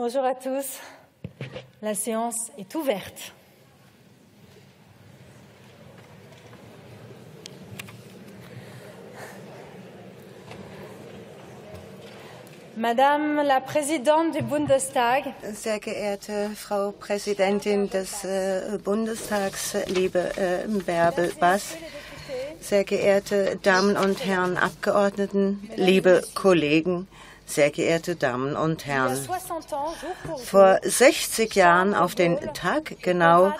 Bonjour à tous. La séance est ouverte. Madame la Présidente du Bundestag, Sehr geehrte Frau Präsidentin des äh, Bundestags, liebe äh, Bärbel Bass, sehr geehrte Damen und Herren Abgeordneten, liebe Kollegen, sehr geehrte Damen und Herren. 60 ans, jour pour jour, Vor 60 Jahren auf den Tag genau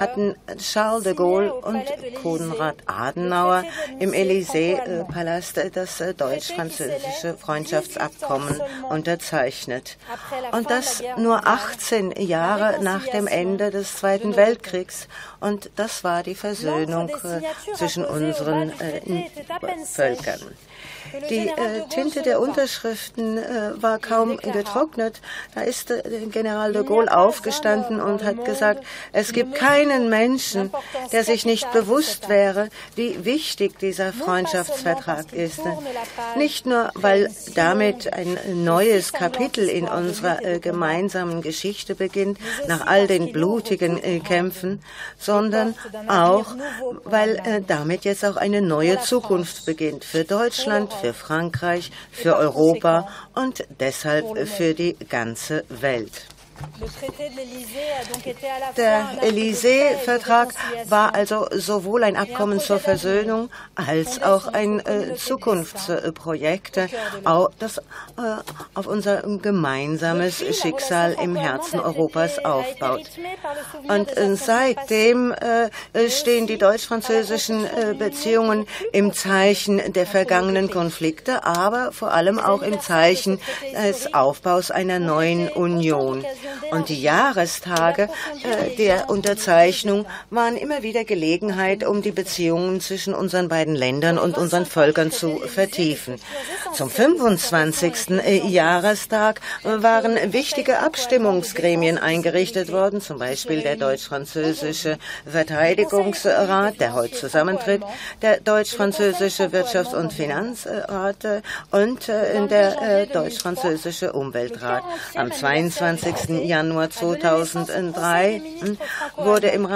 hatten Charles de Gaulle und Konrad Adenauer im Élysée-Palast das äh, deutsch-französische Freundschaftsabkommen unterzeichnet. Und das nur 18 Jahre nach dem Ende des Zweiten Weltkriegs. Und das war die Versöhnung äh, zwischen unseren äh, Völkern. Die äh, Tinte der Unterschriften äh, war kaum getrocknet. Da ist äh, General de Gaulle aufgestanden und hat gesagt, es gibt keinen Menschen, der sich nicht bewusst wäre, wie wichtig dieser Freundschaftsvertrag ist. Nicht nur, weil damit ein neues Kapitel in unserer äh, gemeinsamen Geschichte beginnt, nach all den blutigen äh, Kämpfen, sondern auch, weil äh, damit jetzt auch eine neue Zukunft beginnt für Deutschland, für Frankreich, für Europa und deshalb für die ganze Welt. Der Élysée-Vertrag war also sowohl ein Abkommen zur Versöhnung als auch ein äh, Zukunftsprojekt, das äh, auf unser gemeinsames Schicksal im Herzen Europas aufbaut. Und äh, seitdem äh, stehen die deutsch-französischen Beziehungen im Zeichen der vergangenen Konflikte, aber vor allem auch im Zeichen des Aufbaus einer neuen Union. Und die Jahrestage äh, der Unterzeichnung waren immer wieder Gelegenheit, um die Beziehungen zwischen unseren beiden Ländern und unseren Völkern zu vertiefen. Zum 25. äh, Jahrestag waren wichtige Abstimmungsgremien eingerichtet worden, zum Beispiel der deutsch-französische Verteidigungsrat, der heute zusammentritt, der deutsch-französische Wirtschafts- und Finanzrat äh, und der deutsch-französische Umweltrat. Am 22. Januar 2003 hm, wurde im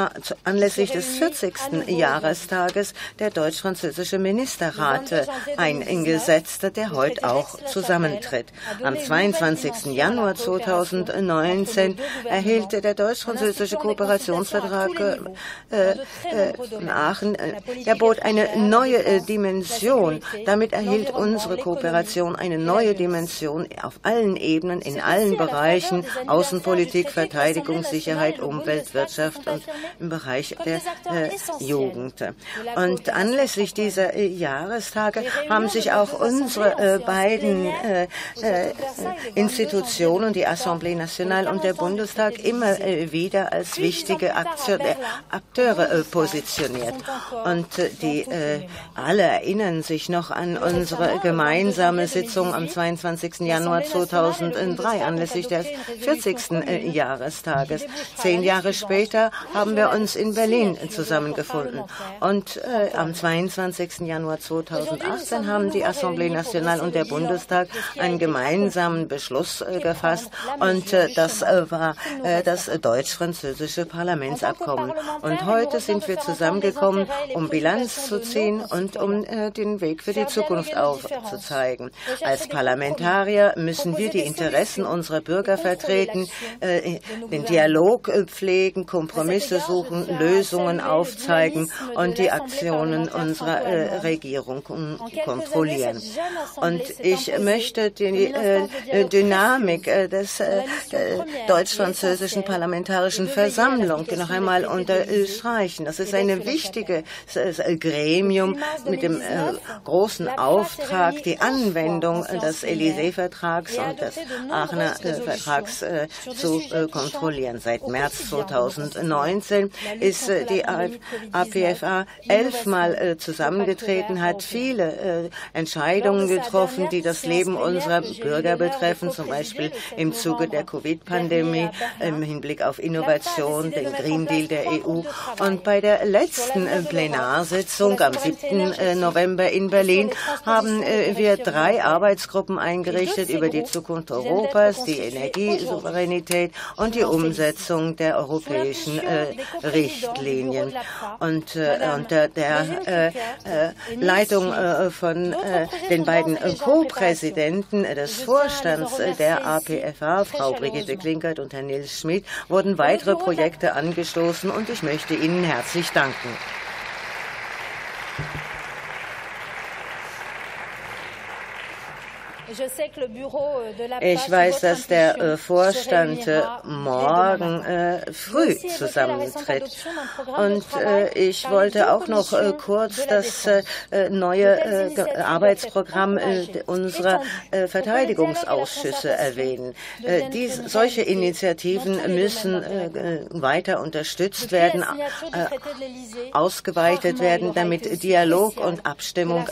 anlässlich des 40. Jahrestages der deutsch-französische Ministerrat äh, eingesetzt, der heute auch zusammentritt. Am 22. Januar 2019 erhielt der deutsch-französische Kooperationsvertrag äh, äh, Aachen, äh, er bot eine neue äh, Dimension. Damit erhielt unsere Kooperation eine neue Dimension auf allen Ebenen, in allen Bereichen, Außenpolitik, Verteidigung, Sicherheit, Umwelt, Wirtschaft und im Bereich der äh, Jugend. Und anlässlich dieser äh, Jahrestage haben sich auch unsere äh, beiden äh, äh, Institutionen, die Assemblée Nationale und der Bundestag, immer äh, wieder als wichtige Akteur, Akteure positioniert. Und die alle erinnern sich noch an unsere gemeinsame Sitzung am 22. Januar 2003 anlässlich des 40. äh, Jahrestages. Zehn Jahre später haben wir uns in Berlin zusammengefunden. Und äh, am 22. Januar 2018 haben die Assemblée Nationale und der Bundestag einen gemeinsamen Beschluss äh, gefasst. Und äh, das äh, war äh, das deutsch-französische Parlamentsabkommen. Und heute sind wir zusammengekommen, um Bilanz zu ziehen und um den Weg für die Zukunft aufzuzeigen. Als Parlamentarier müssen wir die Interessen unserer Bürger vertreten, äh, den Dialog äh, pflegen, Kompromisse suchen, Lösungen aufzeigen und die Aktionen unserer äh, Regierung kon- kontrollieren. Und ich möchte die äh, Dynamik äh, des äh, der deutsch-französischen Parlamentarischen Versammlung noch einmal unterstreichen. Das ist eine wichtige äh, Gremium mit dem äh, großen Auftrag, die Anwendung des Élysée-Vertrags und des Aachener äh, Vertrags äh, zu kontrollieren. Seit März 2019 ist die APFA elfmal zusammengetreten, hat viele Entscheidungen getroffen, die das Leben unserer Bürger betreffen, zum Beispiel im Zuge der Covid-Pandemie, im Hinblick auf Innovation, den Green Deal der EU. Und bei der letzten Plenarsitzung am 7. November in Berlin haben wir drei Arbeitsgruppen eingerichtet über die Zukunft Europas, die Energiesouveränität und die Umsetzung der europäischen äh, Richtlinien. Und äh, unter der äh, äh Leitung äh, von äh, den beiden Co-Präsidenten des Vorstands der APFA, Frau Brigitte Klinkert und Herr Nils Schmidt, wurden weitere Projekte angestoßen und ich möchte Ihnen herzlich danken. Ich weiß, dass der äh, Vorstand äh, morgen äh, früh zusammentritt. Und ich wollte auch noch kurz das neue Arbeitsprogramm unserer Verteidigungsausschüsse erwähnen. Dies, solche Initiativen müssen weiter unterstützt werden, ausgeweitet werden, damit Dialog und Abstimmung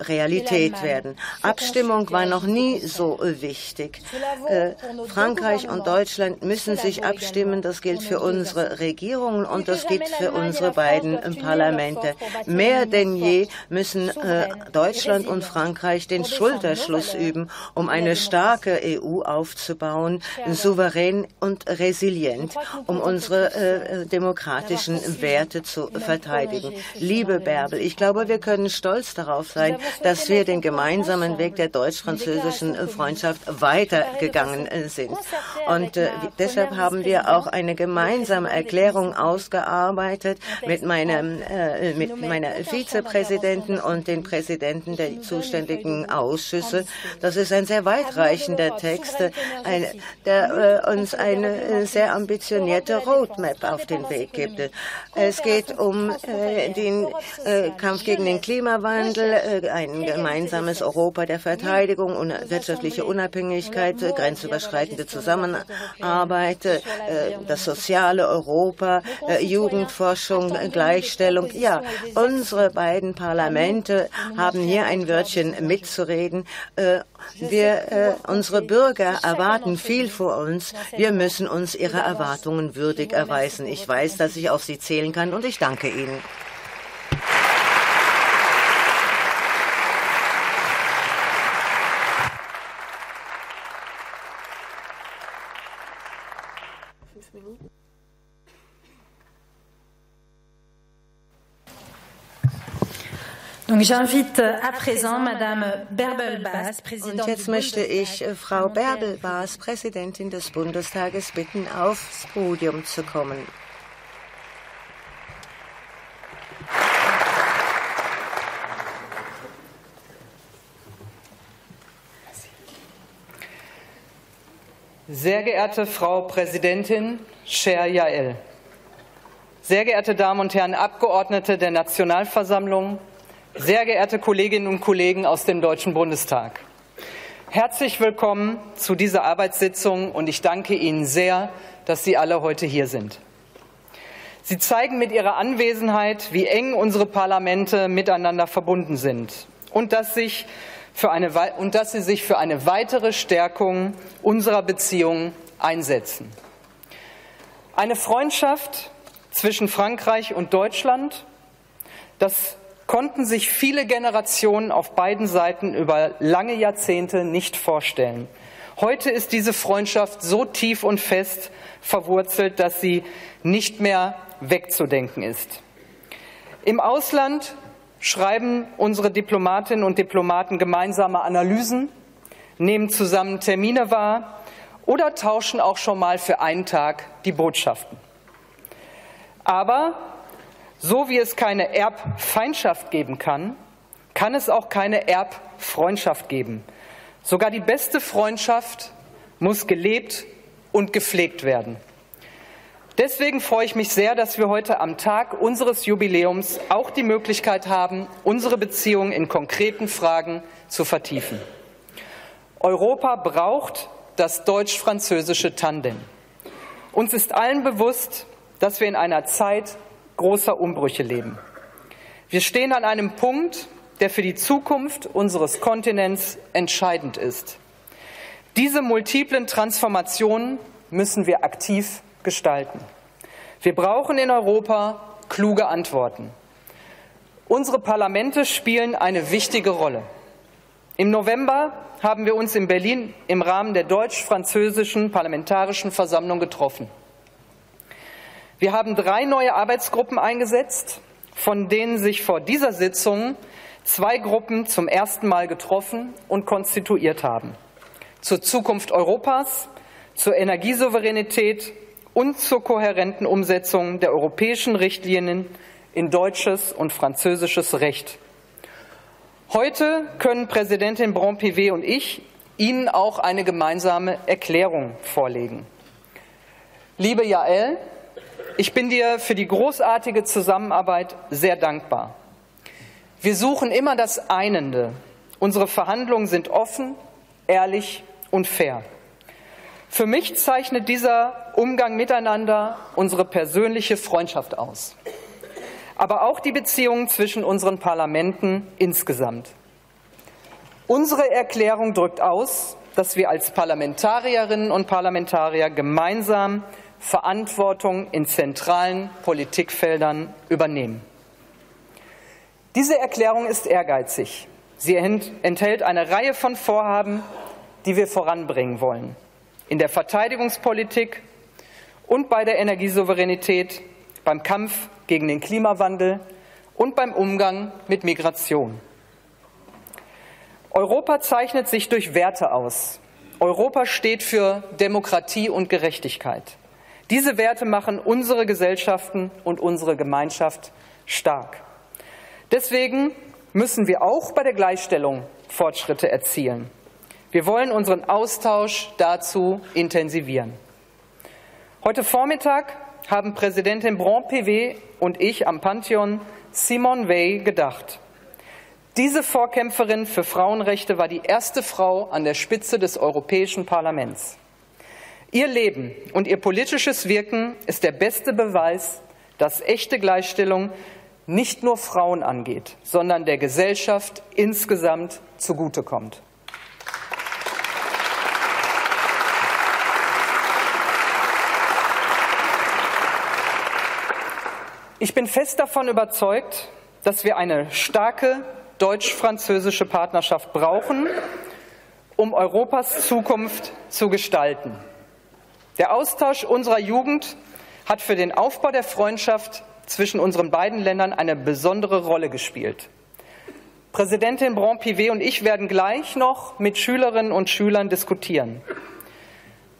Realität werden. Abstimmung war noch noch nie so wichtig. Äh, Frankreich und Deutschland müssen sich abstimmen. Das gilt für unsere Regierungen und das gilt für unsere beiden Parlamente. Mehr denn je müssen äh, Deutschland und Frankreich den Schulterschluss üben, um eine starke EU aufzubauen, souverän und resilient, um unsere äh, demokratischen Werte zu verteidigen. Liebe Bärbel, ich glaube, wir können stolz darauf sein, dass wir den gemeinsamen Weg der deutsch-französischen französischen Freundschaft weitergegangen sind. Und äh, deshalb haben wir auch eine gemeinsame Erklärung ausgearbeitet mit, meinem, äh, mit meiner Vizepräsidentin und den Präsidenten der zuständigen Ausschüsse. Das ist ein sehr weitreichender Text, ein, der äh, uns eine sehr ambitionierte Roadmap auf den Weg gibt. Es geht um äh, den äh, Kampf gegen den Klimawandel, äh, ein gemeinsames Europa der Verteidigung wirtschaftliche Unabhängigkeit, grenzüberschreitende Zusammenarbeit, äh, das soziale Europa, äh, Jugendforschung, Gleichstellung. Ja, unsere beiden Parlamente haben hier ein Wörtchen mitzureden. Äh, wir, unsere Bürger erwarten viel vor uns. Wir müssen uns ihre Erwartungen würdig erweisen. Ich weiß, dass ich auf Sie zählen kann und ich danke Ihnen. Donc j'invite à présent Madame Bärbel-Baas, Und jetzt möchte ich äh, Frau Bärbel-Baas, Präsidentin des Bundestages, bitten, aufs Podium zu kommen. Sehr geehrte Frau Präsidentin Cher Yael, sehr geehrte Damen und Herren Abgeordnete der Nationalversammlung, sehr geehrte Kolleginnen und Kollegen aus dem Deutschen Bundestag, herzlich willkommen zu dieser Arbeitssitzung und ich danke Ihnen sehr, dass Sie alle heute hier sind. Sie zeigen mit Ihrer Anwesenheit, wie eng unsere Parlamente miteinander verbunden sind und dass, sich für eine, und dass Sie sich für eine weitere Stärkung unserer Beziehungen einsetzen. Eine Freundschaft zwischen Frankreich und Deutschland, das konnten sich viele Generationen auf beiden Seiten über lange Jahrzehnte nicht vorstellen. Heute ist diese Freundschaft so tief und fest verwurzelt, dass sie nicht mehr wegzudenken ist. Im Ausland schreiben unsere Diplomatinnen und Diplomaten gemeinsame Analysen, nehmen zusammen Termine wahr oder tauschen auch schon mal für einen Tag die Botschaften. Aber so wie es keine Erbfeindschaft geben kann, kann es auch keine Erbfreundschaft geben. Sogar die beste Freundschaft muss gelebt und gepflegt werden. Deswegen freue ich mich sehr, dass wir heute am Tag unseres Jubiläums auch die Möglichkeit haben, unsere Beziehungen in konkreten Fragen zu vertiefen. Europa braucht das deutsch-französische Tandem. Uns ist allen bewusst, dass wir in einer Zeit großer Umbrüche leben. Wir stehen an einem Punkt, der für die Zukunft unseres Kontinents entscheidend ist. Diese multiplen Transformationen müssen wir aktiv gestalten. Wir brauchen in Europa kluge Antworten. Unsere Parlamente spielen eine wichtige Rolle. Im November haben wir uns in Berlin im Rahmen der deutsch-französischen Parlamentarischen Versammlung getroffen. Wir haben drei neue Arbeitsgruppen eingesetzt, von denen sich vor dieser Sitzung zwei Gruppen zum ersten Mal getroffen und konstituiert haben. Zur Zukunft Europas, zur Energiesouveränität und zur kohärenten Umsetzung der europäischen Richtlinien in deutsches und französisches Recht. Heute können Präsidentin Brand-Pivet und ich Ihnen auch eine gemeinsame Erklärung vorlegen. Liebe Jael, ich bin dir für die großartige Zusammenarbeit sehr dankbar. Wir suchen immer das Einende. Unsere Verhandlungen sind offen, ehrlich und fair. Für mich zeichnet dieser Umgang miteinander unsere persönliche Freundschaft aus aber auch die Beziehungen zwischen unseren Parlamenten insgesamt. Unsere Erklärung drückt aus, dass wir als Parlamentarierinnen und Parlamentarier gemeinsam Verantwortung in zentralen Politikfeldern übernehmen. Diese Erklärung ist ehrgeizig. Sie enthält eine Reihe von Vorhaben, die wir voranbringen wollen. In der Verteidigungspolitik und bei der Energiesouveränität, beim Kampf gegen den Klimawandel und beim Umgang mit Migration. Europa zeichnet sich durch Werte aus. Europa steht für Demokratie und Gerechtigkeit. Diese Werte machen unsere Gesellschaften und unsere Gemeinschaft stark. Deswegen müssen wir auch bei der Gleichstellung Fortschritte erzielen. Wir wollen unseren Austausch dazu intensivieren. Heute Vormittag haben Präsidentin Brand-Pivet und ich am Pantheon Simone Weil gedacht. Diese Vorkämpferin für Frauenrechte war die erste Frau an der Spitze des Europäischen Parlaments. Ihr Leben und ihr politisches Wirken ist der beste Beweis, dass echte Gleichstellung nicht nur Frauen angeht, sondern der Gesellschaft insgesamt zugutekommt. Ich bin fest davon überzeugt, dass wir eine starke deutsch-französische Partnerschaft brauchen, um Europas Zukunft zu gestalten. Der Austausch unserer Jugend hat für den Aufbau der Freundschaft zwischen unseren beiden Ländern eine besondere Rolle gespielt. Präsidentin Brand-Pivet und ich werden gleich noch mit Schülerinnen und Schülern diskutieren.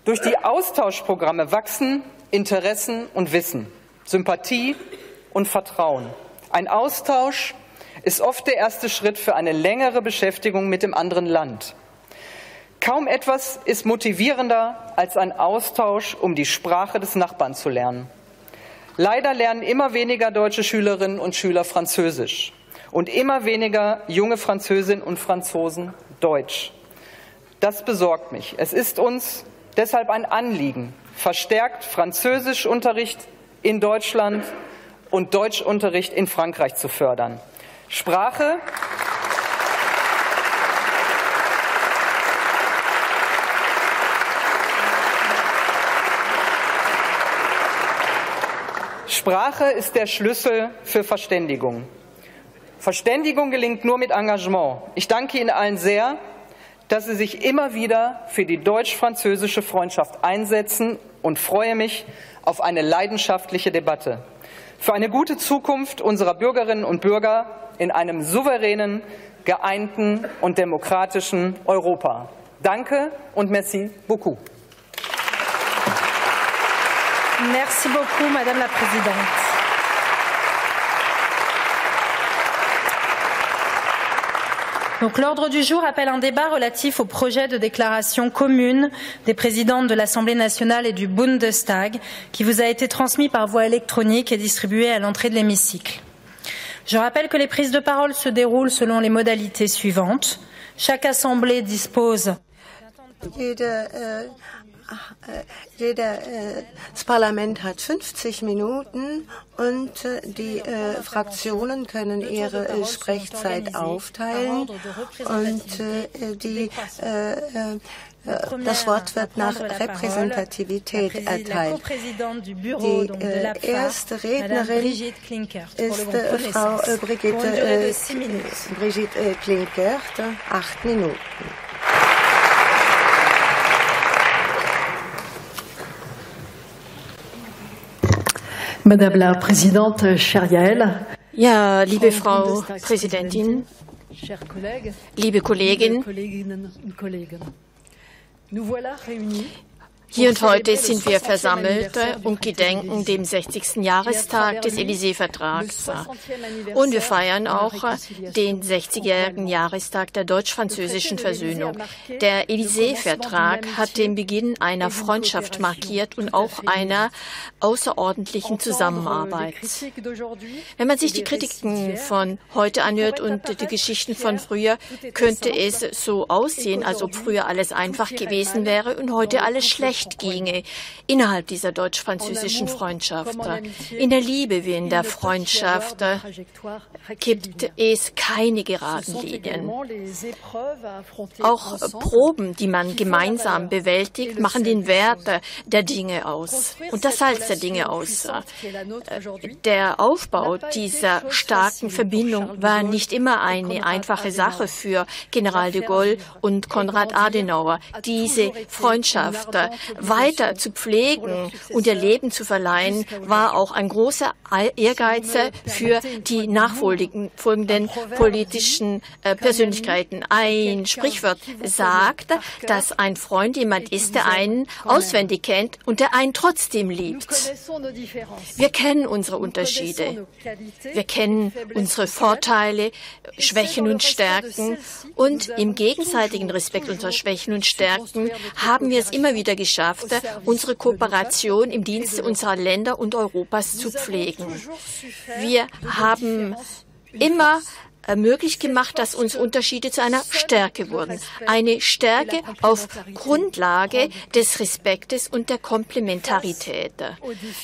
Durch die Austauschprogramme wachsen Interessen und Wissen, Sympathie und Vertrauen. Ein Austausch ist oft der erste Schritt für eine längere Beschäftigung mit dem anderen Land. Kaum etwas ist motivierender als ein Austausch, um die Sprache des Nachbarn zu lernen. Leider lernen immer weniger deutsche Schülerinnen und Schüler Französisch und immer weniger junge Französinnen und Franzosen Deutsch. Das besorgt mich. Es ist uns deshalb ein Anliegen, verstärkt Französischunterricht in Deutschland und Deutschunterricht in Frankreich zu fördern. Sprache Sprache ist der Schlüssel für Verständigung. Verständigung gelingt nur mit Engagement. Ich danke Ihnen allen sehr, dass Sie sich immer wieder für die deutsch-französische Freundschaft einsetzen und freue mich auf eine leidenschaftliche Debatte für eine gute Zukunft unserer Bürgerinnen und Bürger in einem souveränen, geeinten und demokratischen Europa. Danke und merci beaucoup. Merci beaucoup, Madame la Présidente. l'ordre du jour appelle un débat relatif au projet de déclaration commune des présidentes de l'Assemblée nationale et du Bundestag qui vous a été transmis par voie électronique et distribué à l'entrée de l'hémicycle. Je rappelle que les prises de parole se déroulent selon les modalités suivantes. Chaque assemblée dispose Jede, äh, jeder, äh, das Parlament hat 50 Minuten und äh, die äh, Fraktionen können ihre äh, Sprechzeit aufteilen und äh, die das Wort wird nach Repräsentativität erteilt. Die äh, erste Rednerin ist äh, Frau äh, Brigitte, Brigitte Klinkert, acht Minuten. Madame la Présidente, chère Yael. Ja, liebe Frau Präsidentin, liebe Kolleginnen, hier und heute sind wir versammelt und gedenken dem 60. Jahrestag des Élysée-Vertrags. Und wir feiern auch den 60-jährigen Jahrestag der deutsch-französischen Versöhnung. Der Élysée-Vertrag hat den Beginn einer Freundschaft markiert und auch einer außerordentlichen Zusammenarbeit. Wenn man sich die Kritiken von heute anhört und die Geschichten von früher, könnte es so aussehen, als ob früher alles einfach gewesen wäre und heute alles schlecht schlecht ginge innerhalb dieser deutsch-französischen Freundschaft. In der Liebe wie in der Freundschaft gibt es keine geraden Linien. Auch Proben, die man gemeinsam bewältigt, machen den Wert der Dinge aus und das Salz der Dinge aus. Der Aufbau dieser starken Verbindung war nicht immer eine einfache Sache für General de Gaulle und Konrad Adenauer. Diese Freundschaft weiter zu pflegen und ihr Leben zu verleihen, war auch ein großer Ehrgeiz für die nachfolgenden politischen äh, Persönlichkeiten. Ein Sprichwort sagt, dass ein Freund jemand ist, der einen auswendig kennt und der einen trotzdem liebt. Wir kennen unsere Unterschiede. Wir kennen unsere Vorteile, Schwächen und Stärken. Und im gegenseitigen Respekt unserer Schwächen und Stärken haben wir es immer wieder geschafft, geschafft, unsere Kooperation im Dienste unserer Länder und Europas zu pflegen. Wir haben immer äh, möglich gemacht, dass unsere Unterschiede zu einer Stärke wurden. Eine Stärke auf Grundlage des Respektes und der Komplementarität.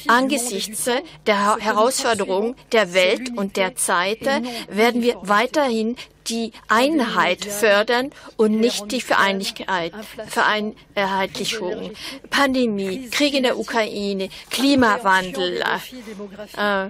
Angesichts der Herausforderungen der Welt und der Zeit werden wir weiterhin die Einheit fördern und nicht die Vereinlichkeit, Vereinheitlichung. Pandemie, Krieg in der Ukraine, Klimawandel, äh,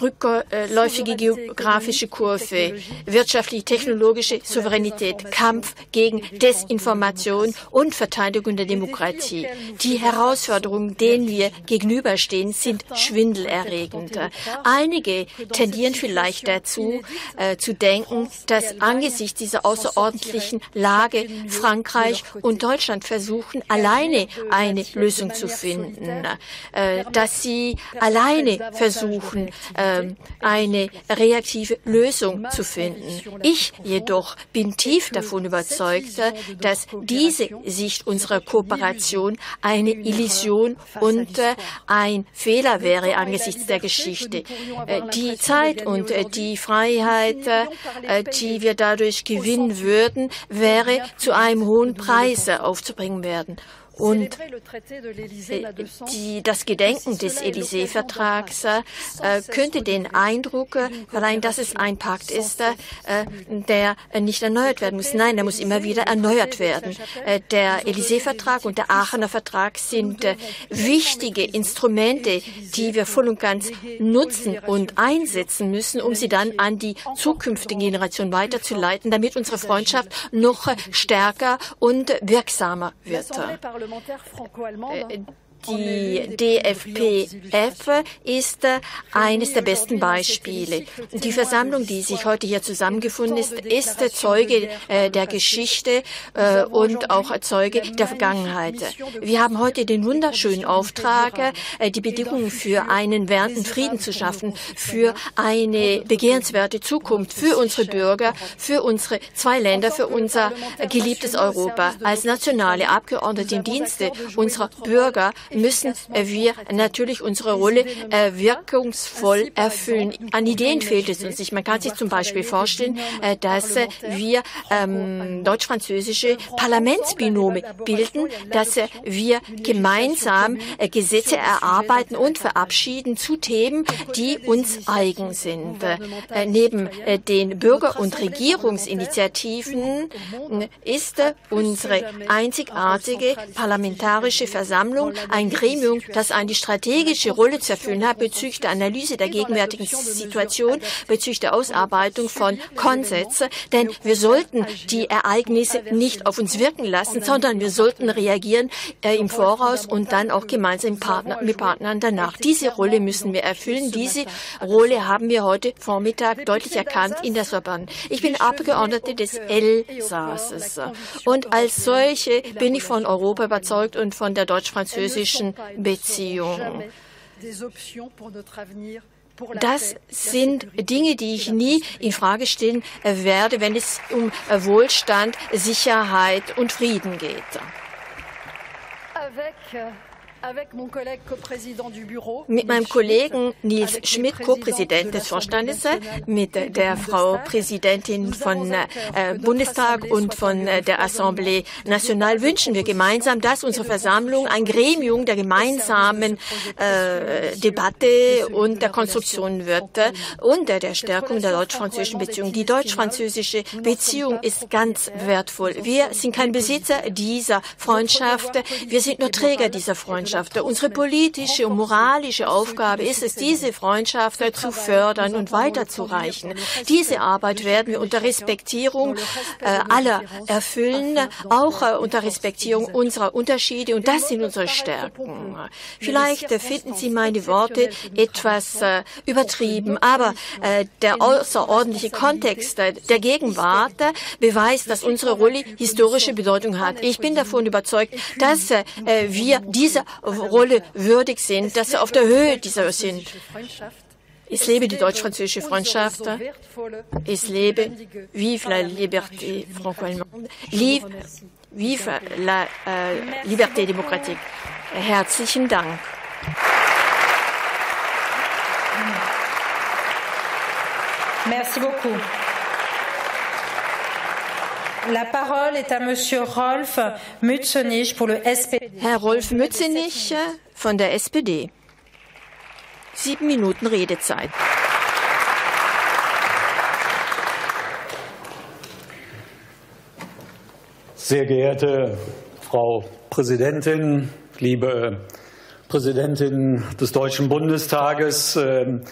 rückläufige geografische Kurve, wirtschaftliche, technologische Souveränität, Kampf gegen Desinformation und Verteidigung der Demokratie. Die Herausforderungen, denen wir gegenüberstehen, sind schwindelerregend. Einige tendieren vielleicht dazu, äh, zu denken, dass angesichts dieser außerordentlichen Lage Frankreich und Deutschland versuchen, alleine eine Lösung zu finden, äh, dass sie alleine versuchen, äh, eine reaktive Lösung zu finden. Ich jedoch bin tief davon überzeugt, dass diese Sicht unserer Kooperation eine Illusion und äh, ein Fehler wäre angesichts der Geschichte. Äh, die Zeit und die Freiheit, die wir dadurch gewinnen würden, wäre zu einem hohen Preis aufzubringen werden. Und äh, die, das Gedenken des Élysée-Vertrags äh, könnte den Eindruck verleihen, dass es ein Pakt ist, äh, der nicht erneuert werden muss. Nein, der muss immer wieder erneuert werden. Äh, der Élysée-Vertrag und der Aachener Vertrag sind äh, wichtige Instrumente, die wir voll und ganz nutzen und einsetzen müssen, um sie dann an die zukünftige Generation weiterzuleiten, damit unsere Freundschaft noch stärker und wirksamer wird franco-allemande. Hein. Die DFPF ist eines der besten Beispiele. Die Versammlung, die sich heute hier zusammengefunden ist, ist Zeuge äh, der Geschichte äh, und auch Zeuge der Vergangenheit. Wir haben heute den wunderschönen Auftrag, äh, die Bedingungen für einen währenden Frieden zu schaffen, für eine begehrenswerte Zukunft für unsere Bürger, für unsere zwei Länder, für unser geliebtes Europa. Als nationale Abgeordnete im Dienste unserer Bürger müssen wir natürlich unsere Rolle äh, wirkungsvoll erfüllen. An Ideen fehlt es uns nicht. Man kann sich zum Beispiel vorstellen, äh, dass wir ähm, deutsch-französische Parlamentsbinome bilden, dass wir gemeinsam äh, Gesetze erarbeiten und verabschieden zu Themen, die uns eigen sind. Äh, neben äh, den Bürger- und Regierungsinitiativen ist unsere einzigartige parlamentarische Versammlung ein Gremium, das eine strategische Rolle zu erfüllen hat bezüglich der Analyse der gegenwärtigen Situation, bezüglich der Ausarbeitung von Konsätzen. Denn wir sollten die Ereignisse nicht auf uns wirken lassen, sondern wir sollten reagieren äh, im Voraus und dann auch gemeinsam Partner, mit Partnern danach. Diese Rolle müssen wir erfüllen. Diese Rolle haben wir heute Vormittag deutlich erkannt in der Sorbonne. Ich bin Abgeordnete des Elsasses und als solche bin ich von Europa überzeugt und von der deutsch-französischen Beziehung. Das sind Dinge, die ich nie in Frage stellen werde, wenn es um Wohlstand, Sicherheit und Frieden geht. Mit meinem Kollegen Nils Schmidt, Co-Präsident des Vorstandes, mit der Frau Präsidentin von äh, Bundestag und von äh, der Assemblée Nationale wünschen wir gemeinsam, dass unsere Versammlung ein Gremium der gemeinsamen äh, Debatte und der Konstruktion wird und der Stärkung der deutsch-französischen Beziehung. Die deutsch-französische Beziehung ist ganz wertvoll. Wir sind kein Besitzer dieser Freundschaft, wir sind nur Träger dieser Freundschaft. Freundschaft. Unsere politische und moralische Aufgabe ist es, diese Freundschaft zu fördern und weiterzureichen. Diese Arbeit werden wir unter Respektierung äh, aller erfüllen, auch äh, unter Respektierung unserer Unterschiede und das sind unsere Stärken. Vielleicht äh, finden Sie meine Worte etwas äh, übertrieben, aber äh, der außerordentliche Kontext der Gegenwart beweist, dass unsere Rolle historische Bedeutung hat. Ich bin davon überzeugt, dass äh, wir diese Rolle würdig sind, dass sie auf der Höhe dieser sind. Ich lebe die deutsch-französische Freundschaft. Ich lebe Vive la liberté franco-allemande. Vive la äh, liberté démocratique. Herzlichen Dank. Merci beaucoup. La parole est à Monsieur Rolf Mützenich pour le SPD. Herr Rolf Mützenich von der SPD. Sieben Minuten Redezeit. Sehr geehrte Frau Präsidentin, liebe Präsidentin des Deutschen Bundestages, ähm,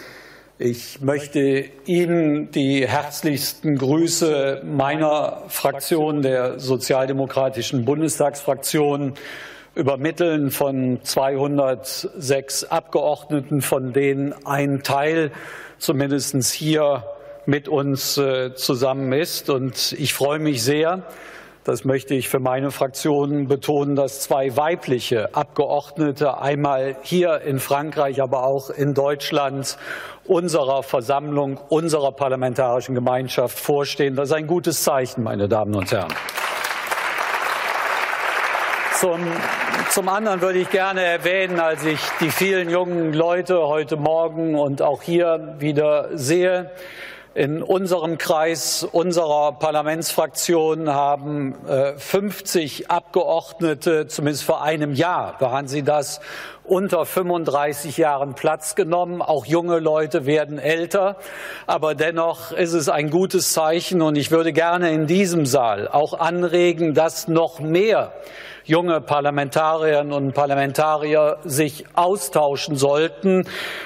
ich möchte Ihnen die herzlichsten Grüße meiner Fraktion, der Sozialdemokratischen Bundestagsfraktion, übermitteln von 206 Abgeordneten, von denen ein Teil zumindest hier mit uns äh, zusammen ist. Und ich freue mich sehr, das möchte ich für meine Fraktion betonen, dass zwei weibliche Abgeordnete einmal hier in Frankreich, aber auch in Deutschland unserer Versammlung, unserer parlamentarischen Gemeinschaft vorstehen. Das ist ein gutes Zeichen, meine Damen und Herren. Zum, zum anderen würde ich gerne erwähnen, als ich die vielen jungen Leute heute Morgen und auch hier wieder sehe, in unserem Kreis unserer Parlamentsfraktion haben 50 äh, Abgeordnete, zumindest vor einem Jahr waren sie das, unter 35 Jahren Platz genommen. Auch junge Leute werden älter. Aber dennoch ist es ein gutes Zeichen. Und ich würde gerne in diesem Saal auch anregen, dass noch mehr junge Parlamentarierinnen und Parlamentarier sich austauschen sollten.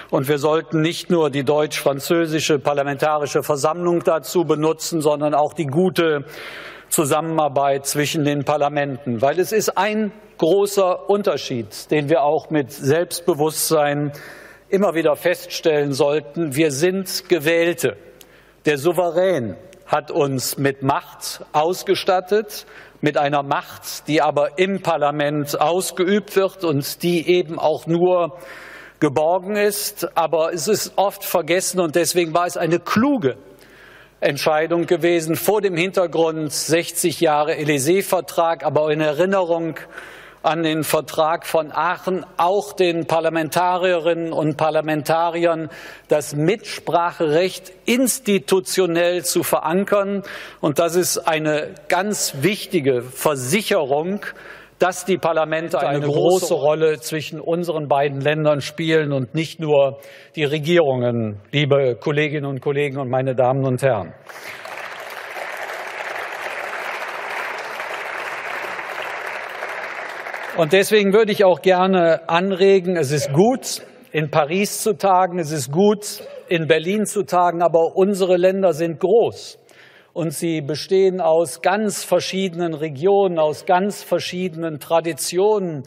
Und wir sollten nicht nur die deutsch-französische Parlamentarische Versammlung dazu benutzen, sondern auch die gute Zusammenarbeit zwischen den Parlamenten. Weil es ist ein großer Unterschied, den wir auch mit Selbstbewusstsein immer wieder feststellen sollten. Wir sind Gewählte. Der Souverän hat uns mit Macht ausgestattet, mit einer Macht, die aber im Parlament ausgeübt wird und die eben auch nur geborgen ist. Aber es ist oft vergessen und deswegen war es eine kluge Entscheidung gewesen vor dem Hintergrund 60 Jahre Élysée-Vertrag, aber in Erinnerung an den Vertrag von Aachen auch den Parlamentarierinnen und Parlamentariern das Mitspracherecht institutionell zu verankern. Und das ist eine ganz wichtige Versicherung, dass die Parlamente eine große Rolle zwischen unseren beiden Ländern spielen und nicht nur die Regierungen, liebe Kolleginnen und Kollegen und meine Damen und Herren. Und deswegen würde ich auch gerne anregen, es ist gut, in Paris zu tagen, es ist gut, in Berlin zu tagen, aber unsere Länder sind groß und sie bestehen aus ganz verschiedenen Regionen, aus ganz verschiedenen Traditionen.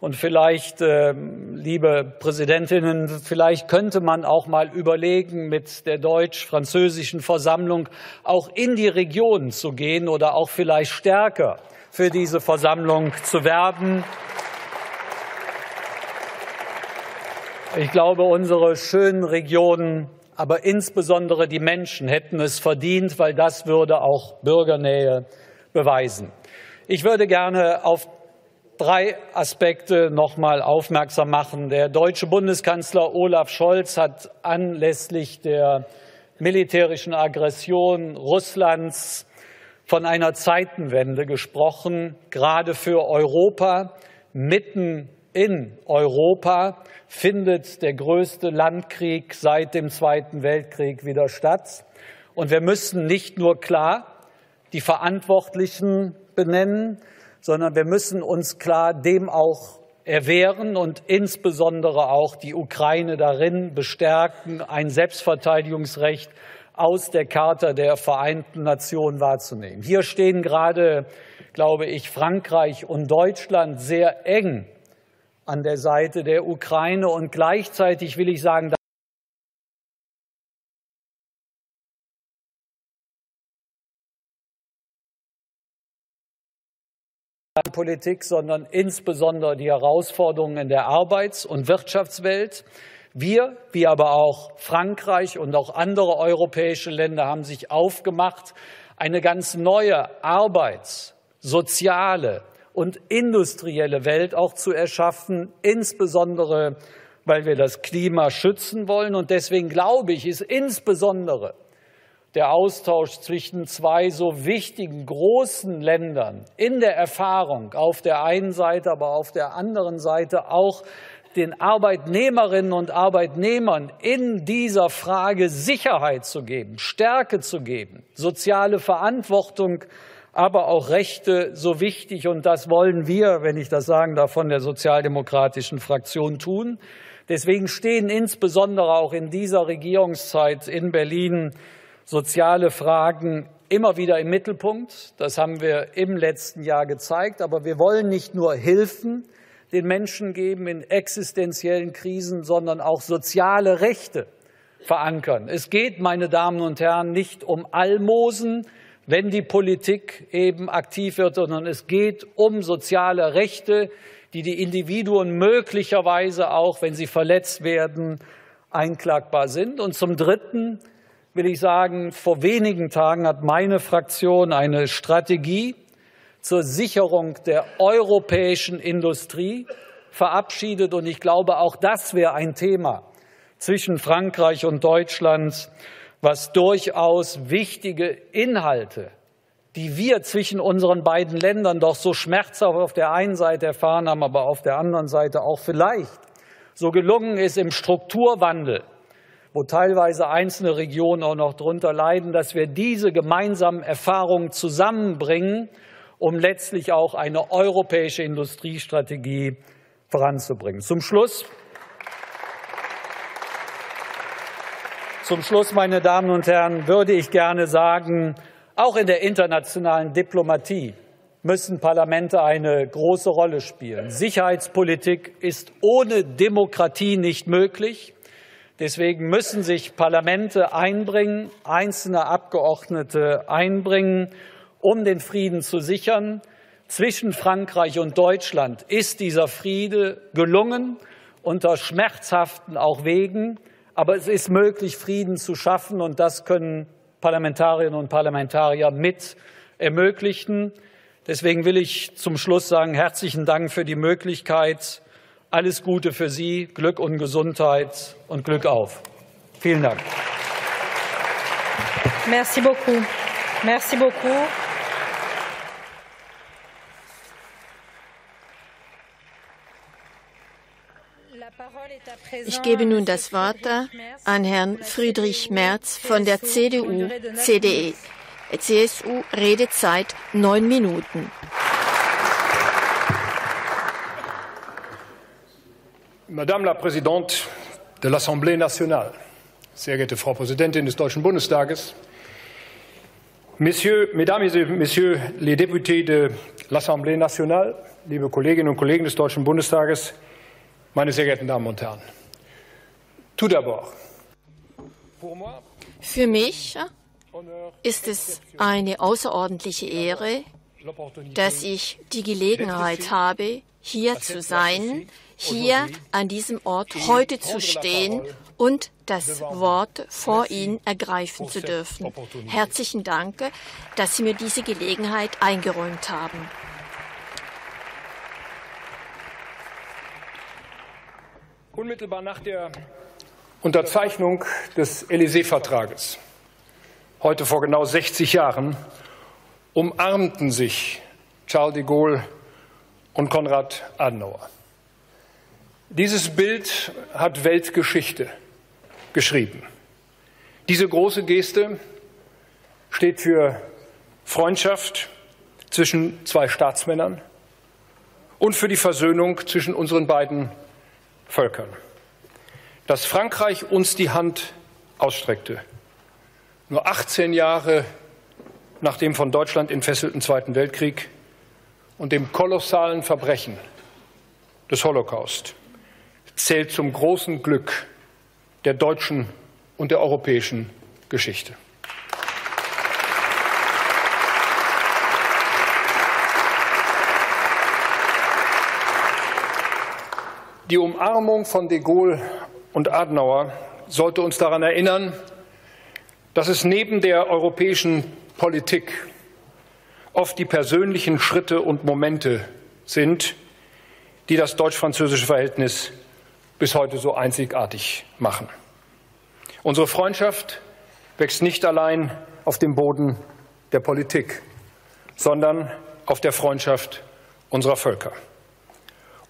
Und vielleicht, äh, liebe Präsidentinnen, vielleicht könnte man auch mal überlegen, mit der deutsch-französischen Versammlung auch in die Region zu gehen oder auch vielleicht stärker für diese Versammlung zu werben. Ich glaube, unsere schönen Regionen, aber insbesondere die Menschen hätten es verdient, weil das würde auch Bürgernähe beweisen. Ich würde gerne auf drei Aspekte noch mal aufmerksam machen. Der deutsche Bundeskanzler Olaf Scholz hat anlässlich der militärischen Aggression Russlands von einer Zeitenwende gesprochen, gerade für Europa. Mitten in Europa findet der größte Landkrieg seit dem Zweiten Weltkrieg wieder statt. Und wir müssen nicht nur klar die Verantwortlichen benennen, sondern wir müssen uns klar dem auch erwehren und insbesondere auch die Ukraine darin bestärken, ein Selbstverteidigungsrecht aus der Charta der Vereinten Nationen wahrzunehmen. Hier stehen gerade, glaube ich, Frankreich und Deutschland sehr eng an der Seite der Ukraine und gleichzeitig will ich sagen, Politik, sondern insbesondere die Herausforderungen in der Arbeits- und Wirtschaftswelt. Wir, wie aber auch Frankreich und auch andere europäische Länder haben sich aufgemacht, eine ganz neue Arbeits-, soziale und industrielle Welt auch zu erschaffen, insbesondere weil wir das Klima schützen wollen. Und deswegen glaube ich, ist insbesondere der Austausch zwischen zwei so wichtigen großen Ländern in der Erfahrung auf der einen Seite, aber auf der anderen Seite auch den Arbeitnehmerinnen und Arbeitnehmern in dieser Frage Sicherheit zu geben, Stärke zu geben, soziale Verantwortung, aber auch Rechte so wichtig. Und das wollen wir, wenn ich das sagen darf, von der sozialdemokratischen Fraktion tun. Deswegen stehen insbesondere auch in dieser Regierungszeit in Berlin soziale Fragen immer wieder im Mittelpunkt. Das haben wir im letzten Jahr gezeigt. Aber wir wollen nicht nur Hilfen, den Menschen geben in existenziellen Krisen, sondern auch soziale Rechte verankern. Es geht, meine Damen und Herren, nicht um Almosen, wenn die Politik eben aktiv wird, sondern es geht um soziale Rechte, die die Individuen möglicherweise auch, wenn sie verletzt werden, einklagbar sind. Und zum Dritten will ich sagen, vor wenigen Tagen hat meine Fraktion eine Strategie zur Sicherung der europäischen Industrie verabschiedet. Und ich glaube, auch das wäre ein Thema zwischen Frankreich und Deutschland, was durchaus wichtige Inhalte, die wir zwischen unseren beiden Ländern doch so schmerzhaft auf der einen Seite erfahren haben, aber auf der anderen Seite auch vielleicht so gelungen ist im Strukturwandel, wo teilweise einzelne Regionen auch noch darunter leiden, dass wir diese gemeinsamen Erfahrungen zusammenbringen um letztlich auch eine europäische Industriestrategie voranzubringen. Zum Schluss, zum Schluss, meine Damen und Herren, würde ich gerne sagen, auch in der internationalen Diplomatie müssen Parlamente eine große Rolle spielen. Sicherheitspolitik ist ohne Demokratie nicht möglich. Deswegen müssen sich Parlamente einbringen, einzelne Abgeordnete einbringen um den Frieden zu sichern. Zwischen Frankreich und Deutschland ist dieser Friede gelungen, unter schmerzhaften auch Wegen. Aber es ist möglich, Frieden zu schaffen, und das können Parlamentarierinnen und Parlamentarier mit ermöglichen. Deswegen will ich zum Schluss sagen, herzlichen Dank für die Möglichkeit. Alles Gute für Sie, Glück und Gesundheit und Glück auf. Vielen Dank. Merci beaucoup. Merci beaucoup. Ich gebe nun das Wort an Herrn Friedrich Merz von der CDU-CDE. CSU Redezeit neun Minuten. Madame la Présidente de l'Assemblée nationale, sehr geehrte Frau Präsidentin des Deutschen Bundestages, Messieurs, Mesdames et Messieurs les députés de l'Assemblée nationale, liebe Kolleginnen und Kollegen des Deutschen Bundestages, meine sehr geehrten Damen und Herren. Tout d'abord, für mich ist es eine außerordentliche Ehre, dass ich die Gelegenheit habe, hier zu sein, hier an diesem Ort heute zu stehen und das Wort vor Ihnen ergreifen zu dürfen. Herzlichen Dank, dass Sie mir diese Gelegenheit eingeräumt haben. Unmittelbar nach der Unterzeichnung des Élysée-Vertrages heute vor genau 60 Jahren, umarmten sich Charles de Gaulle und Konrad Adenauer. Dieses Bild hat Weltgeschichte geschrieben. Diese große Geste steht für Freundschaft zwischen zwei Staatsmännern und für die Versöhnung zwischen unseren beiden Völkern. Dass Frankreich uns die Hand ausstreckte, nur 18 Jahre nach dem von Deutschland entfesselten Zweiten Weltkrieg und dem kolossalen Verbrechen des Holocaust zählt zum großen Glück der deutschen und der europäischen Geschichte. Die Umarmung von de Gaulle und Adenauer sollte uns daran erinnern, dass es neben der europäischen Politik oft die persönlichen Schritte und Momente sind, die das deutsch-französische Verhältnis bis heute so einzigartig machen. Unsere Freundschaft wächst nicht allein auf dem Boden der Politik, sondern auf der Freundschaft unserer Völker.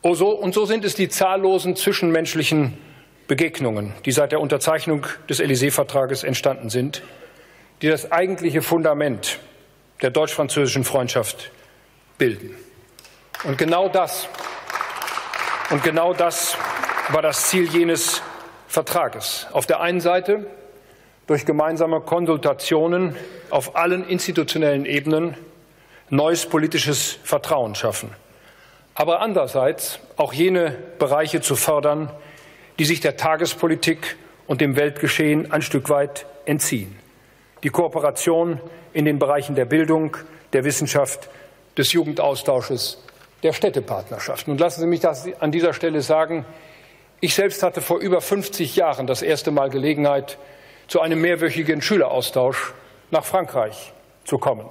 Und so sind es die zahllosen zwischenmenschlichen Begegnungen, die seit der Unterzeichnung des Élysée-Vertrages entstanden sind, die das eigentliche Fundament der deutsch-französischen Freundschaft bilden. Und genau das, und genau das war das Ziel jenes Vertrages. Auf der einen Seite durch gemeinsame Konsultationen auf allen institutionellen Ebenen neues politisches Vertrauen schaffen, aber andererseits auch jene Bereiche zu fördern, die sich der Tagespolitik und dem Weltgeschehen ein Stück weit entziehen. Die Kooperation in den Bereichen der Bildung, der Wissenschaft, des Jugendaustausches, der Städtepartnerschaften. Und lassen Sie mich das an dieser Stelle sagen, ich selbst hatte vor über 50 Jahren das erste Mal Gelegenheit, zu einem mehrwöchigen Schüleraustausch nach Frankreich zu kommen,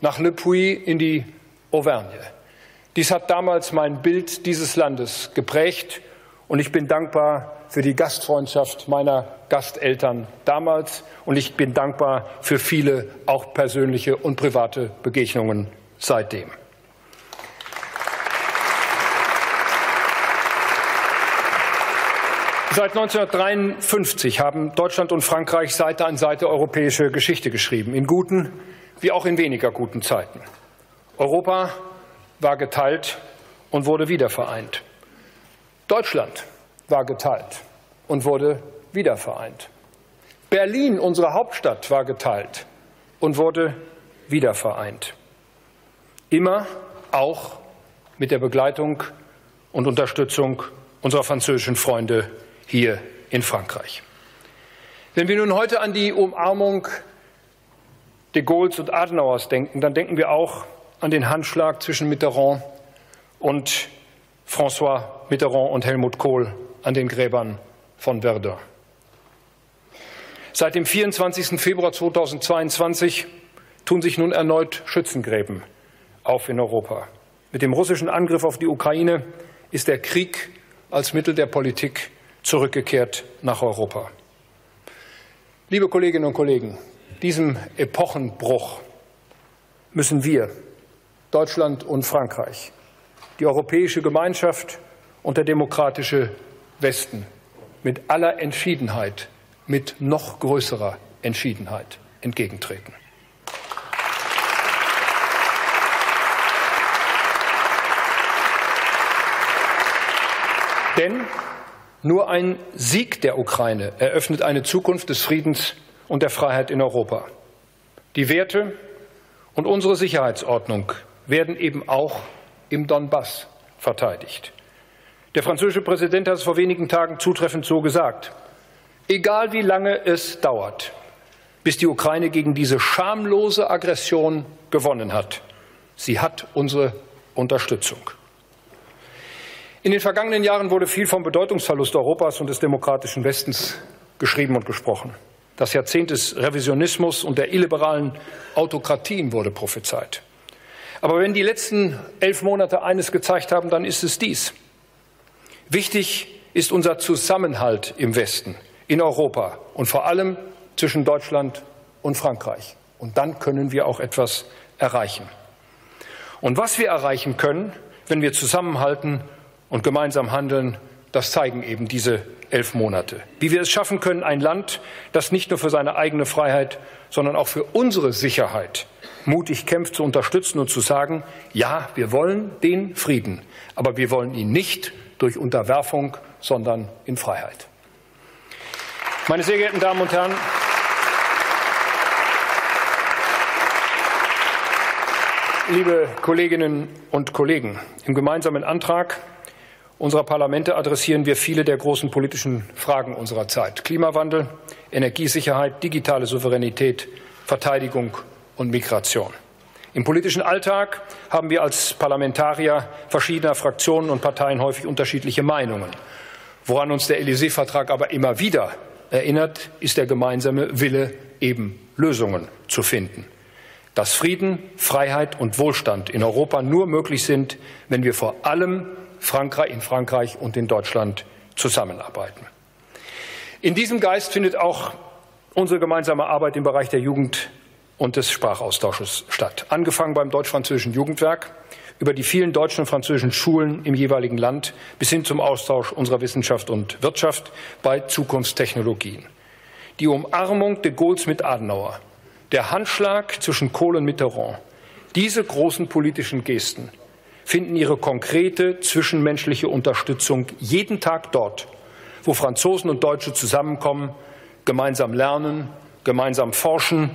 nach Le Puy in die Auvergne. Dies hat damals mein Bild dieses Landes geprägt und ich bin dankbar für die Gastfreundschaft meiner Gasteltern damals. Und ich bin dankbar für viele auch persönliche und private Begegnungen seitdem. Seit 1953 haben Deutschland und Frankreich Seite an Seite europäische Geschichte geschrieben, in guten wie auch in weniger guten Zeiten. Europa war geteilt und wurde wiedervereint. Deutschland war geteilt und wurde wiedervereint. Berlin, unsere Hauptstadt, war geteilt und wurde wiedervereint. Immer auch mit der Begleitung und Unterstützung unserer französischen Freunde hier in Frankreich. Wenn wir nun heute an die Umarmung de Gaulles und Adenauers denken, dann denken wir auch an den Handschlag zwischen Mitterrand und François Mitterrand und Helmut Kohl an den Gräbern von Verdun. Seit dem 24. Februar 2022 tun sich nun erneut Schützengräben auf in Europa. Mit dem russischen Angriff auf die Ukraine ist der Krieg als Mittel der Politik zurückgekehrt nach Europa. Liebe Kolleginnen und Kollegen, diesem Epochenbruch müssen wir, Deutschland und Frankreich, die europäische Gemeinschaft und der demokratische Westen mit aller Entschiedenheit, mit noch größerer Entschiedenheit entgegentreten. Denn nur ein Sieg der Ukraine eröffnet eine Zukunft des Friedens und der Freiheit in Europa. Die Werte und unsere Sicherheitsordnung werden eben auch im Donbass verteidigt. Der französische Präsident hat es vor wenigen Tagen zutreffend so gesagt. Egal wie lange es dauert, bis die Ukraine gegen diese schamlose Aggression gewonnen hat, sie hat unsere Unterstützung. In den vergangenen Jahren wurde viel vom Bedeutungsverlust Europas und des demokratischen Westens geschrieben und gesprochen. Das Jahrzehnt des Revisionismus und der illiberalen Autokratien wurde prophezeit. Aber wenn die letzten elf Monate eines gezeigt haben, dann ist es dies. Wichtig ist unser Zusammenhalt im Westen, in Europa und vor allem zwischen Deutschland und Frankreich. Und dann können wir auch etwas erreichen. Und was wir erreichen können, wenn wir zusammenhalten und gemeinsam handeln, das zeigen eben diese elf Monate. Wie wir es schaffen können, ein Land, das nicht nur für seine eigene Freiheit, sondern auch für unsere Sicherheit mutig kämpft, zu unterstützen und zu sagen, ja, wir wollen den Frieden, aber wir wollen ihn nicht durch Unterwerfung, sondern in Freiheit. Meine sehr geehrten Damen und Herren, liebe Kolleginnen und Kollegen, im gemeinsamen Antrag unserer Parlamente adressieren wir viele der großen politischen Fragen unserer Zeit. Klimawandel, Energiesicherheit, digitale Souveränität, Verteidigung und Migration. Im politischen Alltag haben wir als Parlamentarier verschiedener Fraktionen und Parteien häufig unterschiedliche Meinungen. Woran uns der Élysée-Vertrag aber immer wieder erinnert, ist der gemeinsame Wille, eben Lösungen zu finden. Dass Frieden, Freiheit und Wohlstand in Europa nur möglich sind, wenn wir vor allem Frankreich, in Frankreich und in Deutschland zusammenarbeiten. In diesem Geist findet auch unsere gemeinsame Arbeit im Bereich der Jugend und des Sprachaustausches statt. Angefangen beim deutsch-französischen Jugendwerk, über die vielen deutschen und französischen Schulen im jeweiligen Land bis hin zum Austausch unserer Wissenschaft und Wirtschaft bei Zukunftstechnologien. Die Umarmung de Gaulles mit Adenauer, der Handschlag zwischen Kohl und Mitterrand, diese großen politischen Gesten finden ihre konkrete zwischenmenschliche Unterstützung jeden Tag dort, wo Franzosen und Deutsche zusammenkommen, gemeinsam lernen, gemeinsam forschen,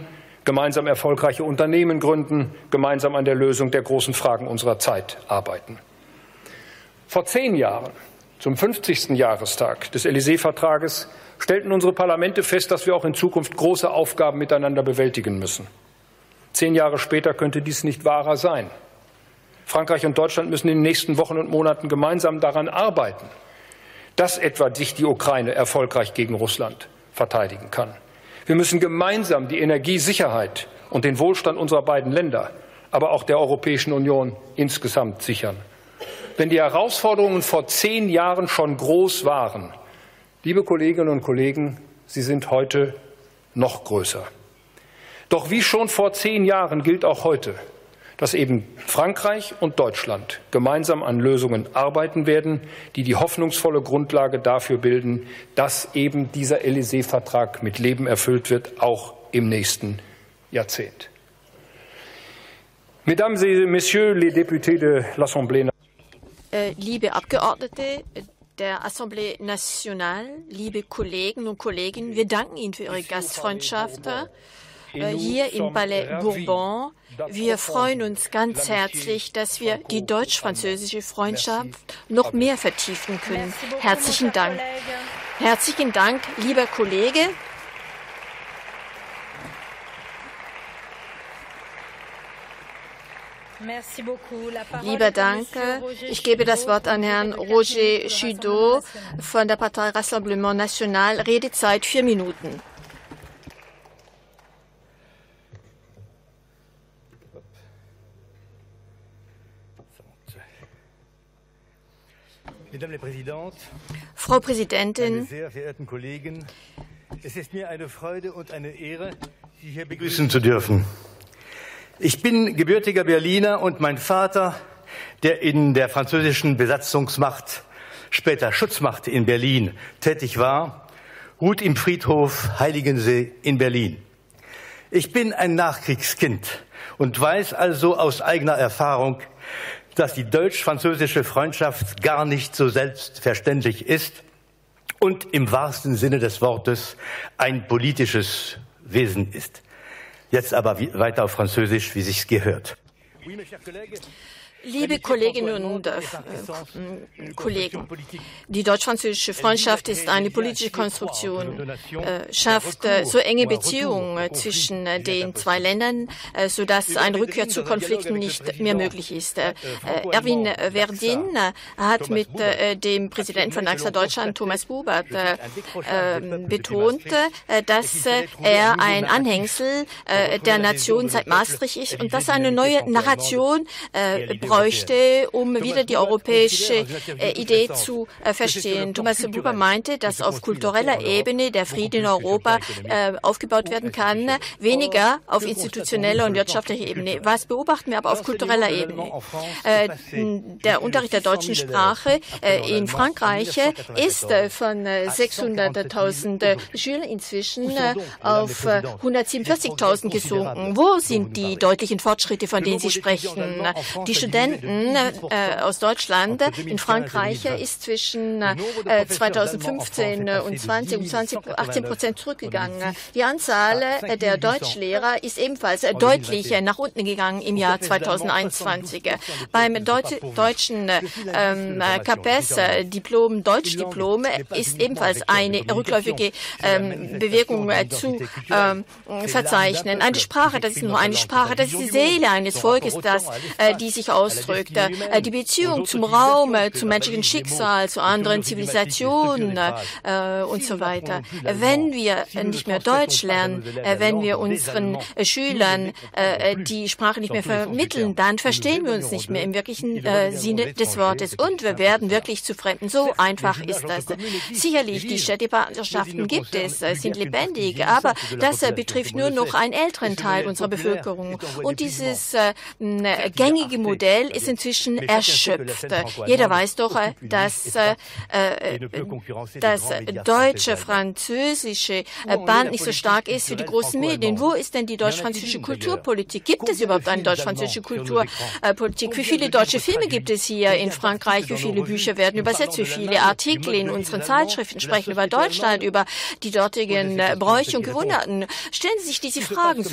gemeinsam erfolgreiche Unternehmen gründen, gemeinsam an der Lösung der großen Fragen unserer Zeit arbeiten. Vor zehn Jahren, zum 50. Jahrestag des Élysée-Vertrages, stellten unsere Parlamente fest, dass wir auch in Zukunft große Aufgaben miteinander bewältigen müssen. Zehn Jahre später könnte dies nicht wahrer sein. Frankreich und Deutschland müssen in den nächsten Wochen und Monaten gemeinsam daran arbeiten, dass etwa sich die Ukraine erfolgreich gegen Russland verteidigen kann. Wir müssen gemeinsam die Energiesicherheit und den Wohlstand unserer beiden Länder, aber auch der Europäischen Union insgesamt sichern. Wenn die Herausforderungen vor zehn Jahren schon groß waren, liebe Kolleginnen und Kollegen, sie sind heute noch größer. Doch wie schon vor zehn Jahren gilt auch heute, dass eben Frankreich und Deutschland gemeinsam an Lösungen arbeiten werden, die die hoffnungsvolle Grundlage dafür bilden, dass eben dieser Élysée-Vertrag mit Leben erfüllt wird, auch im nächsten Jahrzehnt. Mesdames et Messieurs les députés de l'Assemblée äh, Liebe Abgeordnete der Assemblée nationale, liebe Kollegen und Kolleginnen, wir danken Ihnen für Ihre Gastfreundschaft hier im Palais Bourbon. Wir freuen uns ganz herzlich, dass wir die deutsch-französische Freundschaft noch mehr vertiefen können. Herzlichen Dank. Herzlichen Dank, lieber Kollege. Lieber Dank. Ich gebe das Wort an Herrn Roger Chudot von der Partei Rassemblement National. Redezeit vier Minuten. Frau Präsidentin, sehr verehrten Kollegen, es ist mir eine Freude und eine Ehre, Sie hier begrüßen zu dürfen. Ich bin gebürtiger Berliner und mein Vater, der in der französischen Besatzungsmacht, später Schutzmacht in Berlin tätig war, ruht im Friedhof Heiligensee in Berlin. Ich bin ein Nachkriegskind und weiß also aus eigener Erfahrung, dass die deutsch-französische Freundschaft gar nicht so selbstverständlich ist und im wahrsten Sinne des Wortes ein politisches Wesen ist. Jetzt aber weiter auf Französisch, wie sich's gehört. Liebe Kolleginnen und äh, Kollegen, die deutsch-französische Freundschaft ist eine politische Konstruktion, äh, schafft äh, so enge Beziehungen äh, zwischen äh, den zwei Ländern, äh, sodass eine Rückkehr zu Konflikten nicht mehr möglich ist. Erwin Verdin hat mit dem Präsidenten von AXA Deutschland, Thomas Bubert, betont, dass er ein Anhängsel der Nation seit Maastricht ist und dass eine neue Narration bräuchte, um wieder die europäische äh, Idee zu äh, verstehen. Thomas Buber meinte, dass auf kultureller Ebene der Frieden in Europa äh, aufgebaut werden kann, weniger auf institutioneller und wirtschaftlicher Ebene. Was beobachten wir aber auf kultureller Ebene? Der Unterricht der deutschen Sprache in Frankreich ist von 600.000 Schülern inzwischen auf 147.000 gesunken. Wo sind die deutlichen Fortschritte, von denen Sie sprechen? Die Studenten Studenten äh, aus Deutschland in Frankreich ist zwischen äh, 2015 und 20 um 20, 18 Prozent zurückgegangen. Die Anzahl äh, der Deutschlehrer ist ebenfalls äh, deutlich äh, nach unten gegangen im Jahr 2021. Beim Deut deutschen ähm, KPS-Diplom, Deutschdiplom, ist ebenfalls eine rückläufige ähm, Bewegung äh, zu ähm, verzeichnen. Eine Sprache, das ist nur eine Sprache, das ist die Seele eines Volkes, das, äh, die sich aus ausdrückt. Äh, die Beziehung zum Raum, äh, zum menschlichen Schicksal, zu anderen Zivilisationen äh, und so weiter. Wenn wir nicht mehr Deutsch lernen, wenn wir unseren Schülern die Sprache nicht mehr vermitteln, dann verstehen wir uns nicht mehr im wirklichen Sinne des Wortes. Und wir werden wirklich zu Fremden. So einfach ist das. Sicherlich, die Städtepartnerschaften gibt es, sind lebendig, aber das betrifft nur noch einen älteren Teil unserer Bevölkerung. Und dieses gängige Modell Modell ist inzwischen erschöpft. Jeder weiß doch, äh, dass äh, äh das deutsche, französische äh, Band nicht so stark ist wie die großen Medien. Wo ist denn die deutsch-französische Kulturpolitik? Gibt es überhaupt eine deutsch-französische Kulturpolitik? Wie viele deutsche Filme gibt es hier in Frankreich? Wie viele Bücher werden übersetzt? Wie viele Artikel in unseren Zeitschriften sprechen über Deutschland, über die dortigen Bräuche und Gewohnheiten? Stellen Sie sich diese Fragen.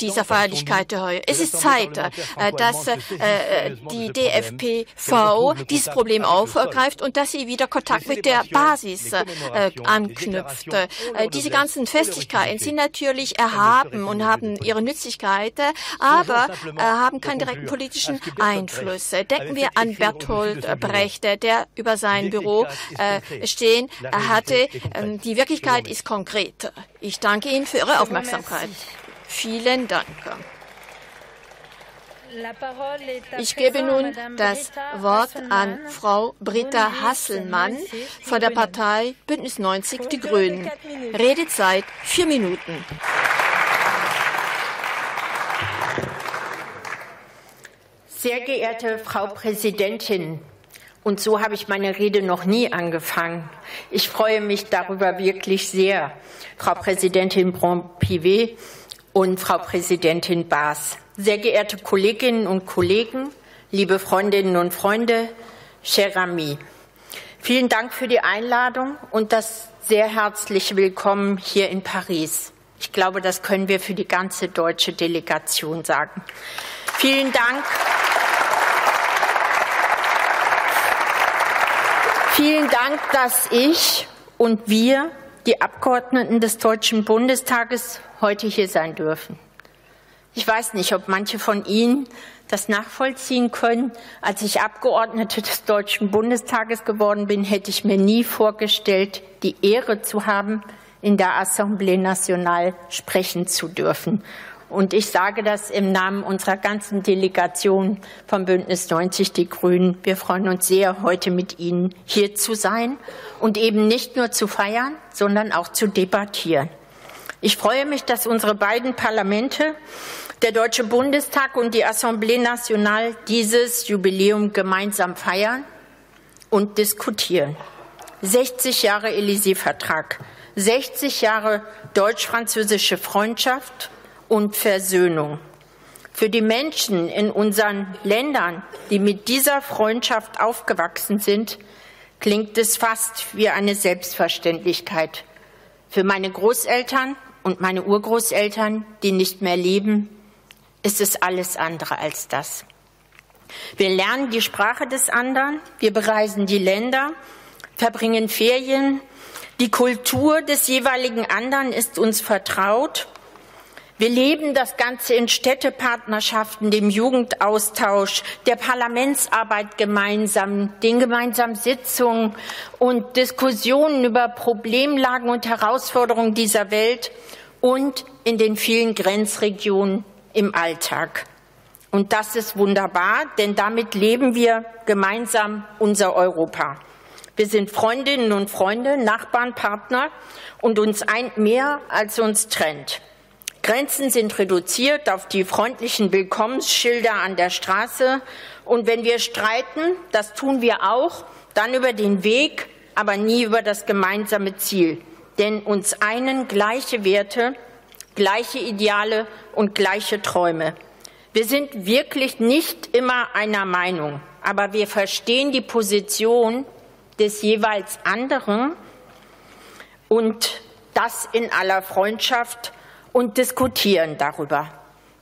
Dieser Feierlichkeit heute. Es ist Zeit, äh, dass äh, die DFPV dieses Problem aufgreift und dass sie wieder Kontakt mit der Basis anknüpft. Diese ganzen Festlichkeiten sind natürlich erhaben und haben ihre Nützlichkeit, aber haben keinen direkten politischen Einfluss. Denken wir an Bertolt Brecht, der über sein Büro stehen hatte. Ähm, die Wirklichkeit ist konkret. Ich danke Ihnen für Ihre Aufmerksamkeit. Vielen Dank. Ich gebe nun das Wort an Frau Britta Hasselmann von der Partei Bündnis 90 Die Grünen. Redezeit vier Minuten. Sehr geehrte Frau Präsidentin, und so habe ich meine Rede noch nie angefangen. Ich freue mich darüber wirklich sehr, Frau Präsidentin Brun-Pivet und Frau Präsidentin Baas. Sehr geehrte Kolleginnen und Kollegen, liebe Freundinnen und Freunde, cher ami. Vielen Dank für die Einladung und das sehr herzliche Willkommen hier in Paris. Ich glaube, das können wir für die ganze deutsche Delegation sagen. Vielen Dank. Vielen Dank, dass ich und wir die Abgeordneten des Deutschen Bundestages heute hier sein dürfen. Ich weiß nicht, ob manche von Ihnen das nachvollziehen können. Als ich Abgeordnete des Deutschen Bundestages geworden bin, hätte ich mir nie vorgestellt, die Ehre zu haben, in der Assemblée Nationale sprechen zu dürfen. Und ich sage das im Namen unserer ganzen Delegation vom Bündnis 90 Die Grünen. Wir freuen uns sehr, heute mit Ihnen hier zu sein und eben nicht nur zu feiern, sondern auch zu debattieren. Ich freue mich, dass unsere beiden Parlamente, der Deutsche Bundestag und die Assemblée Nationale, dieses Jubiläum gemeinsam feiern und diskutieren. 60 Jahre Élysée-Vertrag, 60 Jahre deutsch-französische Freundschaft und Versöhnung. Für die Menschen in unseren Ländern, die mit dieser Freundschaft aufgewachsen sind, klingt es fast wie eine Selbstverständlichkeit. Für meine Großeltern und meine Urgroßeltern, die nicht mehr leben, ist es alles andere als das. Wir lernen die Sprache des anderen, wir bereisen die Länder, verbringen Ferien, die Kultur des jeweiligen anderen ist uns vertraut wir leben das Ganze in Städtepartnerschaften, dem Jugendaustausch, der Parlamentsarbeit gemeinsam, den gemeinsamen Sitzungen und Diskussionen über Problemlagen und Herausforderungen dieser Welt und in den vielen Grenzregionen im Alltag. Und das ist wunderbar, denn damit leben wir gemeinsam unser Europa. Wir sind Freundinnen und Freunde, Nachbarn, Partner und uns eint mehr, als uns trennt. Grenzen sind reduziert auf die freundlichen Willkommensschilder an der Straße. Und wenn wir streiten, das tun wir auch, dann über den Weg, aber nie über das gemeinsame Ziel. Denn uns einen gleiche Werte, gleiche Ideale und gleiche Träume. Wir sind wirklich nicht immer einer Meinung, aber wir verstehen die Position des jeweils anderen und das in aller Freundschaft und diskutieren darüber.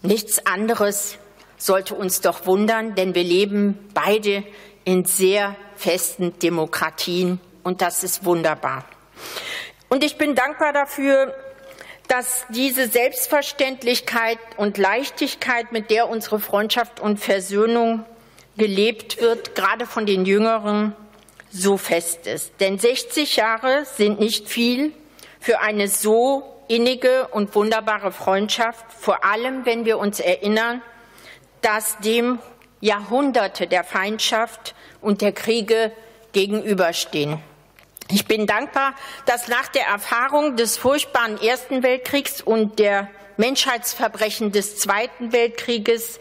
Nichts anderes sollte uns doch wundern, denn wir leben beide in sehr festen Demokratien und das ist wunderbar. Und ich bin dankbar dafür, dass diese Selbstverständlichkeit und Leichtigkeit, mit der unsere Freundschaft und Versöhnung gelebt wird, gerade von den Jüngeren, so fest ist. Denn 60 Jahre sind nicht viel für eine so innige und wunderbare Freundschaft, vor allem wenn wir uns erinnern, dass dem Jahrhunderte der Feindschaft und der Kriege gegenüberstehen. Ich bin dankbar, dass nach der Erfahrung des furchtbaren Ersten Weltkriegs und der Menschheitsverbrechen des Zweiten Weltkrieges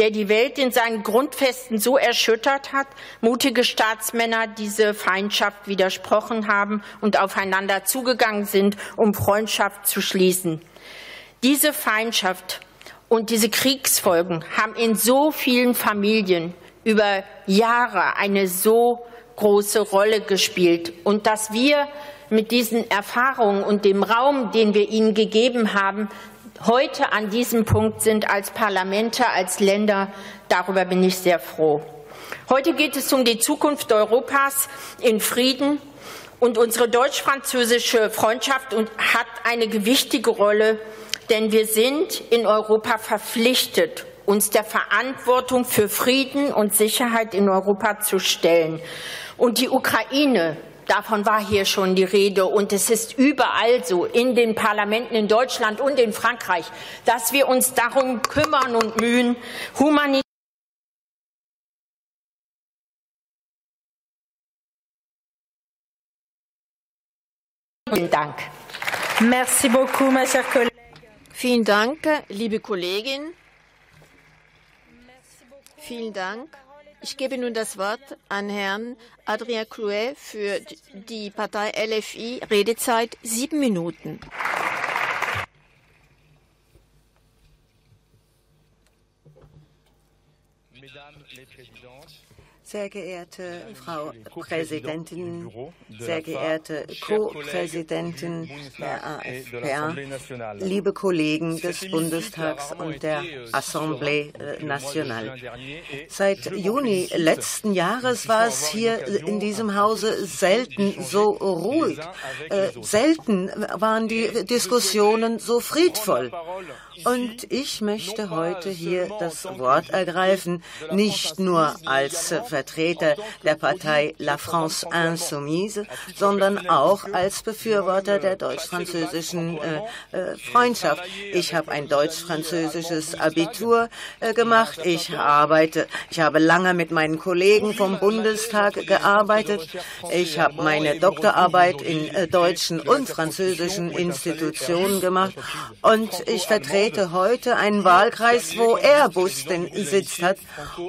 der die Welt in seinen Grundfesten so erschüttert hat, mutige Staatsmänner diese Feindschaft widersprochen haben und aufeinander zugegangen sind, um Freundschaft zu schließen. Diese Feindschaft und diese Kriegsfolgen haben in so vielen Familien über Jahre eine so große Rolle gespielt. Und dass wir mit diesen Erfahrungen und dem Raum, den wir ihnen gegeben haben, heute an diesem Punkt sind als Parlamente, als Länder. Darüber bin ich sehr froh. Heute geht es um die Zukunft Europas in Frieden. Und unsere deutsch-französische Freundschaft hat eine gewichtige Rolle, denn wir sind in Europa verpflichtet, uns der Verantwortung für Frieden und Sicherheit in Europa zu stellen. Und die Ukraine Davon war hier schon die Rede. Und es ist überall so, in den Parlamenten in Deutschland und in Frankreich, dass wir uns darum kümmern und mühen, humanitär Vielen Dank. Merci beaucoup, ma chère collègue. Vielen Dank, liebe Kollegin. Vielen Dank. Ich gebe nun das Wort an Herrn Adrien Clouet für die Partei LFI. Redezeit sieben Minuten. Sehr geehrte Frau Präsidentin, sehr geehrte Co-Präsidentin der AFPA, liebe Kollegen des Bundestags und der Assemblée Nationale. Seit Juni letzten Jahres war es hier in diesem Hause selten so ruhig. Äh, selten waren die Diskussionen so friedvoll. Und ich möchte heute hier das Wort ergreifen, nicht nur als Vertreter der Partei La France Insoumise, sondern auch als Befürworter der deutsch-französischen äh, äh, Freundschaft. Ich habe ein deutsch-französisches Abitur äh, gemacht. Ich arbeite, ich habe lange mit meinen Kollegen vom Bundestag gearbeitet. Ich habe meine Doktorarbeit in äh, deutschen und französischen Institutionen gemacht und ich vertrete heute einen Wahlkreis, wo Airbus den Sitz hat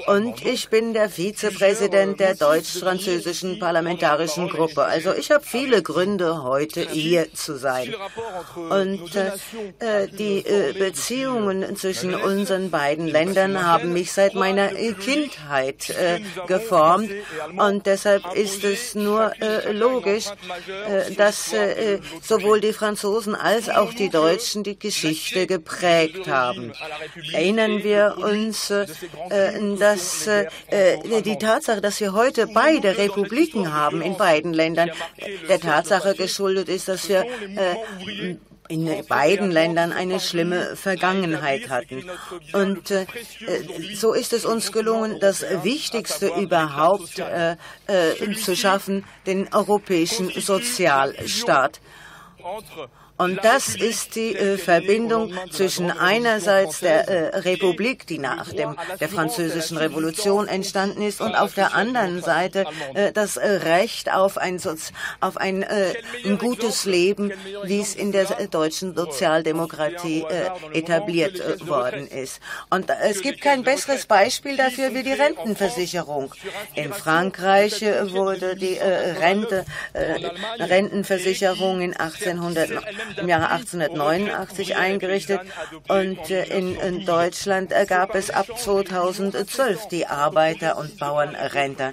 und ich bin der Vizepräsident der deutsch-französischen parlamentarischen Gruppe. Also ich habe viele Gründe, heute hier zu sein. Und äh, die äh, Beziehungen zwischen unseren beiden Ländern haben mich seit meiner Kindheit äh, geformt und deshalb ist es nur äh, logisch, äh, dass äh, sowohl die Franzosen als auch die Deutschen die Geschichte geprägt haben. Erinnern wir uns, dass die Tatsache, dass wir heute beide Republiken haben in beiden Ländern, der Tatsache geschuldet ist, dass wir in beiden Ländern eine schlimme Vergangenheit hatten. Und äh, so ist es uns gelungen, das Wichtigste überhaupt äh, äh, zu schaffen, den europäischen Sozialstaat. Und das ist die äh, Verbindung zwischen einerseits der äh, Republik, die nach dem, der französischen Revolution entstanden ist, und auf der anderen Seite äh, das Recht auf ein, auf ein, äh, ein, gutes Leben, wie es in der deutschen Sozialdemokratie äh, etabliert äh, worden ist. Und es gibt kein besseres Beispiel dafür wie die Rentenversicherung. In Frankreich wurde die Rente, Rentenversicherung in 1800 im Jahre 1889 eingerichtet und äh, in, Deutschland gab es ab 2012 die Arbeiter- und Bauernrente.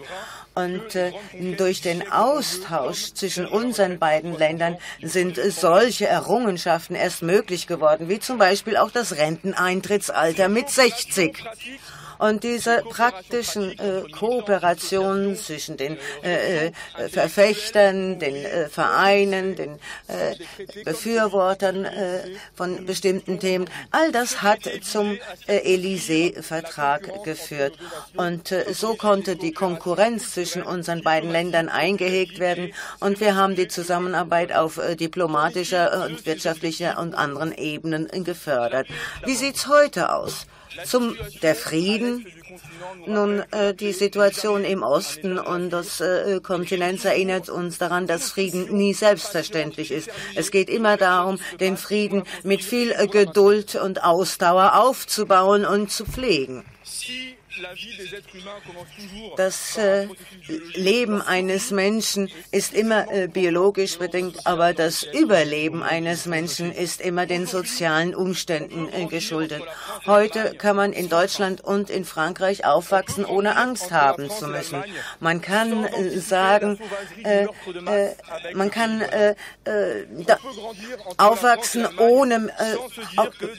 Und äh, durch den Austausch zwischen unseren beiden Ländern sind äh, solche Errungenschaften erst möglich geworden, wie zum Beispiel auch das Renteneintrittsalter mit 60. Und diese praktischen äh, Kooperationen zwischen den äh, äh, Verfechtern, den äh, Vereinen, den äh, Befürwortern äh, von bestimmten Themen, all das hat zum Élysée-Vertrag geführt. Und so konnte die Konkurrenz zwischen unseren beiden Ländern eingehegt werden. Und wir haben die Zusammenarbeit auf diplomatischer und wirtschaftlicher und anderen Ebenen gefördert. Wie sieht es heute aus? Zum der Frieden. Nun, äh, die Situation im Osten und des äh, Kontinents erinnert uns daran, dass Frieden nie selbstverständlich ist. Es geht immer darum, den Frieden mit viel äh, Geduld und Ausdauer aufzubauen und zu pflegen. Das äh, Leben eines Menschen ist immer äh, biologisch bedingt, aber das Überleben eines Menschen ist immer den sozialen Umständen äh, geschuldet. Heute kann man in Deutschland und in Frankreich aufwachsen, ohne Angst haben zu müssen. Man kann sagen, man kann aufwachsen, ohne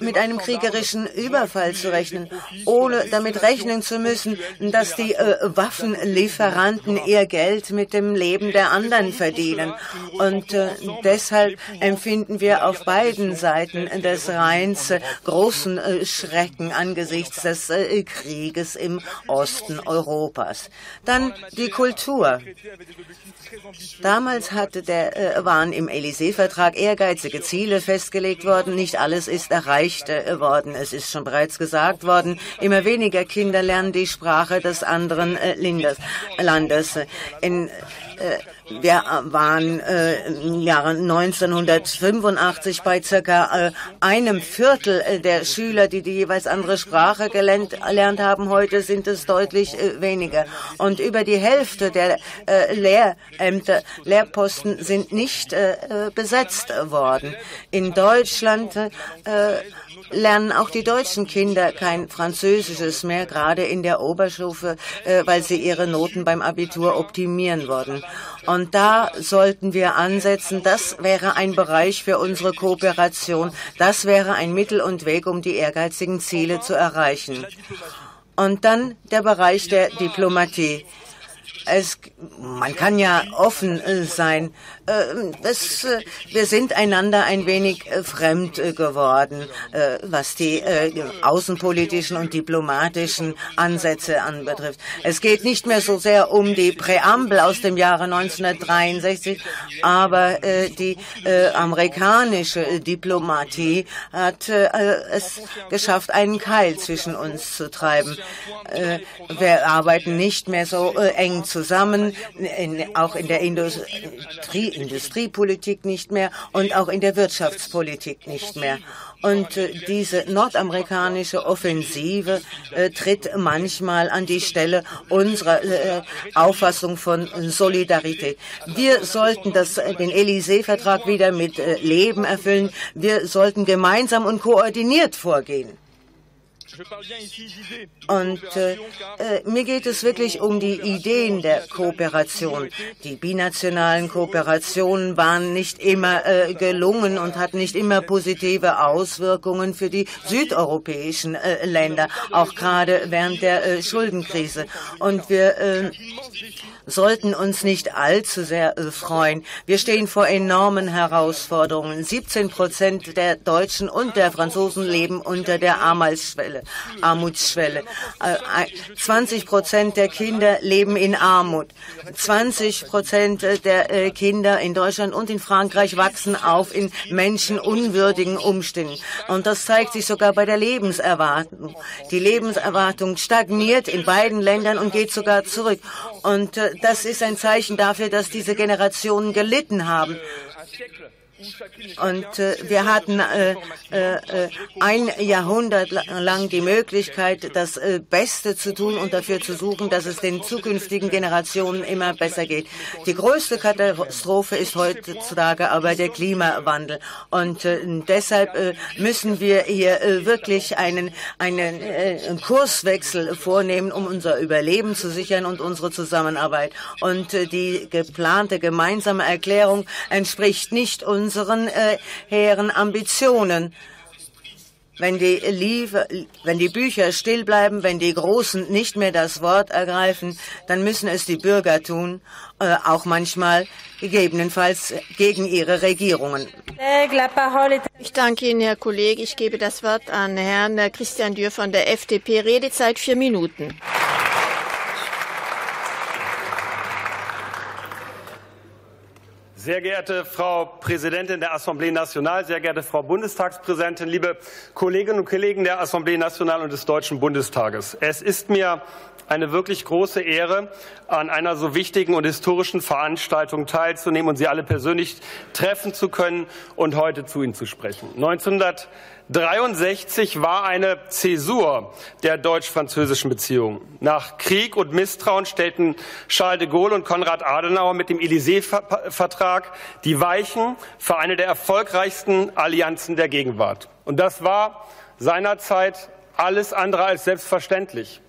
mit einem kriegerischen Überfall zu rechnen, ohne damit rechnen zu müssen, dass die äh, Waffenlieferanten ihr Geld mit dem Leben der anderen verdienen. Und äh, deshalb empfinden wir auf beiden Seiten des Rheins äh, großen äh, Schrecken angesichts des äh, Krieges im Osten Europas. Dann die Kultur. Damals hatte der, äh, waren im Élysée-Vertrag ehrgeizige Ziele festgelegt worden. Nicht alles ist erreicht worden. Es ist schon bereits gesagt worden, immer weniger Kinder lernen lernen die Sprache des anderen äh, Landes. In, wir waren äh, im Jahre 1985 bei circa äh, einem Viertel äh, der Schüler, die die jeweils andere Sprache gelernt, gelernt haben. Heute sind es deutlich äh, weniger. Und über die Hälfte der äh, Lehrämter, Lehrposten sind nicht äh, äh besetzt worden. In Deutschland äh, lernen auch die deutschen Kinder kein Französisches mehr, gerade in der Oberstufe, äh, weil sie ihre Noten beim Abitur optimieren wollen. Und da sollten wir ansetzen. Das wäre ein Bereich für unsere Kooperation. Das wäre ein Mittel und Weg, um die ehrgeizigen Ziele zu erreichen. Und dann der Bereich der Diplomatie. es, man kann ja offen äh, sein. Das, äh, wir sind einander ein wenig äh, fremd geworden, was die außenpolitischen und diplomatischen Ansätze anbetrifft. Es geht nicht mehr so sehr um die Präambel aus dem Jahre 1963, aber die amerikanische Diplomatie hat es geschafft, einen Keil zwischen uns zu treiben. Wir arbeiten nicht mehr so eng zusammen, auch in der Industrie, Industriepolitik nicht mehr und auch in der Wirtschaftspolitik nicht mehr. Und äh, diese nordamerikanische Offensive äh, tritt manchmal an die Stelle unserer äh, Auffassung von Solidarität. Wir sollten das, äh, den Élysée-Vertrag wieder mit äh, Leben erfüllen. Wir sollten gemeinsam und koordiniert vorgehen. Und äh, äh, mir geht es wirklich um die Ideen der Kooperation. Die binationalen Kooperationen waren nicht immer äh, gelungen und hatten nicht immer positive Auswirkungen für die südeuropäischen äh, Länder, auch gerade während der äh, Schuldenkrise. Und wir sollten uns nicht allzu sehr freuen. Wir stehen vor enormen Herausforderungen. 17 Prozent der Deutschen und der Franzosen leben unter der Armutsschwelle. Armutsschwelle. 20 äh, Prozent der Kinder leben in Armut. 20 Prozent der äh, Kinder in Deutschland und in Frankreich wachsen auf in menschenunwürdigen Umständen. Und das zeigt sich sogar bei der Lebenserwartung. Die Lebenserwartung stagniert in beiden Ländern und geht sogar zurück. Und das ist ein Zeichen dafür, dass diese Generationen gelitten haben. Und äh, wir hatten äh, äh, ein Jahrhundert lang die Möglichkeit, das äh, Beste zu tun und dafür zu suchen, dass es den zukünftigen Generationen immer besser geht. Die größte Katastrophe ist heutzutage aber der Klimawandel. Und äh, deshalb äh, müssen wir hier wirklich einen, einen Kurswechsel vornehmen, um unser Überleben zu sichern und unsere Zusammenarbeit. Und die geplante gemeinsame Erklärung entspricht nicht uns unseren äh, hehren Ambitionen. Wenn die, Liefer, wenn die Bücher still bleiben, wenn die Großen nicht mehr das Wort ergreifen, dann müssen es die Bürger tun, äh, auch manchmal gegebenenfalls gegen ihre Regierungen. Ich danke Ihnen, Herr Kollege. Ich gebe das Wort an Herrn Christian Dürr von der FDP. Redezeit vier Minuten. Sehr geehrte Frau Präsidentin der Assemblée Nationale, sehr geehrte Frau Bundestagspräsidentin, liebe Kolleginnen und Kollegen der Assemblée Nationale und des Deutschen Bundestages. Es ist mir eine wirklich große Ehre, an einer so wichtigen und historischen Veranstaltung teilzunehmen und Sie alle persönlich treffen zu können und heute zu Ihnen zu sprechen. 1900 1963 war eine Zäsur der deutsch-französischen Beziehungen. Nach Krieg und Misstrauen stellten Charles de Gaulle und Konrad Adenauer mit dem Élysée-Vertrag die Weichen für eine der erfolgreichsten Allianzen der Gegenwart. Und das war seinerzeit alles andere als selbstverständlich.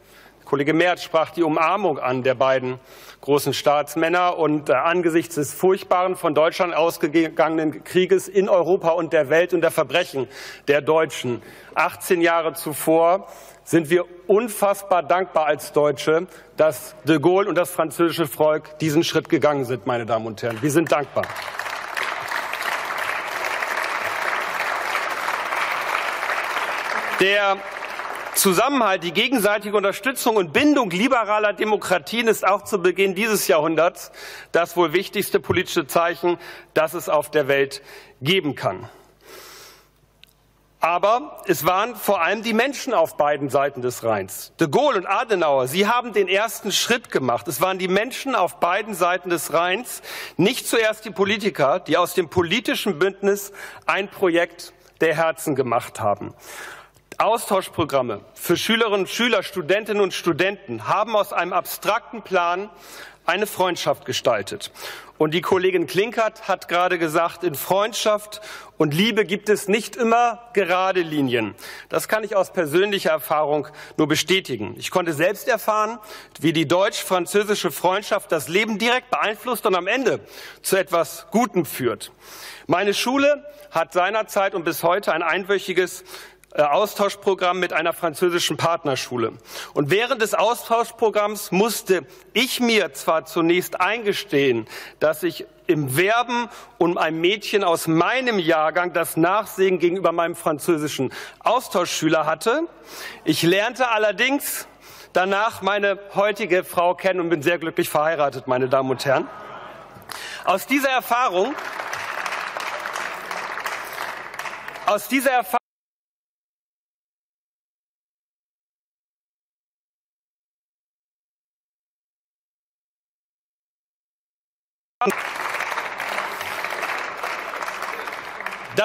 Kollege Merz sprach die Umarmung an der beiden großen Staatsmänner. Und äh, angesichts des furchtbaren von Deutschland ausgegangenen Krieges in Europa und der Welt und der Verbrechen der Deutschen 18 Jahre zuvor sind wir unfassbar dankbar als Deutsche, dass de Gaulle und das französische Volk diesen Schritt gegangen sind, meine Damen und Herren. Wir sind dankbar. Der Zusammenhalt, die gegenseitige Unterstützung und Bindung liberaler Demokratien ist auch zu Beginn dieses Jahrhunderts das wohl wichtigste politische Zeichen, das es auf der Welt geben kann. Aber es waren vor allem die Menschen auf beiden Seiten des Rheins. De Gaulle und Adenauer, sie haben den ersten Schritt gemacht. Es waren die Menschen auf beiden Seiten des Rheins, nicht zuerst die Politiker, die aus dem politischen Bündnis ein Projekt der Herzen gemacht haben. Austauschprogramme für Schülerinnen und Schüler, Studentinnen und Studenten haben aus einem abstrakten Plan eine Freundschaft gestaltet. Und die Kollegin Klinkert hat gerade gesagt, in Freundschaft und Liebe gibt es nicht immer gerade Linien. Das kann ich aus persönlicher Erfahrung nur bestätigen. Ich konnte selbst erfahren, wie die deutsch-französische Freundschaft das Leben direkt beeinflusst und am Ende zu etwas Gutem führt. Meine Schule hat seinerzeit und bis heute ein einwöchiges Austauschprogramm mit einer französischen Partnerschule. Und während des Austauschprogramms musste ich mir zwar zunächst eingestehen, dass ich im Werben um ein Mädchen aus meinem Jahrgang das Nachsehen gegenüber meinem französischen Austauschschüler hatte. Ich lernte allerdings danach meine heutige Frau kennen und bin sehr glücklich verheiratet, meine Damen und Herren. Aus dieser Erfahrung, aus dieser Erfahrung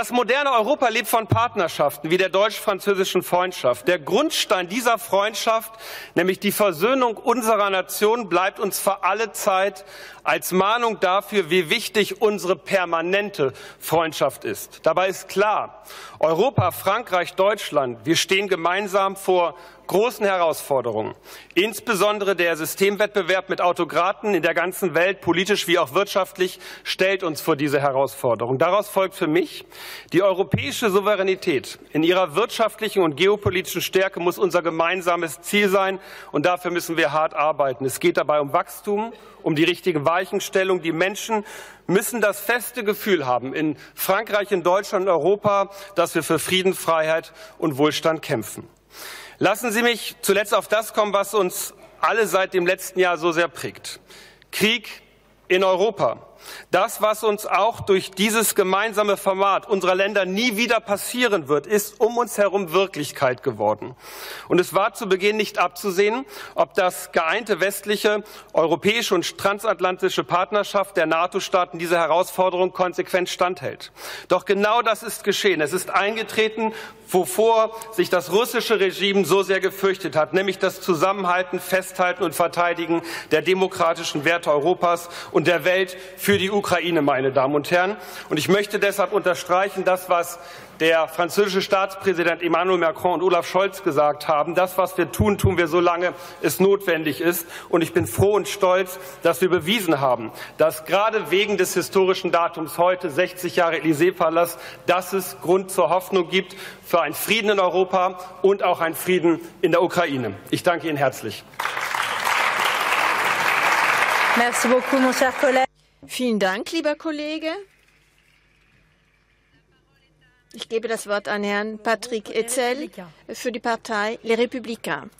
Das moderne Europa lebt von Partnerschaften wie der deutsch-französischen Freundschaft. Der Grundstein dieser Freundschaft, nämlich die Versöhnung unserer Nation, bleibt uns für alle Zeit als Mahnung dafür, wie wichtig unsere permanente Freundschaft ist. Dabei ist klar, Europa, Frankreich, Deutschland, wir stehen gemeinsam vor großen Herausforderungen. Insbesondere der Systemwettbewerb mit Autokraten in der ganzen Welt, politisch wie auch wirtschaftlich, stellt uns vor diese Herausforderung. Daraus folgt für mich, die europäische Souveränität in ihrer wirtschaftlichen und geopolitischen Stärke muss unser gemeinsames Ziel sein. Und dafür müssen wir hart arbeiten. Es geht dabei um Wachstum, um die richtige Weichenstellung. Die Menschen müssen das feste Gefühl haben, in Frankreich, in Deutschland, in Europa, dass wir für Frieden, Freiheit und Wohlstand kämpfen. Lassen Sie mich zuletzt auf das kommen, was uns alle seit dem letzten Jahr so sehr prägt. Krieg in Europa. Das, was uns auch durch dieses gemeinsame Format unserer Länder nie wieder passieren wird, ist um uns herum Wirklichkeit geworden. Und es war zu Beginn nicht abzusehen, ob das geeinte westliche, europäische und transatlantische Partnerschaft der NATO-Staaten dieser Herausforderung konsequent standhält. Doch genau das ist geschehen. Es ist eingetreten, wovor sich das russische Regime so sehr gefürchtet hat, nämlich das Zusammenhalten, Festhalten und Verteidigen der demokratischen Werte Europas und der Welt für die Ukraine, meine Damen und Herren. Und ich möchte deshalb unterstreichen, das, was der französische Staatspräsident Emmanuel Macron und Olaf Scholz gesagt haben. Das, was wir tun, tun wir, solange es notwendig ist. Und ich bin froh und stolz, dass wir bewiesen haben, dass gerade wegen des historischen Datums heute 60 Jahre Élysée-Palast, dass es Grund zur Hoffnung gibt für einen Frieden in Europa und auch einen Frieden in der Ukraine. Ich danke Ihnen herzlich. Merci beaucoup, mon cher collègue. Vielen Dank, lieber Kollege. Ich gebe das Wort an Herrn Patrick Etzel für die Partei Les Républicains.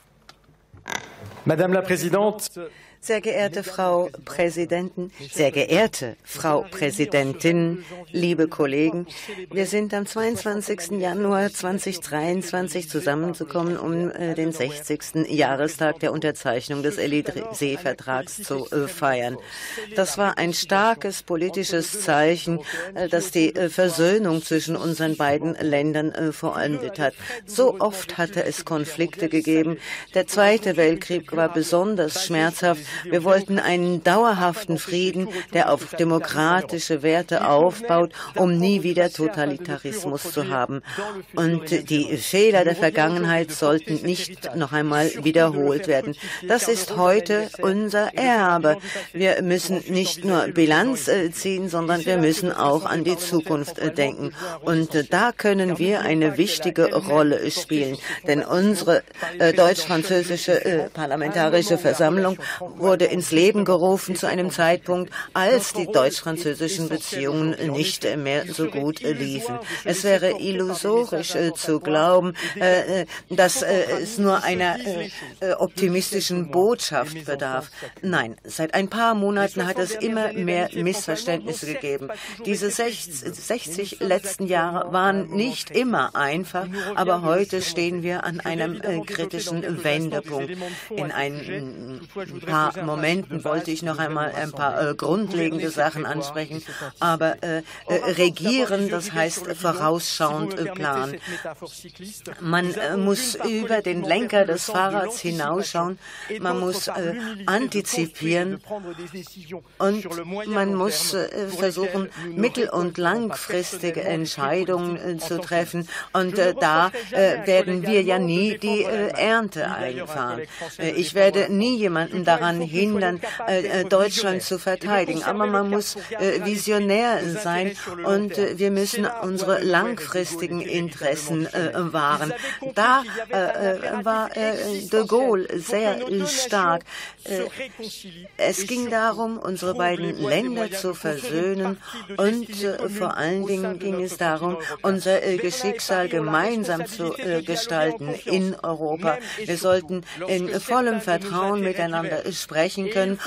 Madame la Présidente, sehr geehrte Frau Präsidentin, sehr geehrte Frau Präsidentin, liebe Kollegen, wir sind am 22. Januar 2023 zusammenzukommen, um äh, den 60. Jahrestag der Unterzeichnung des Élysée-Vertrags zu äh, feiern. Das war ein starkes politisches Zeichen, äh, das die Versöhnung zwischen unseren beiden Ländern vorangeht hat. So oft hatte es Konflikte gegeben. Der Zweite Weltkrieg war besonders schmerzhaft wir wollten einen dauerhaften Frieden, der auf demokratische Werte aufbaut, um nie wieder Totalitarismus zu haben. Und die Fehler der Vergangenheit sollten nicht noch einmal wiederholt werden. Das ist heute unser Erbe. Wir müssen nicht nur Bilanz äh, ziehen, sondern wir müssen auch an die Zukunft äh, denken. Und äh, da können wir eine wichtige Rolle spielen. Denn unsere deutsch-französische Parlamentarische Versammlung wurde ins Leben gerufen zu einem Zeitpunkt, als die deutsch-französischen Beziehungen nicht mehr so gut liefen. Es wäre illusorisch äh, zu glauben, äh, dass äh, es nur einer optimistischen Botschaft bedarf. Nein, seit ein paar Monaten hat es immer mehr Missverständnisse gegeben. Diese 60 letzten Jahre waren nicht immer einfach, aber heute stehen wir an einem kritischen Wendepunkt. In ein paar Momenten wollte ich noch einmal ein paar äh, grundlegende Sachen ansprechen. Aber äh, äh, regieren, das heißt vorausschauend äh, planen. Man äh, muss über den Lenker des Fahrrads hinausschauen. Man muss äh, antizipieren und man muss versuchen, mittel- und langfristige Entscheidungen zu treffen. Und da werden wir ja nie die Ernte einfahren. Ich werde nie jemanden daran daran hindern, Deutschland zu verteidigen. Aber man muss visionär sein und wir müssen unsere langfristigen Interessen wahren. Da war de Gaulle sehr stark. Es ging darum, unsere beiden Länder zu versöhnen und vor allen Dingen ging es darum, unser Geschicksal gemeinsam zu gestalten in Europa. Wir sollten in vollem Vertrauen miteinander sprechen können,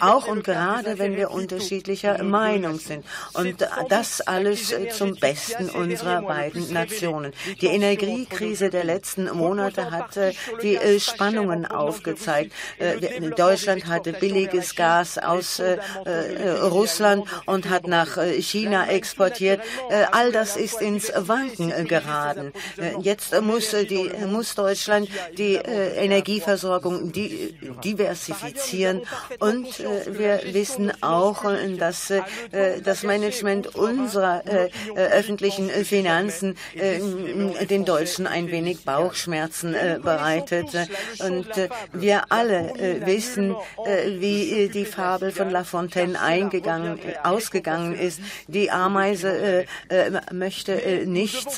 auch und gerade wenn wir unterschiedlicher Meinung sind. Und das alles zum Besten unserer beiden Nationen. Die Energiekrise der letzten Monate hat die Spannungen aufgezeigt. Deutschland hatte billiges Gas aus Russland und hat nach China exportiert. All das ist ins Wanken geraten. Jetzt muss, die, muss Deutschland die Energieversorgung diversifizieren und wir wissen auch, dass das Management unserer öffentlichen Finanzen den Deutschen ein wenig Bauchschmerzen bereitet. Und wir alle wissen, wie die Fabel von La Fontaine eingegangen, ausgegangen ist. Die Ameise möchte nichts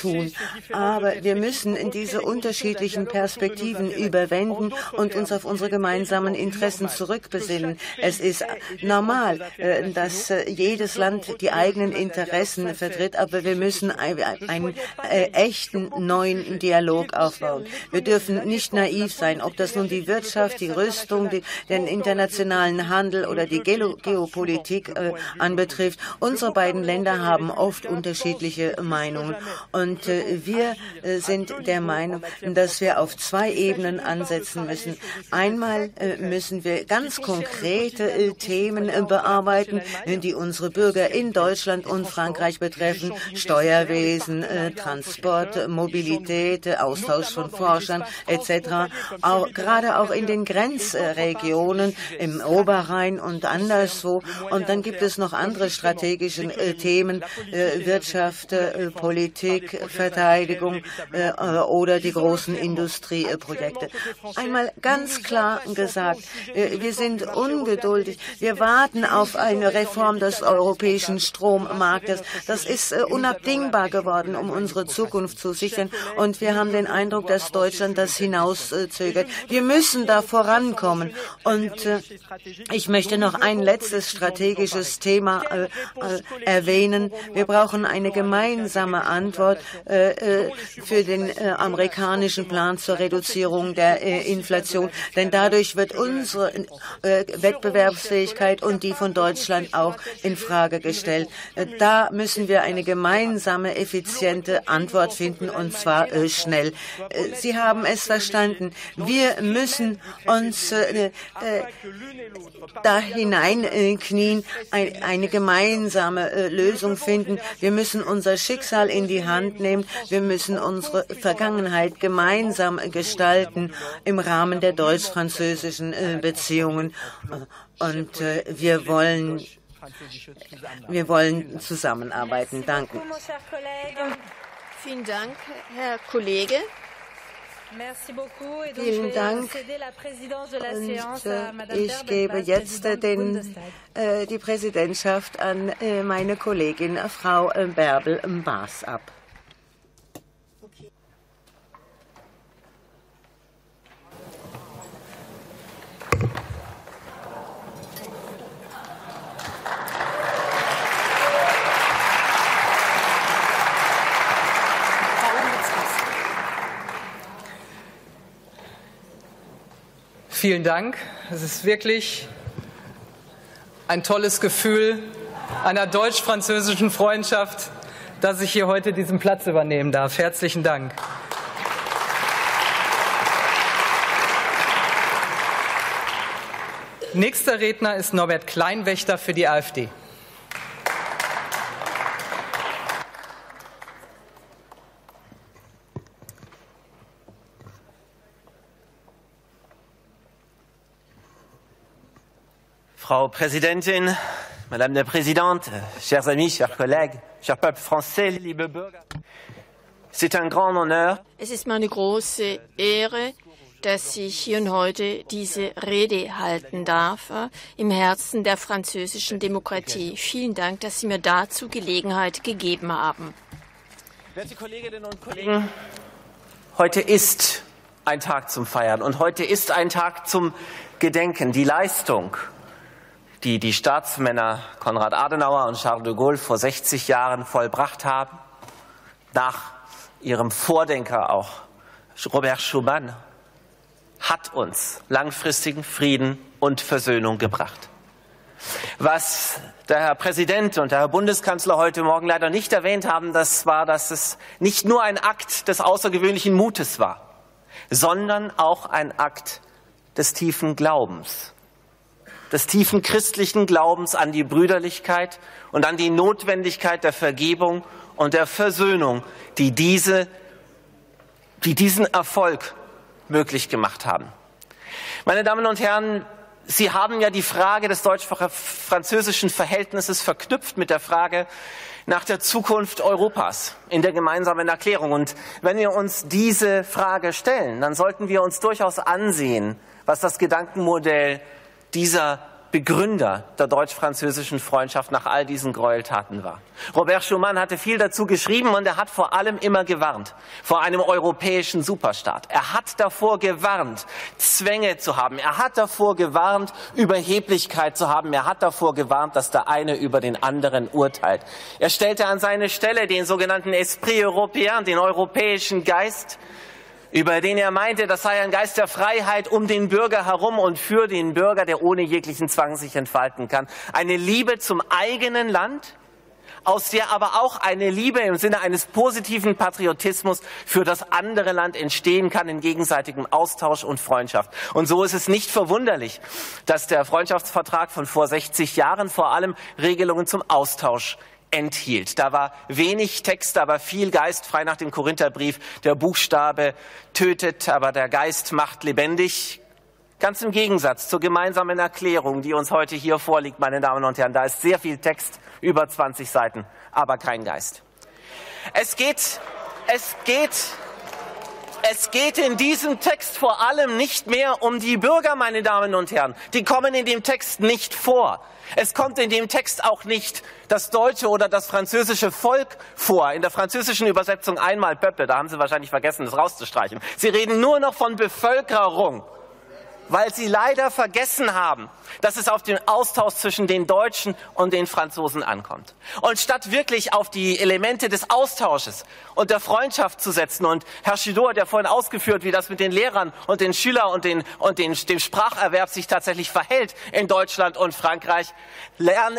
tun. Aber wir müssen diese unterschiedlichen Perspektiven überwenden und uns auf unsere gemeinsamen Interessen zurückbesinnen. Es ist normal, äh, dass äh, jedes Land die eigenen Interessen vertritt, aber wir müssen einen äh, echten neuen Dialog aufbauen. Wir dürfen nicht naiv sein, ob das nun die Wirtschaft, die Rüstung, die, den internationalen Handel oder die Geopolitik äh, anbetrifft. Unsere beiden Länder haben oft unterschiedliche Meinungen. Und äh, wir äh, sind der Meinung, dass wir auf zwei Ebenen ansetzen müssen. Einmal müssen wir ganz konkrete Themen bearbeiten, die unsere Bürger in Deutschland und Frankreich betreffen. Steuerwesen, Transport, Mobilität, Austausch von Forschern etc. Auch, gerade auch in den Grenzregionen im Oberrhein und anderswo. Und dann gibt es noch andere strategische äh, Themen, äh, Wirtschaft, äh, Politik, Verteidigung oder die großen Industrieprojekte. Einmal ganz klar gesagt, wir sind ungeduldig. Wir warten auf eine Reform des europäischen Strommarktes. Das ist unabdingbar geworden, um unsere Zukunft zu sichern. Und wir haben den Eindruck, dass Deutschland das hinauszögert. Wir müssen da vorankommen. Und äh, ich möchte noch ein letztes strategisches Thema äh, äh, erwähnen. Wir brauchen eine gemeinsame Antwort äh, für den äh, amerikanischen Plan zur Reduzierung der äh, Inflation. Denn dadurch wird unsere Wettbewerbsfähigkeit und die von Deutschland auch in Frage gestellt. Da müssen wir eine gemeinsame, effiziente Antwort finden und zwar schnell. Sie haben es verstanden. Wir müssen uns äh, äh, da hineinknien, ein, eine gemeinsame äh, Lösung finden. Wir müssen unser Schicksal in die Hand nehmen. Wir müssen unsere Vergangenheit gemeinsam gestalten im Rahmen der deutsch-französischen äh, Beziehungen. Und äh, wir wollen wir wollen zusammenarbeiten. Danke. Vielen Dank, Herr Kollege. Vielen Dank. Und äh, ich gebe jetzt den, äh, die Präsidentschaft an meine Kollegin Frau Bärbel Baas ab. Vielen Dank. Es ist wirklich ein tolles Gefühl einer deutsch-französischen Freundschaft, dass ich hier heute diesen Platz übernehmen darf. Herzlichen Dank. Nächster Redner ist Norbert Kleinwächter für die AfD. Frau Präsidentin, Madame la Présidente, chers amis, chers collègues, chers peuples français, liebe Bürger. C'est un grand honneur. Es ist mir eine große Ehre, dass ich hier und heute diese Rede halten darf äh, im Herzen der französischen Demokratie. Vielen Dank, dass Sie mir dazu Gelegenheit gegeben haben. Werte Kolleginnen und Kollegen, heute ist ein Tag zum Feiern und heute ist ein Tag zum Gedenken. Die Leistung, die die Staatsmänner Konrad Adenauer und Charles de Gaulle vor 60 Jahren vollbracht haben, nach ihrem Vordenker auch Robert Schumann, hat uns langfristigen Frieden und Versöhnung gebracht. Was der Herr Präsident und der Herr Bundeskanzler heute Morgen leider nicht erwähnt haben, das war, dass es nicht nur ein Akt des außergewöhnlichen Mutes war, sondern auch ein Akt des tiefen Glaubens, des tiefen christlichen Glaubens an die Brüderlichkeit und an die Notwendigkeit der Vergebung und der Versöhnung, die, diese, die diesen Erfolg möglich gemacht haben. Meine Damen und Herren, Sie haben ja die Frage des deutsch-französischen Verhältnisses verknüpft mit der Frage nach der Zukunft Europas in der gemeinsamen Erklärung. Und wenn wir uns diese Frage stellen, dann sollten wir uns durchaus ansehen, was das Gedankenmodell dieser Begründer der deutsch-französischen Freundschaft nach all diesen Gräueltaten war. Robert Schumann hatte viel dazu geschrieben und er hat vor allem immer gewarnt vor einem europäischen Superstaat. Er hat davor gewarnt, Zwänge zu haben. Er hat davor gewarnt, Überheblichkeit zu haben. Er hat davor gewarnt, dass der eine über den anderen urteilt. Er stellte an seine Stelle den sogenannten Esprit européen, den europäischen Geist, über den er meinte, das sei ein Geist der Freiheit um den Bürger herum und für den Bürger, der ohne jeglichen Zwang sich entfalten kann. Eine Liebe zum eigenen Land, aus der aber auch eine Liebe im Sinne eines positiven Patriotismus für das andere Land entstehen kann in gegenseitigem Austausch und Freundschaft. Und so ist es nicht verwunderlich, dass der Freundschaftsvertrag von vor 60 Jahren vor allem Regelungen zum Austausch enthielt. Da war wenig Text, aber viel Geist, frei nach dem Korintherbrief. Der Buchstabe tötet, aber der Geist macht lebendig. Ganz im Gegensatz zur gemeinsamen Erklärung, die uns heute hier vorliegt, meine Damen und Herren. Da ist sehr viel Text, über 20 Seiten, aber kein Geist. Es geht, es geht es geht in diesem Text vor allem nicht mehr um die Bürger, meine Damen und Herren. Die kommen in dem Text nicht vor. Es kommt in dem Text auch nicht das deutsche oder das französische Volk vor. In der französischen Übersetzung einmal Peuple, da haben Sie wahrscheinlich vergessen, das rauszustreichen. Sie reden nur noch von Bevölkerung weil sie leider vergessen haben, dass es auf den Austausch zwischen den Deutschen und den Franzosen ankommt. Und statt wirklich auf die Elemente des Austausches und der Freundschaft zu setzen, und Herr Chidor hat ja vorhin ausgeführt, wie das mit den Lehrern und den Schülern und, den, und den, dem Spracherwerb sich tatsächlich verhält in Deutschland und Frankreich, lernen,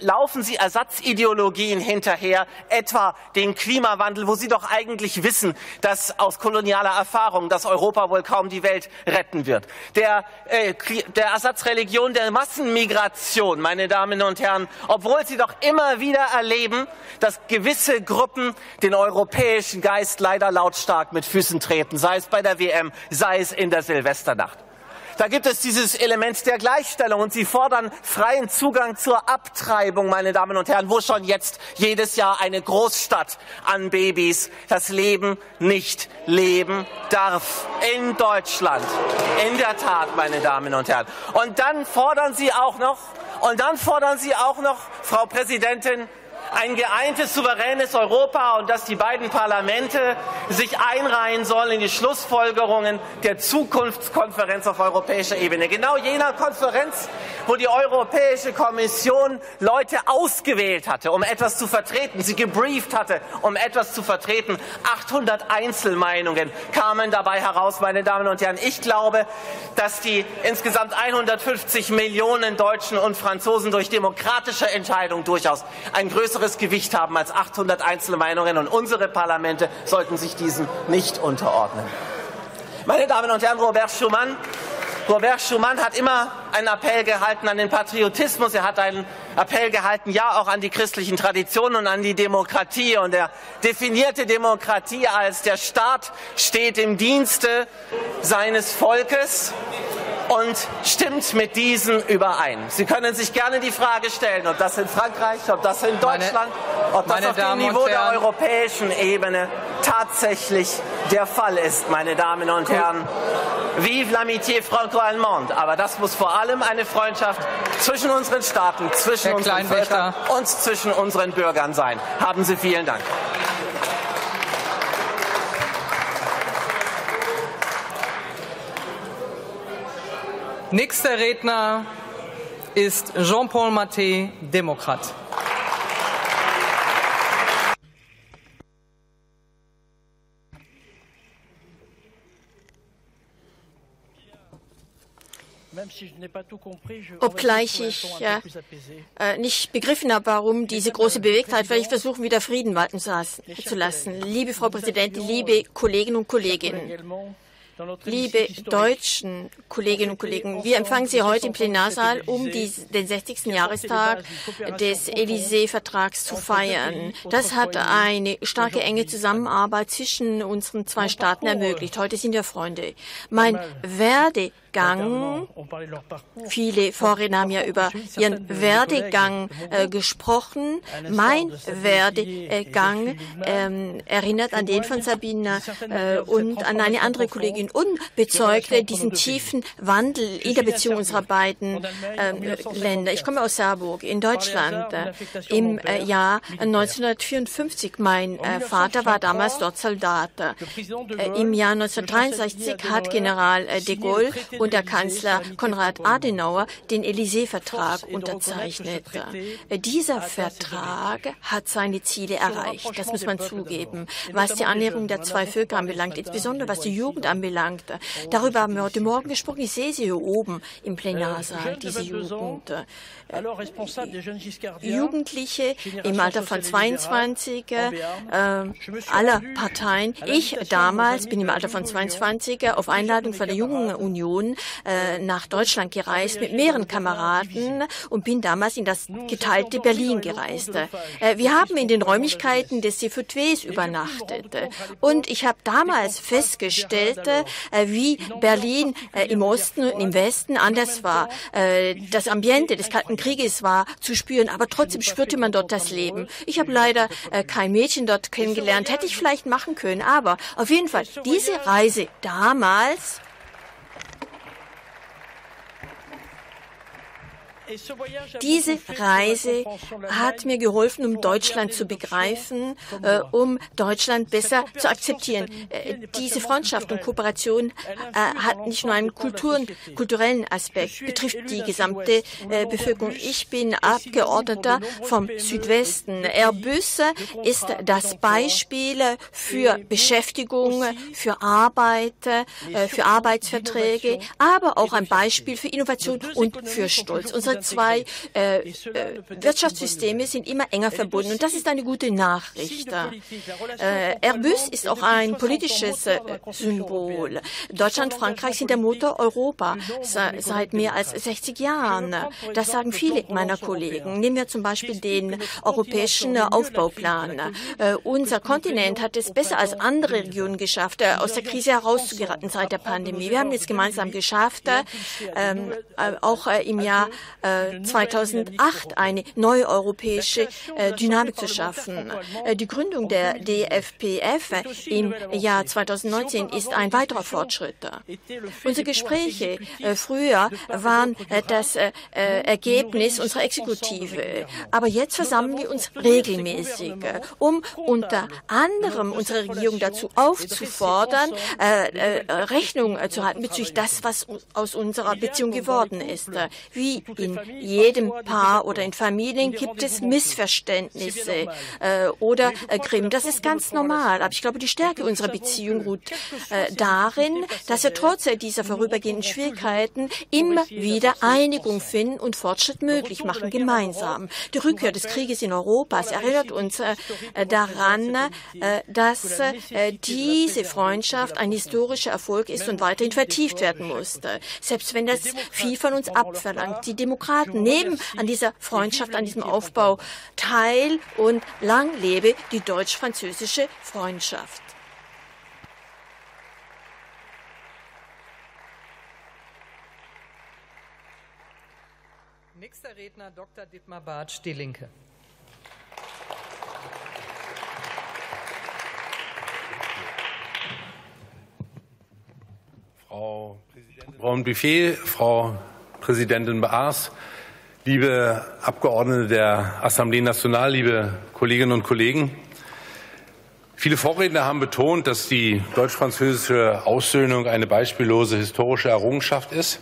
laufen sie Ersatzideologien hinterher, etwa den Klimawandel, wo sie doch eigentlich wissen, dass aus kolonialer Erfahrung, dass Europa wohl kaum die Welt retten wird. Der der, äh, der Ersatzreligion der Massenmigration, meine Damen und Herren, obwohl sie doch immer wieder erleben, dass gewisse Gruppen den europäischen Geist leider lautstark mit Füßen treten, sei es bei der WM, sei es in der Silvesternacht. Da gibt es dieses Element der Gleichstellung und sie fordern freien Zugang zur Abtreibung, meine Damen und Herren, wo schon jetzt jedes Jahr eine Großstadt an Babys das Leben nicht leben darf. In Deutschland. In der Tat, meine Damen und Herren. Und dann fordern sie auch noch, und dann fordern sie auch noch, Frau Präsidentin, ein geeintes, souveränes Europa und dass die beiden Parlamente sich einreihen sollen in die Schlussfolgerungen der Zukunftskonferenz auf europäischer Ebene. Genau jener Konferenz, wo die Europäische Kommission Leute ausgewählt hatte, um etwas zu vertreten, sie gebrieft hatte, um etwas zu vertreten. 800 Einzelmeinungen kamen dabei heraus, meine Damen und Herren. Ich glaube, dass die insgesamt 150 Millionen Deutschen und Franzosen durch demokratische Entscheidung durchaus ein größeres größeres Gewicht haben als 800 Einzelmeinungen und unsere Parlamente sollten sich diesem nicht unterordnen. Meine Damen und Herren, Robert Schumann Robert Schumann hat immer einen Appell gehalten an den Patriotismus. Er hat einen Appell gehalten, ja, auch an die christlichen Traditionen und an die Demokratie. Und er definierte Demokratie als der Staat steht im Dienste seines Volkes und stimmt mit diesen überein. Sie können sich gerne die Frage stellen, ob das in Frankreich, ob das in Deutschland, ob das auf dem Niveau der europäischen Ebene tatsächlich der Fall ist, meine Damen und Herren. Vive l'amitié franco-allemande. Aber das muss vor allem eine Freundschaft zwischen unseren Staaten, zwischen Herr unseren Völkern und zwischen unseren Bürgern sein. Haben Sie vielen Dank. Nächster Redner ist Jean-Paul Maté, Demokrat. Obgleich ich äh, nicht begriffen habe, warum diese große Bewegtheit, werde ich versuchen, wieder Frieden walten zu lassen. Liebe Frau Präsidentin, liebe Kolleginnen und Kollegen, Liebe deutschen Kolleginnen und Kollegen, wir empfangen Sie heute im Plenarsaal, um die, den 60. Jahrestag des Élysée-Vertrags zu feiern. Das hat eine starke, enge Zusammenarbeit zwischen unseren zwei Staaten ermöglicht. Heute sind wir Freunde. Mein Werde Werdegang. Viele Vorredner haben ja über ihren Werdegang äh, gesprochen. Mein Werdegang äh, erinnert an den von Sabina äh, und an eine andere Kollegin und bezeugte diesen tiefen Wandel in der Beziehung unserer beiden äh, Länder. Ich komme aus Saarburg in Deutschland äh, im äh, Jahr 1954. Mein Vater war damals dort Soldat. Im Jahr 1963 hat General de Gaulle und der Kanzler Konrad Adenauer den Élysée-Vertrag unterzeichnete. Dieser Vertrag hat seine Ziele erreicht, das muss man zugeben, was die Annäherung der zwei Völker anbelangt, insbesondere was die Jugend anbelangt. Darüber haben wir heute Morgen gesprochen. Ich sehe sie hier oben im Plenarsaal, diese Jugend. Jugendliche im Alter von 22 äh, aller Parteien. Ich damals bin im Alter von 22 auf Einladung von der Jungen Union äh, nach Deutschland gereist mit mehreren Kameraden und bin damals in das geteilte Berlin gereist. Äh, wir haben in den Räumlichkeiten des CVTWs übernachtet und ich habe damals festgestellt, äh, wie Berlin im Osten und im Westen anders war. Das Ambiente des Kalten Krieges war zu spüren, aber trotzdem spürte man dort das Leben. Ich habe leider kein Mädchen dort kennengelernt, hätte ich vielleicht machen können, aber auf jeden Fall diese Reise damals Diese Reise hat mir geholfen, um Deutschland zu begreifen, äh, um Deutschland besser zu akzeptieren. Äh, diese Freundschaft und Kooperation äh, hat nicht nur einen Kulturen, kulturellen Aspekt, betrifft die gesamte äh, Bevölkerung. Ich bin Abgeordneter vom Südwesten. Airbus ist das Beispiel für Beschäftigung, für Arbeit, äh, für Arbeitsverträge, aber auch ein Beispiel für Innovation und für Stolz. Unsere zwei äh, äh, Wirtschaftssysteme sind immer enger verbunden und das ist eine gute Nachricht. Äh, Airbus ist auch ein politisches äh, Symbol. Deutschland, Frankreich sind der Motor Europa seit mehr als 60 Jahren. Das sagen viele meiner Kollegen. Nehmen wir zum Beispiel den europäischen Aufbauplan. Äh, unser Kontinent hat es besser als andere Regionen geschafft, äh, aus der Krise herauszugeraten seit der Pandemie. Wir haben es gemeinsam geschafft, ähm, auch im Jahr 2008 eine neue europäische äh, Dynamik zu schaffen. Äh, die Gründung der DFPF im Jahr 2019 ist ein weiterer Fortschritt. Unsere Gespräche äh, früher waren das Ergebnis unserer Exekutive. Aber jetzt versammeln wir uns regelmäßig, um unter anderem unsere Regierung dazu aufzufordern, Rechnung zu halten bezüglich das, was aus unserer Beziehung geworden ist. Wie in jedem Paar oder in Familien gibt es Missverständnisse äh, oder äh, Grimm. Das ist ganz normal. Aber ich glaube, die Stärke unserer Beziehung ruht äh, darin, dass wir trotz dieser vorübergehenden Schwierigkeiten immer wieder Einigung finden und Fortschritt möglich machen, gemeinsam. Die Rückkehr des Krieges in Europas erinnert uns äh, daran, äh, dass äh, diese Freundschaft ein historischer Erfolg ist und weiterhin vertieft werden muss. Selbst wenn das viel von uns abverlangt. Die Demokraten nehmen an dieser Freundschaft, an diesem Aufbau teil und lang lebe die deutsch-französische Freundschaft. Nächster Redner Dr. Dietmar Bartsch, Die Linke. Frau Braun-Buffet, Frau Präsidentin Baas, liebe Abgeordnete der Assemblée Nationale, liebe Kolleginnen und Kollegen. Viele Vorredner haben betont, dass die deutsch-französische Aussöhnung eine beispiellose historische Errungenschaft ist.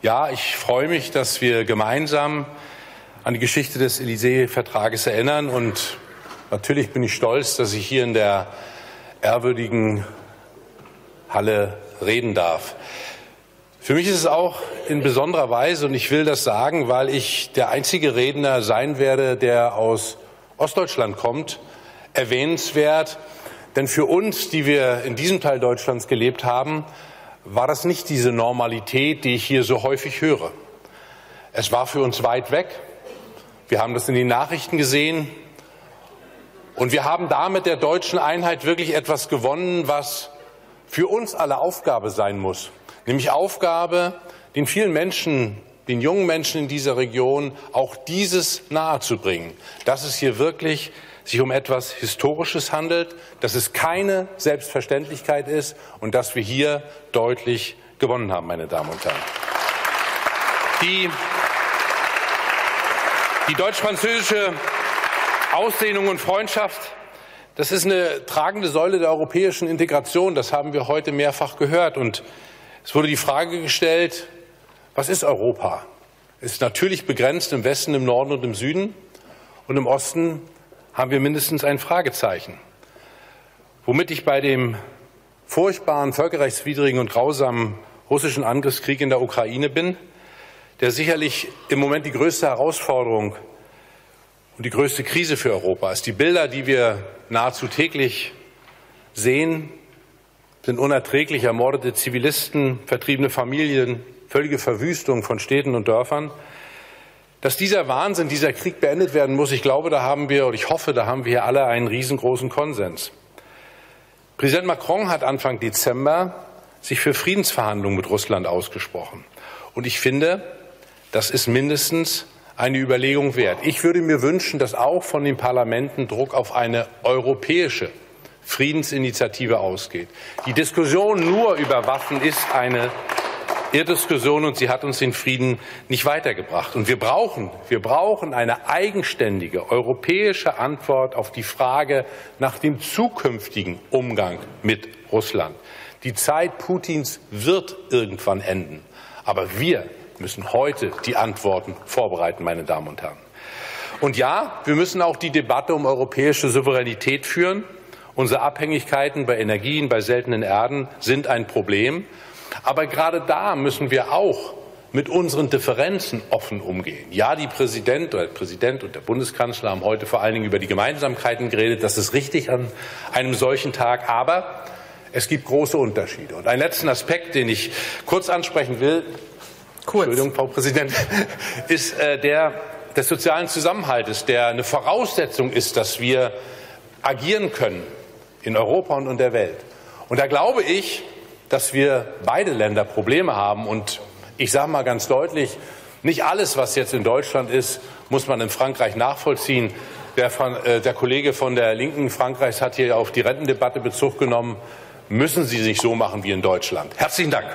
Ja, ich freue mich, dass wir gemeinsam an die Geschichte des Élysée-Vertrages erinnern. Und natürlich bin ich stolz, dass ich hier in der ehrwürdigen Halle reden darf. Für mich ist es auch in besonderer Weise, und ich will das sagen, weil ich der einzige Redner sein werde, der aus Ostdeutschland kommt, erwähnenswert. Denn für uns, die wir in diesem Teil Deutschlands gelebt haben, war das nicht diese Normalität, die ich hier so häufig höre. Es war für uns weit weg. Wir haben das in den Nachrichten gesehen. Und wir haben damit der deutschen Einheit wirklich etwas gewonnen, was für uns alle Aufgabe sein muss. Nämlich Aufgabe, den vielen Menschen, den jungen Menschen in dieser Region auch dieses nahezubringen, dass es hier wirklich sich um etwas Historisches handelt, dass es keine Selbstverständlichkeit ist und dass wir hier deutlich gewonnen haben, meine Damen und Herren. Die, die deutsch-französische Ausdehnung und Freundschaft, das ist eine tragende Säule der europäischen Integration. Das haben wir heute mehrfach gehört. Und es wurde die Frage gestellt, was ist Europa? Es ist natürlich begrenzt im Westen, im Norden und im Süden. Und im Osten haben wir mindestens ein Fragezeichen. Womit ich bei dem furchtbaren, völkerrechtswidrigen und grausamen russischen Angriffskrieg in der Ukraine bin, der sicherlich im Moment die größte Herausforderung und die größte Krise für Europa ist. Die Bilder, die wir nahezu täglich sehen, sind unerträglich. Ermordete Zivilisten, vertriebene Familien, völlige Verwüstung von Städten und Dörfern. Dass dieser Wahnsinn, dieser Krieg beendet werden muss, ich glaube, da haben wir, und ich hoffe, da haben wir alle einen riesengroßen Konsens. Präsident Macron hat Anfang Dezember sich für Friedensverhandlungen mit Russland ausgesprochen. Und ich finde, das ist mindestens eine Überlegung wert. Ich würde mir wünschen, dass auch von den Parlamenten Druck auf eine europäische Friedensinitiative ausgeht. Die Diskussion nur über Waffen ist eine Irrdiskussion und sie hat uns den Frieden nicht weitergebracht. Und wir brauchen, wir brauchen eine eigenständige europäische Antwort auf die Frage nach dem zukünftigen Umgang mit Russland. Die Zeit Putins wird irgendwann enden. Aber wir müssen heute die Antworten vorbereiten, meine Damen und Herren. Und ja, wir müssen auch die Debatte um europäische Souveränität führen. Unsere Abhängigkeiten bei Energien, bei seltenen Erden sind ein Problem. Aber gerade da müssen wir auch mit unseren Differenzen offen umgehen. Ja, die Präsident oder der Präsident und der Bundeskanzler haben heute vor allen Dingen über die Gemeinsamkeiten geredet. Das ist richtig an einem solchen Tag. Aber es gibt große Unterschiede. Und einen letzten Aspekt, den ich kurz ansprechen will, kurz. Entschuldigung, Frau Präsidentin, ist äh, der des sozialen Zusammenhaltes, der eine Voraussetzung ist, dass wir agieren können in Europa und in der Welt. Und da glaube ich, dass wir beide Länder Probleme haben. Und ich sage mal ganz deutlich, nicht alles, was jetzt in Deutschland ist, muss man in Frankreich nachvollziehen. Der, äh, der Kollege von der Linken Frankreichs hat hier auf die Rentendebatte Bezug genommen. Müssen sie sich so machen wie in Deutschland. Herzlichen Dank.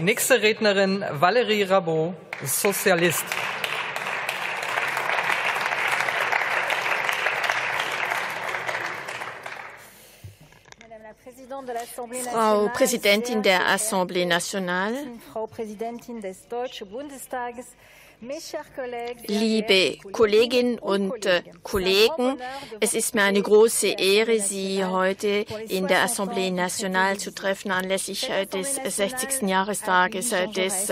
Nächste Rednerin Valérie Rabot, Sozialist. Frau Präsidentin der Assemblée Nationale, Frau Präsidentin des Deutschen Bundestages, Liebe Kolleginnen und äh, Kollegen, es ist mir eine große Ehre, Sie heute in der Assemblée Nationale zu treffen anlässlich des 60. Jahrestages des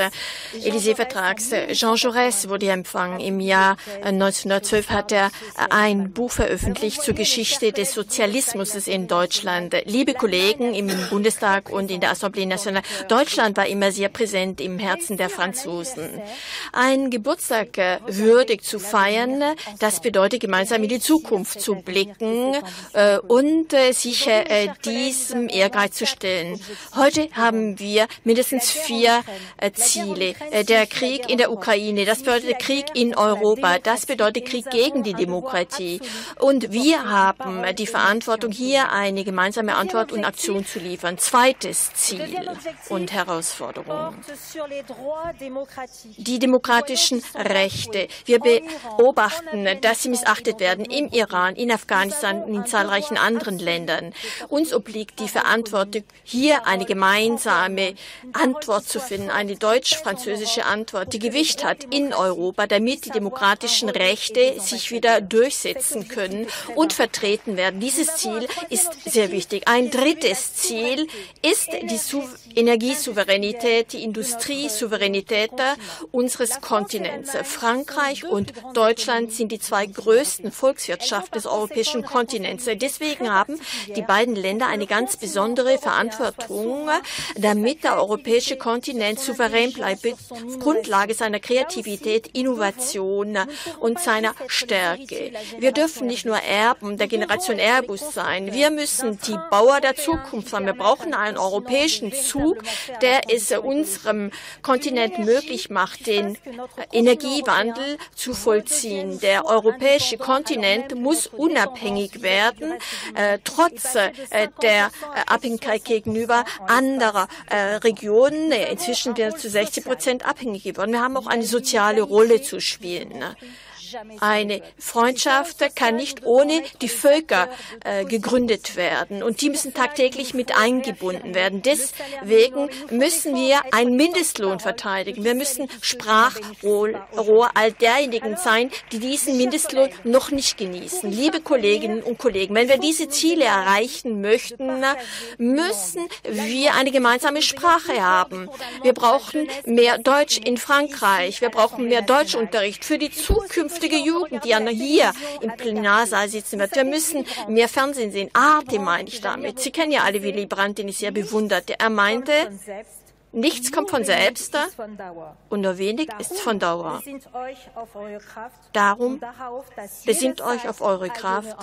Élysée-Vertrags. Jean Jaurès wurde empfangen. Im Jahr 1912 hat er ein Buch veröffentlicht zur Geschichte des Sozialismus in Deutschland. Liebe Kollegen, im im Bundestag und in der Assemblée Nationale. Deutschland war immer sehr präsent im Herzen der Franzosen. Ein Geburtstag würdig zu feiern, das bedeutet gemeinsam in die Zukunft zu blicken äh, und äh, sich äh, diesem Ehrgeiz zu stellen. Heute haben wir mindestens vier Ziele. Der Krieg in der Ukraine, das bedeutet Krieg in Europa, das bedeutet Krieg gegen die Demokratie. Und wir haben die Verantwortung, hier eine gemeinsame Antwort und Aktion zu liefern. Zweites Ziel und Herausforderung. Die demokratischen Rechte. Wir beobachten, dass sie missachtet werden im Iran, in Afghanistan und in zahlreichen anderen Ländern. Uns obliegt die Verantwortung, hier eine gemeinsame Antwort zu finden, eine deutsch-französische Antwort, die Gewicht hat in Europa, damit die demokratischen Rechte sich wieder durchsetzen können und vertreten werden. Dieses Ziel ist sehr wichtig. Ein drittes Ziel ist die Energiesouveränität, die Industriesouveränität unseres Kontinents. Frankreich und Deutschland sind die zwei größten Volkswirtschaften des europäischen Kontinents. Deswegen haben die beiden Länder eine ganz besondere Verantwortung, damit der europäische Kontinent souverän bleibt, auf Grundlage seiner Kreativität, Innovation und seiner Stärke. Wir dürfen nicht nur Erben der Generation Airbus sein. Wir müssen die Bauer der Zukunft sein. Wir brauchen einen europäischen Zug, der es unserem Kontinent möglich macht, den Energiewandel zu vollziehen. Der europäische Kontinent muss unabhängig werden, äh, trotz äh, der äh, Abhängigkeit gegenüber anderer äh, Regionen. Inzwischen sind wir zu 60 Prozent abhängig geworden. Wir haben auch eine soziale Rolle zu spielen. Eine Freundschaft kann nicht ohne die Völker äh, gegründet werden und die müssen tagtäglich mit eingebunden werden. Deswegen müssen wir einen Mindestlohn verteidigen. Wir müssen Sprachrohr all derjenigen sein, die diesen Mindestlohn noch nicht genießen. Liebe Kolleginnen und Kollegen, wenn wir diese Ziele erreichen möchten, müssen wir eine gemeinsame Sprache haben. Wir brauchen mehr Deutsch in Frankreich. Wir brauchen mehr Deutschunterricht für die Zukunft künftige Jugend, die ja hier im Plenarsaal sitzen wird. Wir müssen mehr Fernsehen sehen. Arte meine ich damit. Sie kennen ja alle Willy Brandt, den ich sehr bewunderte. Er meinte, Nichts kommt von selbst und nur wenig ist von Dauer. Darum besinnt euch auf eure Kraft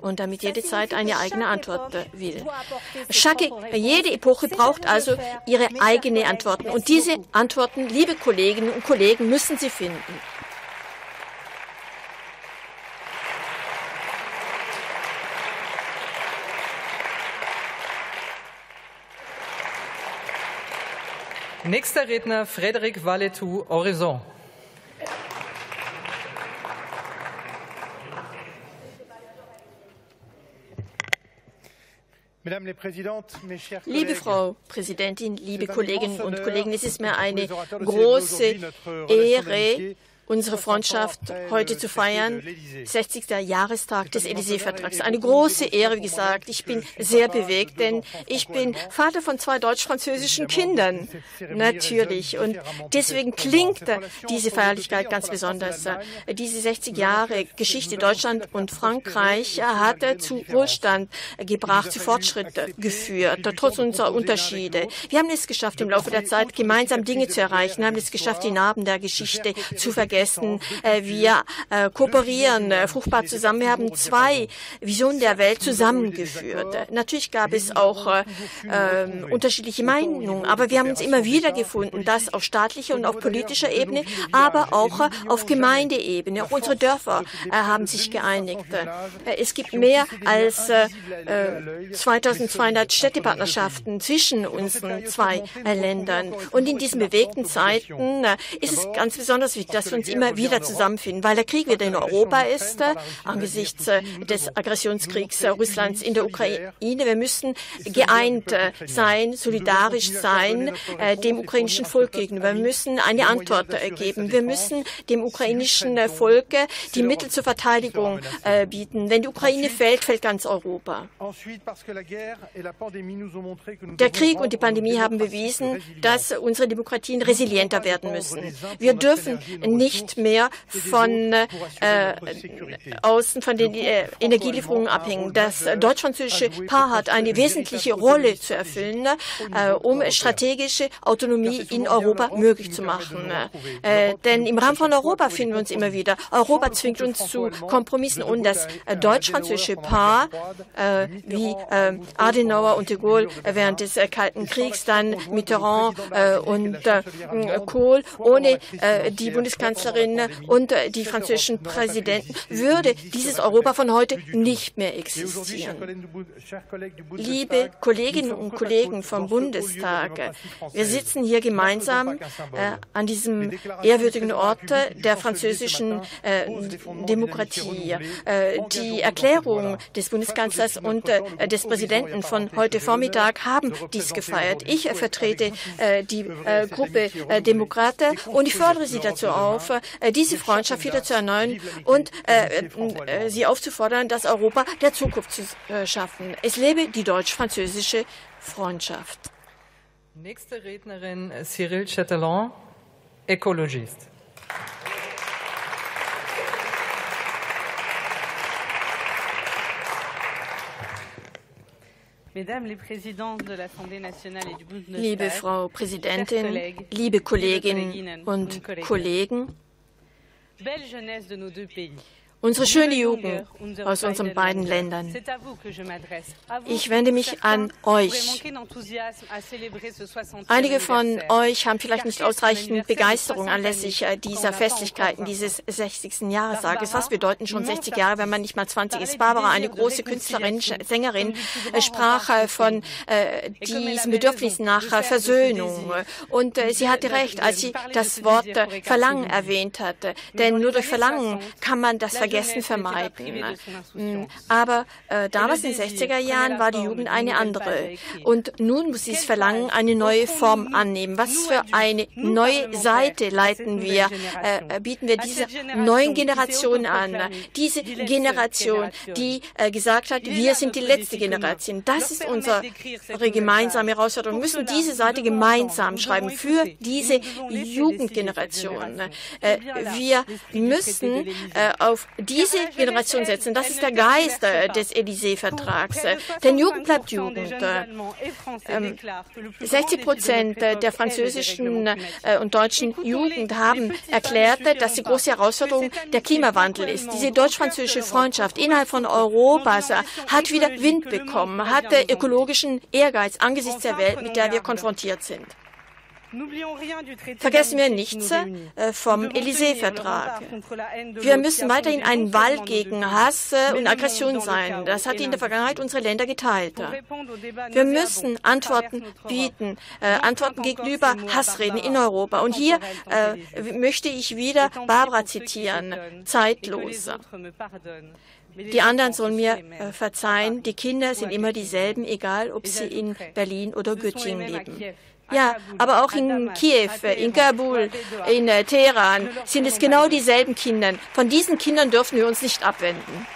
und damit jede Zeit eine eigene Antwort will. Schacke, jede Epoche braucht also ihre eigene Antworten und diese Antworten, liebe Kolleginnen und Kollegen, müssen sie finden. Nächster Redner Frédéric Valetou, Horizon. Liebe Frau Präsidentin, liebe Kolleginnen und Kollegen, es ist mir eine große Ehre, unsere Freundschaft heute zu feiern, 60. Jahrestag des Élysée-Vertrags. Eine große Ehre, wie gesagt. Ich bin sehr bewegt, denn ich bin Vater von zwei deutsch-französischen Kindern, natürlich. Und deswegen klingt diese Feierlichkeit ganz besonders. Diese 60 Jahre Geschichte Deutschland und Frankreich hat zu Wohlstand gebracht, zu Fortschritt geführt, trotz unserer Unterschiede. Wir haben es geschafft, im Laufe der Zeit gemeinsam Dinge zu erreichen, wir haben es geschafft, die Narben der Geschichte zu vergessen vergessen. Äh, wir äh, kooperieren äh, fruchtbar zusammen. Wir haben zwei Visionen der Welt zusammengeführt. Natürlich gab es auch ähm, unterschiedliche Meinungen, aber wir haben uns immer wieder gefunden, dass auf staatlicher und auf politischer Ebene, aber auch auf Gemeindeebene. Auch unsere Dörfer haben sich geeinigt. es gibt mehr als 2200 Städtepartnerschaften zwischen unseren zwei Ländern. Und in diesen bewegten Zeiten ist es ganz besonders wichtig, dass wir uns immer wieder zusammenfinden, weil der Krieg wieder in Europa ist, äh, angesichts äh, des Aggressionskriegs äh, Russlands in der Ukraine. Wir müssen geeint sein, solidarisch sein dem ukrainischen Volk gegenüber. Wir müssen eine Antwort geben. Wir müssen dem ukrainischen Volk die Mittel zur Verteidigung bieten. Wenn die Ukraine fällt, fällt ganz Europa. Der Krieg und die Pandemie haben bewiesen, dass unsere Demokratien resilienter werden müssen. Wir dürfen nicht nicht mehr von äh, außen von den äh, Energielieferungen abhängen. Das deutsch-französische Paar hat eine wesentliche Rolle zu erfüllen, äh, um strategische Autonomie in Europa möglich zu machen. Äh, denn im Rahmen von Europa finden wir uns immer wieder. Europa zwingt uns zu Kompromissen und das äh, deutsch-französische Paar, äh, wie äh, Adenauer und de Gaulle während des Kalten Kriegs, dann Mitterrand und Kohl, ohne die Bundeskanzlerin und die französischen Präsidenten würde dieses Europa von heute nicht mehr existieren. Liebe Kolleginnen und Kollegen vom Bundestag, wir sitzen hier gemeinsam äh, an diesem ehrwürdigen Ort der französischen äh, Demokratie. Äh, die Erklärung des Bundeskanzlers und äh, des Präsidenten von heute Vormittag haben dies gefeiert. Ich vertrete äh, die äh, Gruppe Demokrate und ich fordere Sie dazu auf, diese Freundschaft wieder zu erneuern und sie aufzufordern, das Europa der Zukunft zu schaffen. Es lebe die deutsch-französische Freundschaft. Nächste Rednerin Cyril Chatelain, Ökologist. Liebe Frau Präsidentin, liebe Kolleginnen und Kollegen, Unsere schöne Jugend aus unseren beiden Ländern. Ich wende mich an euch. Einige von euch haben vielleicht nicht ausreichend Begeisterung anlässlich äh, dieser Festlichkeiten dieses 60. Jahrestages. Was bedeuten schon 60 Jahre, wenn man nicht mal 20 ist? Barbara, eine große Künstlerin, Sängerin, äh, sprach äh, von diesem Bedürfnis nach Versöhnung. Und sie hatte recht, als sie das Wort Verlangen erwähnt hatte. Denn nur durch Verlangen kann man das Vergessen Vergessen vermeiden. Mm, aber äh, damals in den 60er Jahren war die Jugend eine andere. Und nun muss dieses Verlangen eine neue Form annehmen. Was für eine neue Seite leiten wir, äh, bieten wir dieser neuen Generation an. Diese Generation, die äh, gesagt hat, wir sind die letzte Generation. Das ist unsere gemeinsame Herausforderung. Wir müssen diese Seite gemeinsam schreiben für diese Jugendgeneration. Äh, wir müssen äh, auf diese Generation setzen. Das ist der Geist äh, des Élysée-Vertrags. Denn Jugend bleibt Jugend. 60 ähm, Prozent der französischen äh, und deutschen Jugend haben erklärt, dass die große Herausforderung der Klimawandel ist. Diese deutsch-französische Freundschaft innerhalb von Europas äh, hat wieder Wind bekommen, hat ökologischen Ehrgeiz angesichts der Welt, mit der wir konfrontiert sind. Vergessen wir nichts äh, vom Élysée-Vertrag. Wir müssen weiterhin ein Wall gegen Hass äh, und Aggression sein. Das hat in der Vergangenheit unsere Länder geteilt. Wir müssen Antworten bieten, äh, Antworten gegenüber Hassreden in Europa. Und hier äh, möchte ich wieder Barbara zitieren, zeitlos. Die anderen sollen mir äh, verzeihen, die Kinder sind immer dieselben, egal ob sie in Berlin oder Göttingen leben. Ja, aber auch in Kiew, in Kabul, in äh, Teheran sind es genau dieselben Kinder. Von diesen Kindern dürfen wir uns nicht abwenden.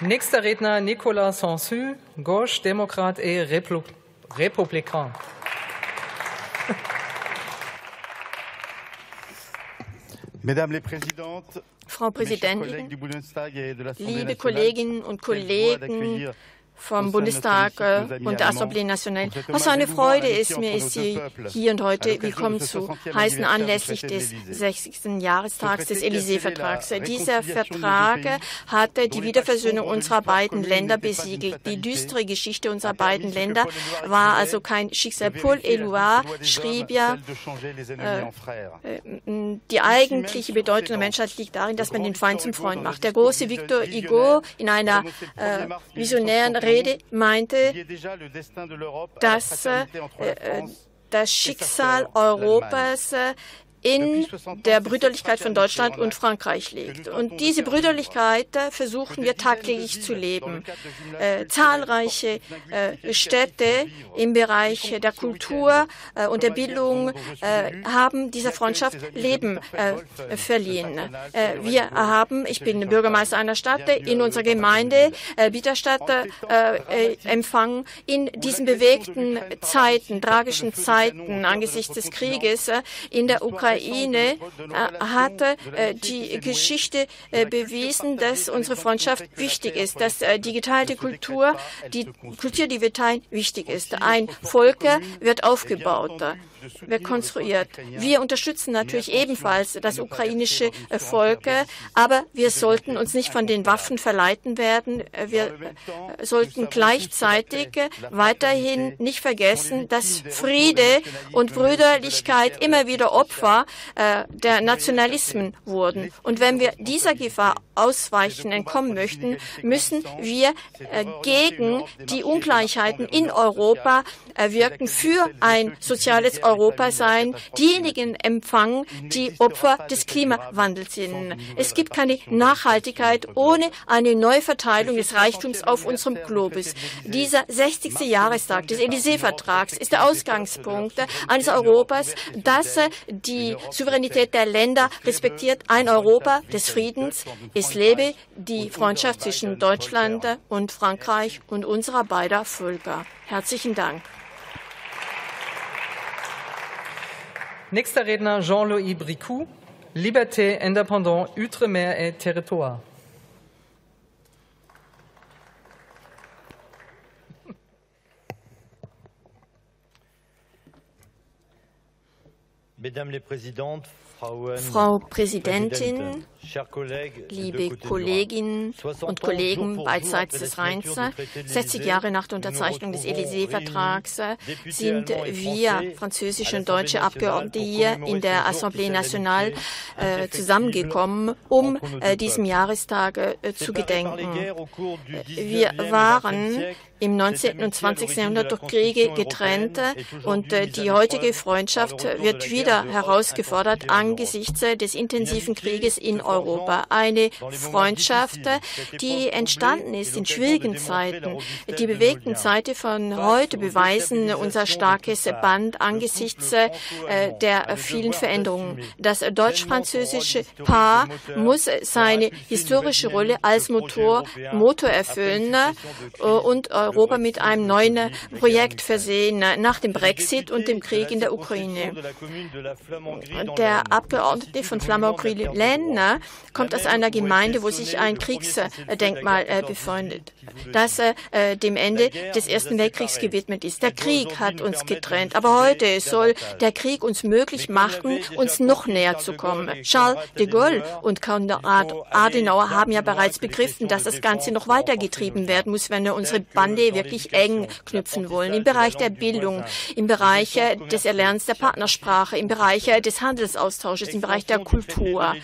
Nächster Redner Nicolas Sansu, Gauche, Démocrate et Républicain. Mesdames les Présidentes, Frau Präsidentin, liebe Kolleginnen und Kollegen vom Bundestag und der Assemblée Nationale. Was für eine Freude ist mir, ist Sie hier und heute willkommen zu heißen anlässlich des 60. Jahrestags des Élysée-Vertrags. Dieser Vertrag hatte die Wiederversöhnung unserer beiden Länder besiegelt. Die düstere Geschichte unserer beiden Länder war also kein Schicksal. Paul Eluard schrieb ja, äh, die eigentliche Bedeutung der Menschheit liegt darin, dass man den Feind zum Freund macht. Der große Victor Hugo in einer äh, visionären Rede Rede meinte, dass äh, das Schicksal Europas in der Brüderlichkeit von Deutschland und Frankreich liegt. Und diese Brüderlichkeit versuchen wir tagtäglich zu leben. Äh, zahlreiche äh, Städte im Bereich der Kultur äh, und der Bildung äh, haben dieser Freundschaft Leben äh, verliehen. Äh, wir haben, ich bin Bürgermeister einer Stadt, in unserer Gemeinde Bitterstadt empfangen in diesen bewegten Zeiten, tragischen Zeiten angesichts des Krieges in der Ukraine hat die Geschichte bewiesen, dass unsere Freundschaft wichtig ist, dass die geteilte Kultur, die Kultur, die wir teilen, wichtig ist. Ein Volk wird aufgebaut wird konstruiert. Wir unterstützen natürlich ebenfalls das ukrainische Volk, aber wir sollten uns nicht von den Waffen verleiten werden. Wir sollten gleichzeitig weiterhin nicht vergessen, dass Friede und Brüderlichkeit immer wieder Opfer äh, der Nationalismen wurden. Und wenn wir dieser Gefahr ausweichen, entkommen möchten, müssen wir äh, gegen die Ungleichheiten in Europa wirken für ein soziales Europa Europa sein, diejenigen empfangen, die Opfer des Klimawandels sind. Es gibt keine Nachhaltigkeit ohne eine Neuverteilung des Reichtums auf unserem Globus. Dieser 60. Jahrestag des Élysée-Vertrags ist der Ausgangspunkt eines Europas, das die Souveränität der Länder respektiert. Ein Europa des Friedens. Es lebe die Freundschaft zwischen Deutschland und Frankreich und unserer beider Völker. Herzlichen Dank. Nächster Redner Jean-Louis Bricou, Liberté, Indépendant, Outremer et Territoire. Mesdames les Présidentes, Frau Präsidentin, liebe Kolleginnen und Kollegen beidseits des Rheins, 60 Jahre nach der Unterzeichnung des Élysée-Vertrags sind wir, französische und deutsche Abgeordnete hier in der Assemblée Nationale äh, zusammengekommen, um äh, diesem Jahrestag äh, zu gedenken. Wir waren im 19. und 20. Jahrhundert durch Kriege getrennt und äh, die heutige Freundschaft wird wieder herausgefordert angesichts des intensiven Krieges in Europa. Eine Freundschaft, die entstanden ist in schwierigen Zeiten. Die bewegten Zeiten von heute beweisen unser starkes Band angesichts äh, der vielen Veränderungen. Das deutsch-französische Paar muss seine historische Rolle als Motor, Motor erfüllen äh, und Europa mit einem neuen Projekt versehen nach dem Brexit und dem Krieg in der Ukraine. Der Abgeordnete von Flamanville-Laine kommt aus einer Gemeinde, wo sich ein Kriegsdenkmal äh, befindet, das äh, dem Ende des Ersten Weltkriegs gewidmet ist. Der Krieg hat uns getrennt, aber heute soll der Krieg uns möglich machen, uns noch näher zu kommen. Charles de Gaulle und Konrad Adenauer haben ja bereits begriffen, dass das Ganze noch weitergetrieben werden muss, wenn wir unsere Bande wirklich eng knüpfen wollen. Im Bereich der Bildung, im Bereich des Erlernens der Partnersprache, im Bereich des Handelsaustausches, im Bereich der Kultur.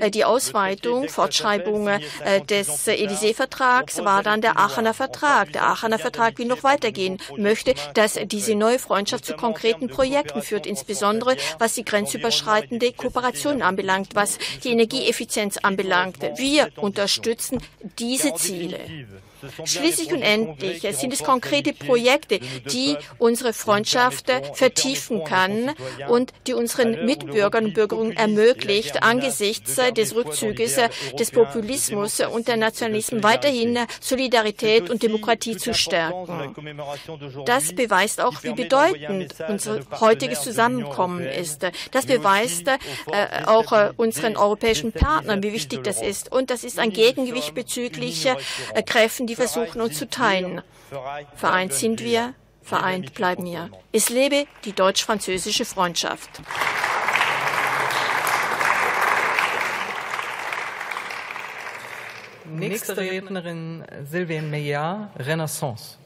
Äh, die Ausweitung, Fortschreibung äh, des Élysée-Vertrags war dann der Aachener Vertrag. Der Aachener Vertrag will noch weitergehen, möchte, dass diese neue Freundschaft zu konkreten Projekten führt, insbesondere was die grenzüberschreitende Kooperation anbelangt, was die Energieeffizienz anbelangt. Wir unterstützen diese Ziele. Schließlich und endlich sind es konkrete Projekte, die unsere Freundschaft vertiefen kann und die unseren Mitbürgern und Bürgerinnen ermöglicht, angesichts des Rückzuges des Populismus und der Nationalismus weiterhin Solidarität und Demokratie zu stärken. Das beweist auch, wie bedeutend unser heutiges Zusammenkommen ist. Das beweist äh, auch äh, unseren europäischen Partnern, wie wichtig das ist. Und das ist ein Gegengewicht bezüglich äh, Kräften, die versuchen uns zu teilen. Vereint sind wir, vereint bleiben wir. Es lebe die deutsch-französische Freundschaft. Nächste Rednerin Sylvie Meillard, Renaissance.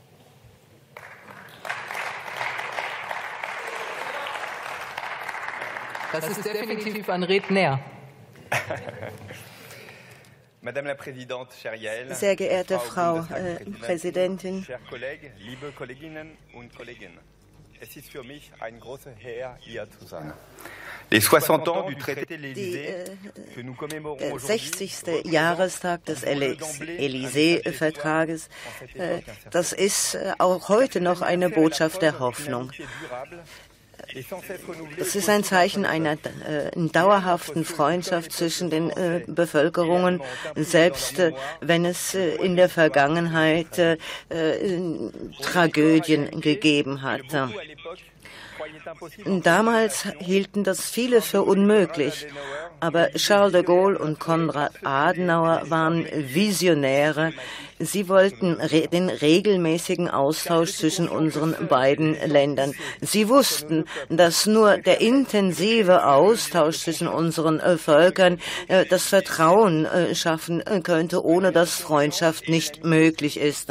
Das ist definitiv ein Redner. Sehr geehrte Frau äh, Präsidentin, es ist für mich ein großer Herr, hier zu sein. Les 60 ans du traité de l'Élysée, que nous commémorons 60. Jahrestag des Élysée-Vertrages, das ist auch heute noch eine Botschaft der Hoffnung. Es ist ein Zeichen einer äh, dauerhaften Freundschaft zwischen den äh, Bevölkerungen, selbst äh, wenn es äh, in der Vergangenheit äh, Tragödien gegeben hat. Damals hielten das viele für unmöglich, aber Charles de Gaulle und Konrad Adenauer waren Visionäre. Sie wollten re den regelmäßigen Austausch zwischen unseren beiden Ländern. Sie wussten, dass nur der intensive Austausch zwischen unseren äh, Völkern äh, das Vertrauen äh, schaffen äh, könnte, ohne dass Freundschaft nicht möglich ist.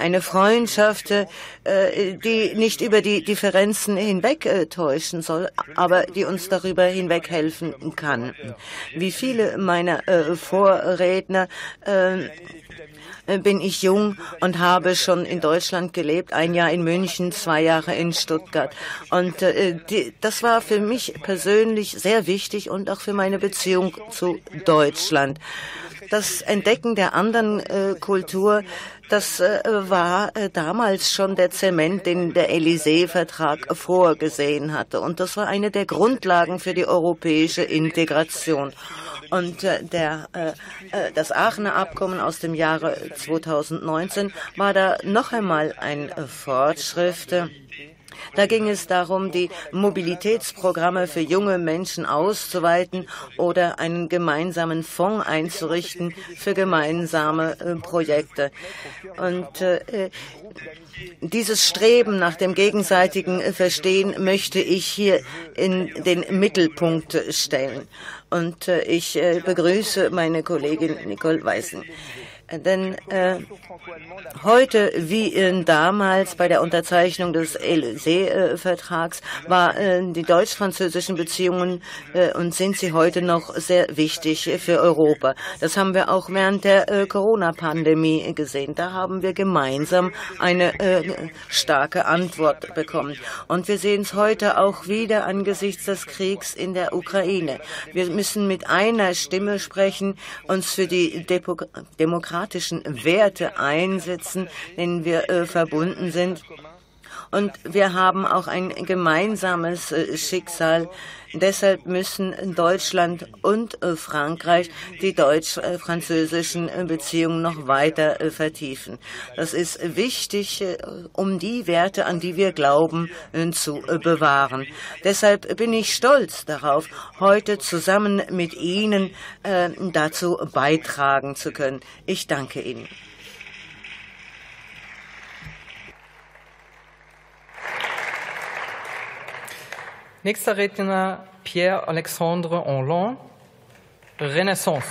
Äh, eine Freundschaft, äh, die nicht über die Differenzen hinweg äh, täuschen soll, aber die uns darüber hinweg helfen kann. Wie viele meiner äh, Vorredner bin ich jung und habe schon in Deutschland gelebt, ein Jahr in München, zwei Jahre in Stuttgart. Und äh, die, das war für mich persönlich sehr wichtig und auch für meine Beziehung zu Deutschland. Das Entdecken der anderen äh, Kultur das äh, war äh, damals schon der Zement, den der Élysée-Vertrag vorgesehen hatte. Und das war eine der Grundlagen für die europäische Integration. Und äh, der, äh, das Aachener Abkommen aus dem Jahre 2019 war da noch einmal ein Fortschritt. Da ging es darum, die Mobilitätsprogramme für junge Menschen auszuweiten oder einen gemeinsamen Fonds einzurichten für gemeinsame äh, Projekte. Und äh, dieses Streben nach dem gegenseitigen Verstehen möchte ich hier in den Mittelpunkt stellen. Und äh, ich äh, begrüße meine Kollegin Nicole Weißen. Denn äh, heute wie damals bei der Unterzeichnung des Élysée-Vertrags war äh, die deutsch-französischen Beziehungen äh, und sind sie heute noch sehr wichtig für Europa. Das haben wir auch während der äh, Corona-Pandemie gesehen. Da haben wir gemeinsam eine äh, starke Antwort bekommen. Und wir sehen es heute auch wieder angesichts des Kriegs in der Ukraine. Wir müssen mit einer Stimme sprechen, uns für die Depo Demokratie demokratischen Werte einsetzen, denen wir äh, verbunden sind. Und wir haben auch ein gemeinsames äh, Schicksal. Deshalb müssen Deutschland und äh, Frankreich die deutsch-französischen äh, Beziehungen noch weiter vertiefen. Das ist wichtig, um die Werte, an die wir glauben, zu bewahren. Deshalb bin ich stolz darauf, heute zusammen mit Ihnen dazu beitragen zu können. Ich danke Ihnen. Nächster Redner Pierre-Alexandre Hollande, Renaissance.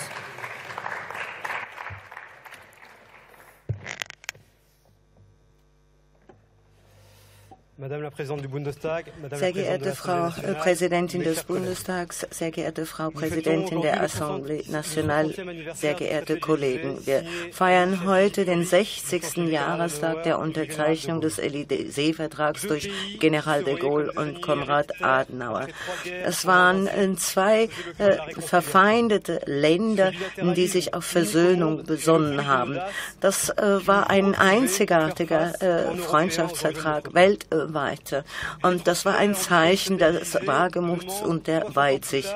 Sehr geehrte Frau Präsidentin des Bundestags, sehr geehrte Frau Präsidentin der Assemblée Nationale, sehr geehrte Kollegen, wir feiern heute den 60. Jahrestag der Unterzeichnung des Élysée-Vertrags durch General de Gaulle und Konrad Adenauer. Es waren äh, zwei äh, verfeindete Länder, die sich auf Versöhnung besonnen haben. Das äh, war ein einzigartiger äh, Freundschaftsvertrag weltweit weiter. Und das war ein Zeichen des Wagemuts und der Weitsicht.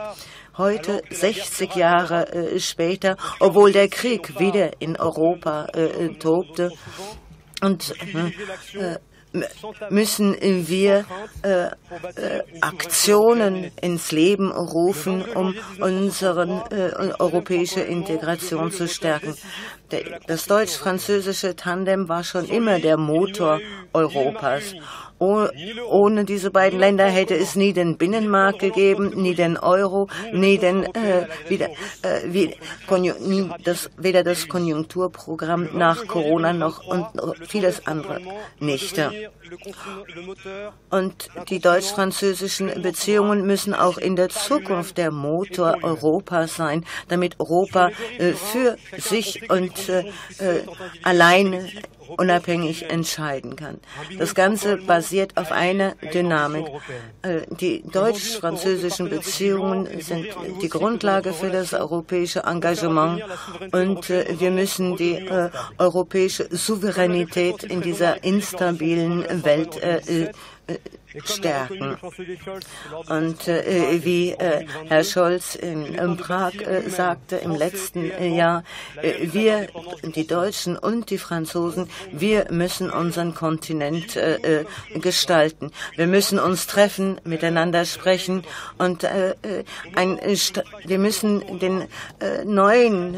Heute, 60 Jahre äh, später, obwohl der Krieg wieder in Europa äh, tobte und äh, müssen wir äh, äh, Aktionen ins Leben rufen, um unsere äh, europäische Integration zu stärken. Das deutsch-französische Tandem war schon immer der Motor Europas. Ohne diese beiden Länder hätte es nie den Binnenmarkt gegeben, nie den Euro, nie den, äh, wieder, äh, wie, nie das, weder das Konjunkturprogramm nach Corona noch und vieles andere nicht. Und die deutsch-französischen Beziehungen müssen auch in der Zukunft der Motor Europas sein, damit Europa äh, für sich und äh, alleine unabhängig entscheiden kann. Das Ganze basiert auf einer Dynamik. Äh, die deutsch-französischen Beziehungen sind die Grundlage für das europäische Engagement und äh, wir müssen die äh, europäische Souveränität in dieser instabilen Welt stärken. Und äh, wie äh, Herr Scholz in, in Prag äh, sagte im letzten äh, Jahr, äh, wir, die Deutschen und die Franzosen, wir müssen unseren Kontinent äh, gestalten. Wir müssen uns treffen, miteinander sprechen und ein, wir müssen den neuen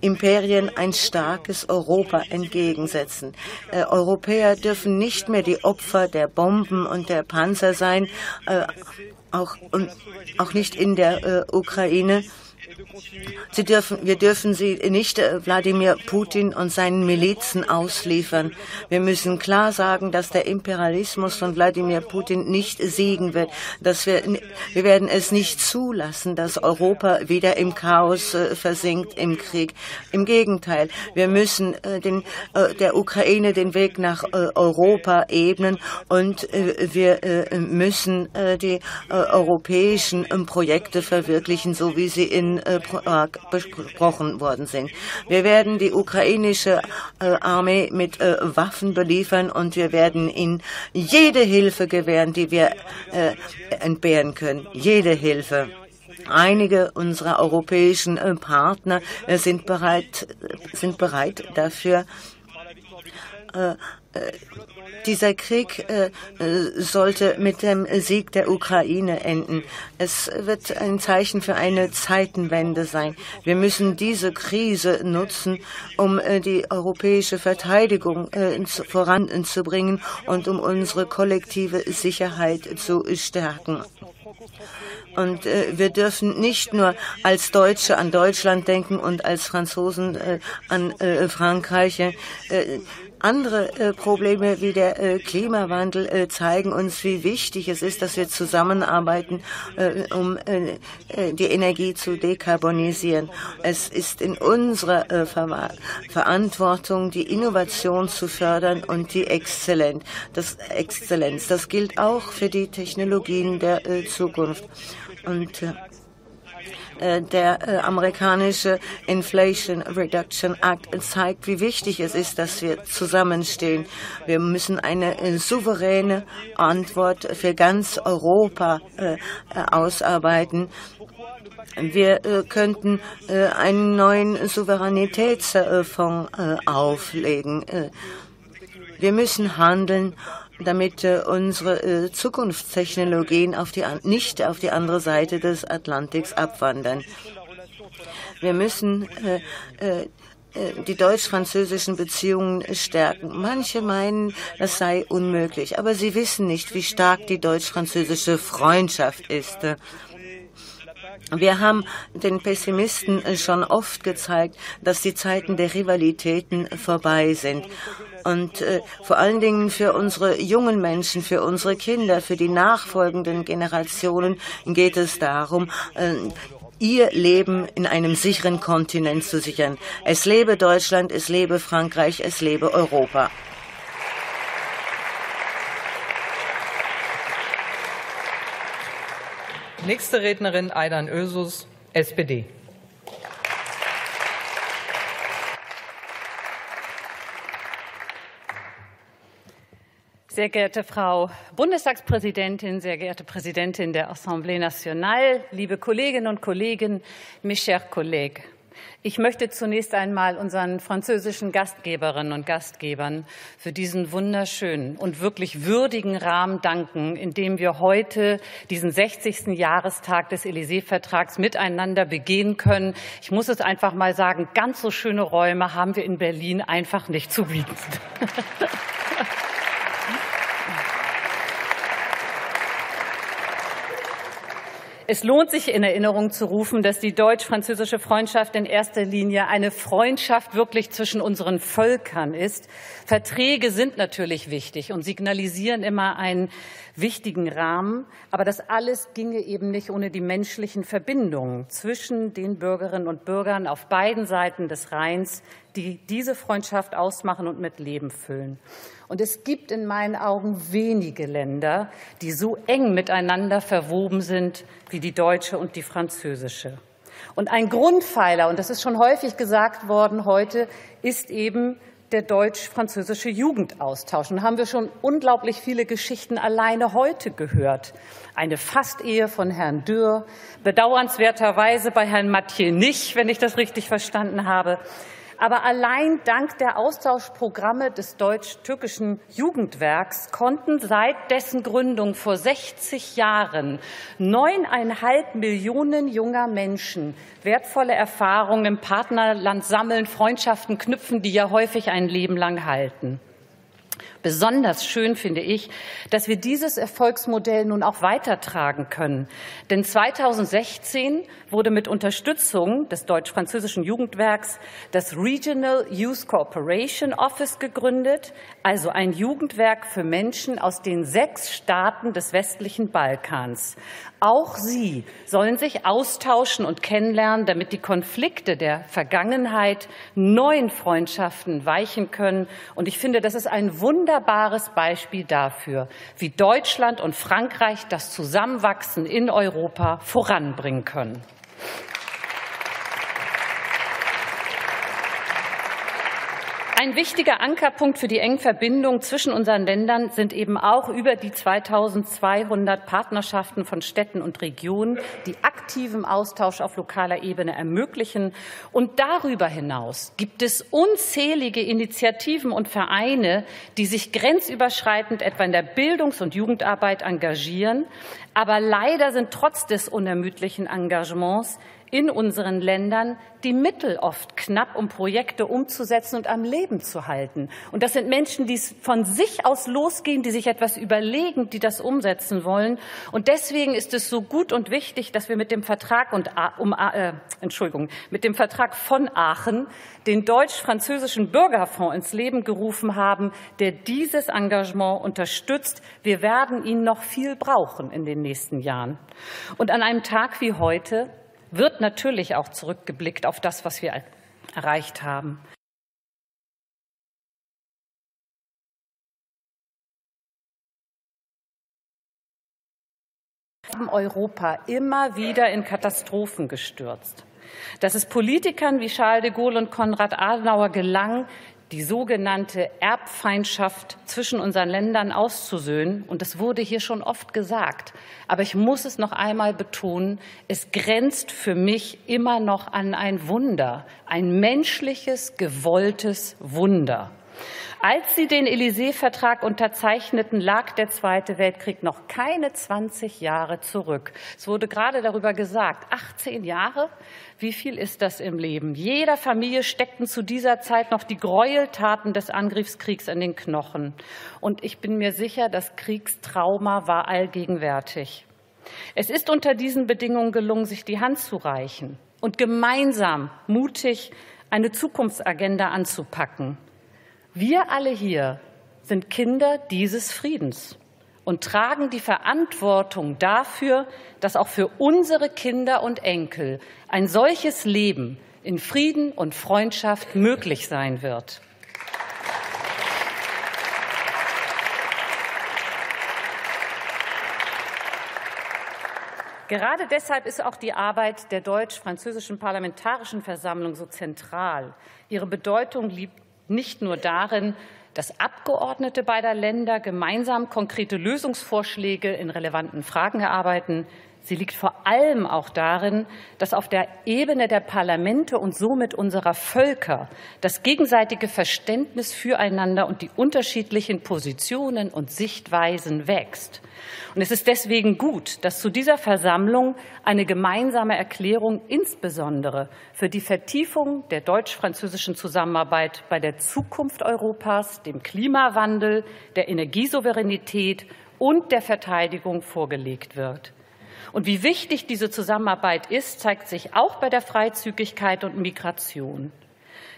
Imperien ein starkes Europa entgegensetzen. Europäer dürfen nicht mehr die Opfer der Bomben und der der Panzer sein, äh, auch, und auch nicht in der äh, Ukraine. Sie dürfen, wir dürfen sie nicht äh, Wladimir Putin und seinen Milizen ausliefern. Wir müssen klar sagen, dass der Imperialismus von Wladimir Putin nicht siegen wird. Dass wir, wir werden es nicht zulassen, dass Europa wieder im Chaos äh, versinkt im Krieg. Im Gegenteil, wir müssen äh, den, der Ukraine den Weg nach Europa ebnen und wir müssen die europäischen Projekte verwirklichen, so wie sie in besprochen worden sind. Wir werden die ukrainische äh, Armee mit äh, Waffen beliefern und wir werden ihnen jede Hilfe gewähren, die wir äh, entbehren können. Jede Hilfe. Einige unserer europäischen Partner sind bereit, sind bereit dafür, dieser Krieg äh, sollte mit dem Sieg der Ukraine enden. Es wird ein Zeichen für eine Zeitenwende sein. Wir müssen diese Krise nutzen, um äh, die europäische Verteidigung äh, voranzubringen und um unsere kollektive Sicherheit zu stärken. Und äh, wir dürfen nicht nur als Deutsche an Deutschland denken und als Franzosen äh, an äh, Frankreich. Andere äh, Probleme wie der äh, Klimawandel äh, zeigen uns, wie wichtig es ist, dass wir zusammenarbeiten, äh, um äh, äh, die Energie zu dekarbonisieren. Es ist in unserer Ver Verantwortung, die Innovation zu fördern und die Exzellenz. Das, Exzellenz. das gilt auch für die Technologien der Zukunft. Und der äh, amerikanische Inflation Reduction Act zeigt, wie wichtig es ist, dass wir zusammenstehen. Wir müssen eine äh, souveräne Antwort für ganz Europa ausarbeiten. Wir könnten einen neuen Souveränitätsfonds auflegen. Wir müssen handeln damit äh, unsere äh, Zukunftstechnologien auf die, nicht auf die andere Seite des Atlantiks abwandern. Wir müssen äh, die deutsch-französischen Beziehungen stärken. Manche meinen, das sei unmöglich, aber sie wissen nicht, wie stark die deutsch-französische Freundschaft ist. Wir haben den Pessimisten schon oft gezeigt, dass die Zeiten der Rivalitäten vorbei sind. Und äh, vor allen Dingen für unsere jungen Menschen, für unsere Kinder, für die nachfolgenden Generationen geht es darum, äh, ihr Leben in einem sicheren Kontinent zu sichern. Es lebe Deutschland, es lebe Frankreich, es lebe Europa. Nächste Rednerin Aidan Ösus, SPD. Sehr geehrte Frau Bundestagspräsidentin, sehr geehrte Präsidentin der Assemblée nationale, liebe Kolleginnen und Kollegen, mes chers collègues. Ich möchte zunächst einmal unseren französischen Gastgeberinnen und Gastgebern für diesen wunderschönen und wirklich würdigen Rahmen danken, in dem wir heute diesen 60. Jahrestag des Élysée-Vertrags miteinander begehen können. Ich muss es einfach mal sagen, ganz so schöne Räume haben wir in Berlin einfach nicht zu bieten. Es lohnt sich in Erinnerung zu rufen, dass die deutsch-französische Freundschaft in erster Linie eine Freundschaft wirklich zwischen unseren Völkern ist. Verträge sind natürlich wichtig und signalisieren immer einen wichtigen Rahmen. Aber das alles ginge eben nicht ohne die menschlichen Verbindungen zwischen den Bürgerinnen und Bürgern auf beiden Seiten des Rheins die diese Freundschaft ausmachen und mit Leben füllen. Und es gibt in meinen Augen wenige Länder, die so eng miteinander verwoben sind wie die deutsche und die französische. Und ein Grundpfeiler, und das ist schon häufig gesagt worden heute, ist eben der deutsch-französische Jugendaustausch. Und haben wir schon unglaublich viele Geschichten alleine heute gehört. Eine Fastehe von Herrn Dürr, bedauernswerterweise bei Herrn Mathieu nicht, wenn ich das richtig verstanden habe. Aber allein dank der Austauschprogramme des deutsch-türkischen Jugendwerks konnten seit dessen Gründung vor 60 Jahren neuneinhalb Millionen junger Menschen wertvolle Erfahrungen im Partnerland sammeln, Freundschaften knüpfen, die ja häufig ein Leben lang halten. Besonders schön finde ich, dass wir dieses Erfolgsmodell nun auch weitertragen können. Denn 2016 wurde mit Unterstützung des deutsch-französischen Jugendwerks das Regional Youth Cooperation Office gegründet, also ein Jugendwerk für Menschen aus den sechs Staaten des westlichen Balkans. Auch sie sollen sich austauschen und kennenlernen, damit die Konflikte der Vergangenheit neuen Freundschaften weichen können. Und ich finde, das ist ein wunderbares Beispiel dafür, wie Deutschland und Frankreich das Zusammenwachsen in Europa voranbringen können. Ein wichtiger Ankerpunkt für die engen Verbindungen zwischen unseren Ländern sind eben auch über die 2200 Partnerschaften von Städten und Regionen, die aktiven Austausch auf lokaler Ebene ermöglichen. Und darüber hinaus gibt es unzählige Initiativen und Vereine, die sich grenzüberschreitend etwa in der Bildungs- und Jugendarbeit engagieren. Aber leider sind trotz des unermüdlichen Engagements in unseren Ländern die Mittel oft knapp, um Projekte umzusetzen und am Leben zu halten. Und das sind Menschen, die von sich aus losgehen, die sich etwas überlegen, die das umsetzen wollen. Und deswegen ist es so gut und wichtig, dass wir mit dem Vertrag und um, äh, Entschuldigung, mit dem Vertrag von Aachen den deutsch-französischen Bürgerfonds ins Leben gerufen haben, der dieses Engagement unterstützt. Wir werden ihn noch viel brauchen in den nächsten Jahren. Und an einem Tag wie heute wird natürlich auch zurückgeblickt auf das, was wir erreicht haben. haben Europa immer wieder in Katastrophen gestürzt. Dass es Politikern wie Charles de Gaulle und Konrad Adenauer gelang, die sogenannte Erbfeindschaft zwischen unseren Ländern auszusöhnen. Und das wurde hier schon oft gesagt. Aber ich muss es noch einmal betonen, es grenzt für mich immer noch an ein Wunder, ein menschliches, gewolltes Wunder. Als sie den Élysée-Vertrag unterzeichneten, lag der Zweite Weltkrieg noch keine 20 Jahre zurück. Es wurde gerade darüber gesagt, 18 Jahre, wie viel ist das im Leben? Jeder Familie steckten zu dieser Zeit noch die Gräueltaten des Angriffskriegs in den Knochen. Und ich bin mir sicher, das Kriegstrauma war allgegenwärtig. Es ist unter diesen Bedingungen gelungen, sich die Hand zu reichen und gemeinsam mutig eine Zukunftsagenda anzupacken. Wir alle hier sind Kinder dieses Friedens und tragen die Verantwortung dafür, dass auch für unsere Kinder und Enkel ein solches Leben in Frieden und Freundschaft möglich sein wird. Gerade deshalb ist auch die Arbeit der deutsch-französischen Parlamentarischen Versammlung so zentral. Ihre Bedeutung liegt nicht nur darin, dass Abgeordnete beider Länder gemeinsam konkrete Lösungsvorschläge in relevanten Fragen erarbeiten. Sie liegt vor allem auch darin, dass auf der Ebene der Parlamente und somit unserer Völker das gegenseitige Verständnis füreinander und die unterschiedlichen Positionen und Sichtweisen wächst. Und es ist deswegen gut, dass zu dieser Versammlung eine gemeinsame Erklärung insbesondere für die Vertiefung der deutsch-französischen Zusammenarbeit bei der Zukunft Europas, dem Klimawandel, der Energiesouveränität und der Verteidigung vorgelegt wird. Und wie wichtig diese Zusammenarbeit ist, zeigt sich auch bei der Freizügigkeit und Migration.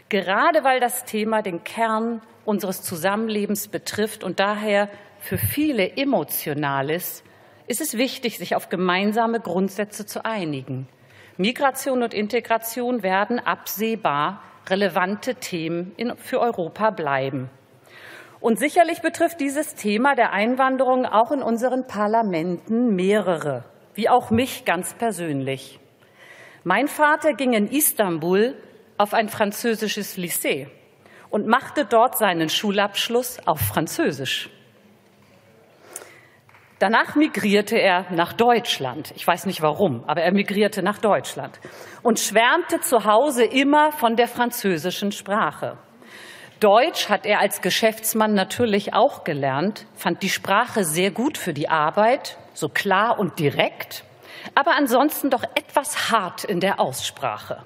Gerade weil das Thema den Kern unseres Zusammenlebens betrifft und daher für viele emotional ist, ist es wichtig, sich auf gemeinsame Grundsätze zu einigen. Migration und Integration werden absehbar relevante Themen für Europa bleiben. Und sicherlich betrifft dieses Thema der Einwanderung auch in unseren Parlamenten mehrere, wie auch mich ganz persönlich. Mein Vater ging in Istanbul auf ein französisches Lycée und machte dort seinen Schulabschluss auf Französisch. Danach migrierte er nach Deutschland. Ich weiß nicht warum, aber er migrierte nach Deutschland und schwärmte zu Hause immer von der französischen Sprache. Deutsch hat er als Geschäftsmann natürlich auch gelernt, fand die Sprache sehr gut für die Arbeit, so klar und direkt, aber ansonsten doch etwas hart in der Aussprache.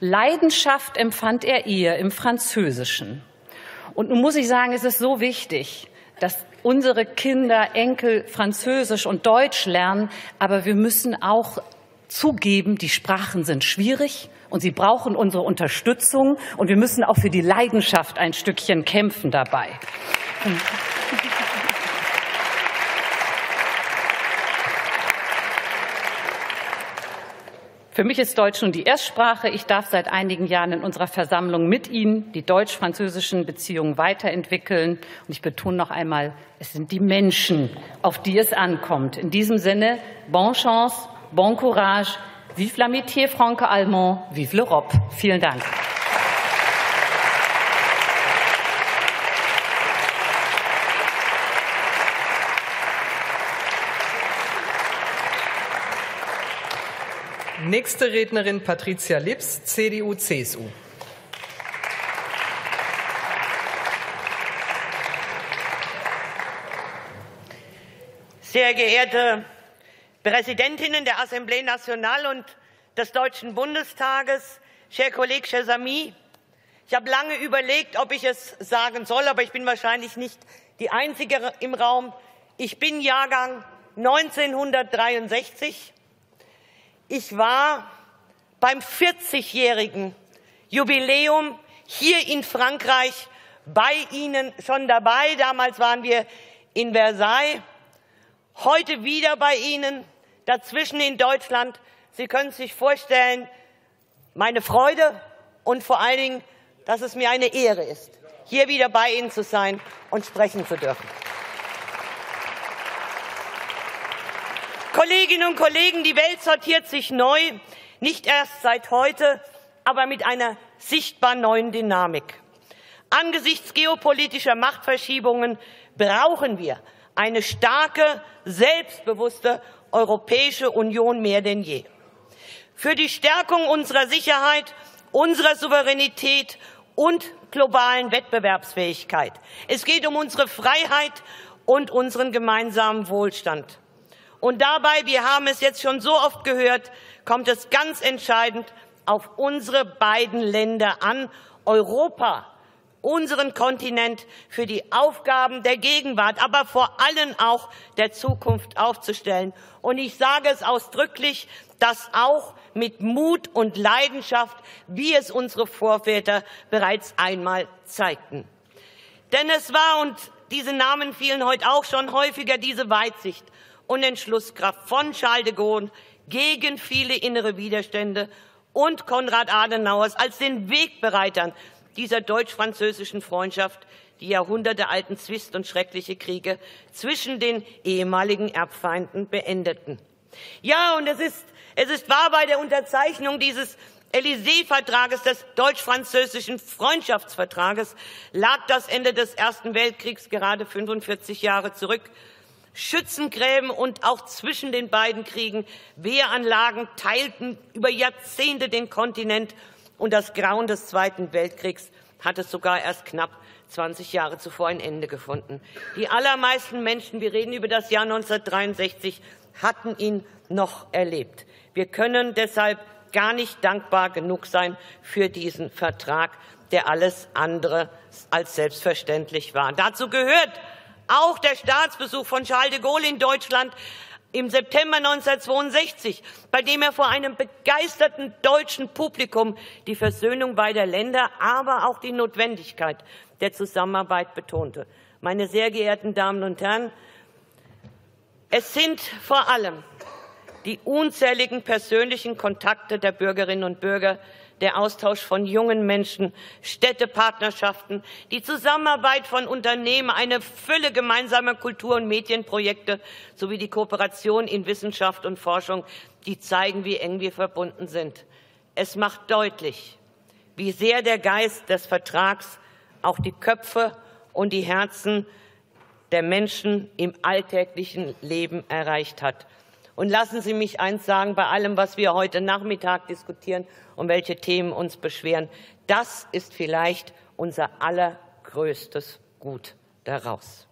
Leidenschaft empfand er eher im Französischen. Und nun muss ich sagen, es ist so wichtig, dass unsere Kinder, Enkel Französisch und Deutsch lernen, aber wir müssen auch zugeben, die Sprachen sind schwierig und sie brauchen unsere Unterstützung und wir müssen auch für die Leidenschaft ein Stückchen kämpfen dabei. Für mich ist Deutsch nun die Erstsprache. Ich darf seit einigen Jahren in unserer Versammlung mit Ihnen die deutsch-französischen Beziehungen weiterentwickeln. Und ich betone noch einmal, es sind die Menschen, auf die es ankommt. In diesem Sinne, bonne chance, bon courage, vive l'amitié franco-allemand, vive l'Europe. Vielen Dank. Nächste Rednerin Patricia Lips, CDU-CSU. Sehr geehrte Präsidentinnen der Assemblée Nationale und des Deutschen Bundestages, cher Kollege Chesami, ich habe lange überlegt, ob ich es sagen soll, aber ich bin wahrscheinlich nicht die Einzige im Raum. Ich bin Jahrgang 1963 ich war beim 40-jährigen Jubiläum hier in Frankreich bei Ihnen schon dabei. Damals waren wir in Versailles. Heute wieder bei Ihnen, dazwischen in Deutschland. Sie können sich vorstellen, meine Freude und vor allen Dingen, dass es mir eine Ehre ist, hier wieder bei Ihnen zu sein und sprechen zu dürfen. Kolleginnen und Kollegen, die Welt sortiert sich neu, nicht erst seit heute, aber mit einer sichtbar neuen Dynamik. Angesichts geopolitischer Machtverschiebungen brauchen wir eine starke, selbstbewusste Europäische Union mehr denn je. Für die Stärkung unserer Sicherheit, unserer Souveränität und globalen Wettbewerbsfähigkeit. Es geht um unsere Freiheit und unseren gemeinsamen Wohlstand. Und dabei, wir haben es jetzt schon so oft gehört, kommt es ganz entscheidend auf unsere beiden Länder an, Europa, unseren Kontinent für die Aufgaben der Gegenwart, aber vor allem auch der Zukunft aufzustellen. Und ich sage es ausdrücklich, das auch mit Mut und Leidenschaft, wie es unsere Vorväter bereits einmal zeigten. Denn es war, und diese Namen fielen heute auch schon häufiger, diese Weitsicht und Entschlusskraft von Charles de Gaulle gegen viele innere Widerstände und Konrad Adenauers als den Wegbereitern dieser deutsch-französischen Freundschaft die jahrhundertealten Zwist und schreckliche Kriege zwischen den ehemaligen Erbfeinden beendeten. Ja, und es ist, es ist wahr bei der Unterzeichnung dieses Élysée-Vertrages, des deutsch-französischen Freundschaftsvertrages, lag das Ende des Ersten Weltkriegs gerade 45 Jahre zurück. Schützengräben und auch zwischen den beiden Kriegen Wehranlagen teilten über Jahrzehnte den Kontinent und das Grauen des Zweiten Weltkriegs hat es sogar erst knapp 20 Jahre zuvor ein Ende gefunden. Die allermeisten Menschen, wir reden über das Jahr 1963, hatten ihn noch erlebt. Wir können deshalb gar nicht dankbar genug sein für diesen Vertrag, der alles andere als selbstverständlich war. Dazu gehört auch der Staatsbesuch von Charles de Gaulle in Deutschland im September 1962, bei dem er vor einem begeisterten deutschen Publikum die Versöhnung beider Länder, aber auch die Notwendigkeit der Zusammenarbeit betonte. Meine sehr geehrten Damen und Herren, es sind vor allem die unzähligen persönlichen Kontakte der Bürgerinnen und Bürger der Austausch von jungen Menschen, Städtepartnerschaften, die Zusammenarbeit von Unternehmen, eine Fülle gemeinsamer Kultur- und Medienprojekte sowie die Kooperation in Wissenschaft und Forschung, die zeigen, wie eng wir verbunden sind. Es macht deutlich, wie sehr der Geist des Vertrags auch die Köpfe und die Herzen der Menschen im alltäglichen Leben erreicht hat. Und lassen Sie mich eins sagen, bei allem, was wir heute Nachmittag diskutieren und welche Themen uns beschweren, das ist vielleicht unser allergrößtes Gut daraus.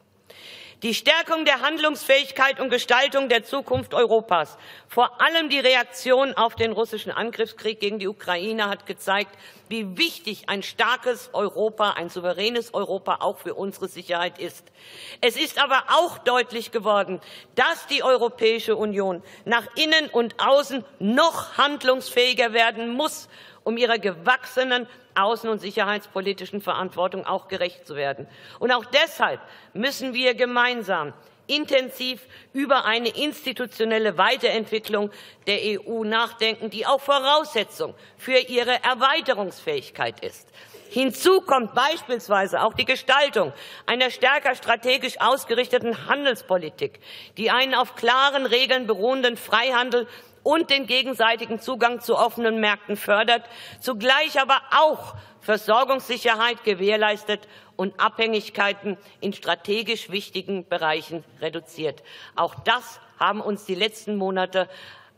Die Stärkung der Handlungsfähigkeit und Gestaltung der Zukunft Europas, vor allem die Reaktion auf den russischen Angriffskrieg gegen die Ukraine, hat gezeigt, wie wichtig ein starkes Europa, ein souveränes Europa auch für unsere Sicherheit ist. Es ist aber auch deutlich geworden, dass die Europäische Union nach innen und außen noch handlungsfähiger werden muss, um ihrer gewachsenen außen- und sicherheitspolitischen Verantwortung auch gerecht zu werden. Und auch deshalb müssen wir gemeinsam intensiv über eine institutionelle Weiterentwicklung der EU nachdenken, die auch Voraussetzung für ihre Erweiterungsfähigkeit ist. Hinzu kommt beispielsweise auch die Gestaltung einer stärker strategisch ausgerichteten Handelspolitik, die einen auf klaren Regeln beruhenden Freihandel und den gegenseitigen Zugang zu offenen Märkten fördert, zugleich aber auch Versorgungssicherheit gewährleistet und Abhängigkeiten in strategisch wichtigen Bereichen reduziert. Auch das haben uns die letzten Monate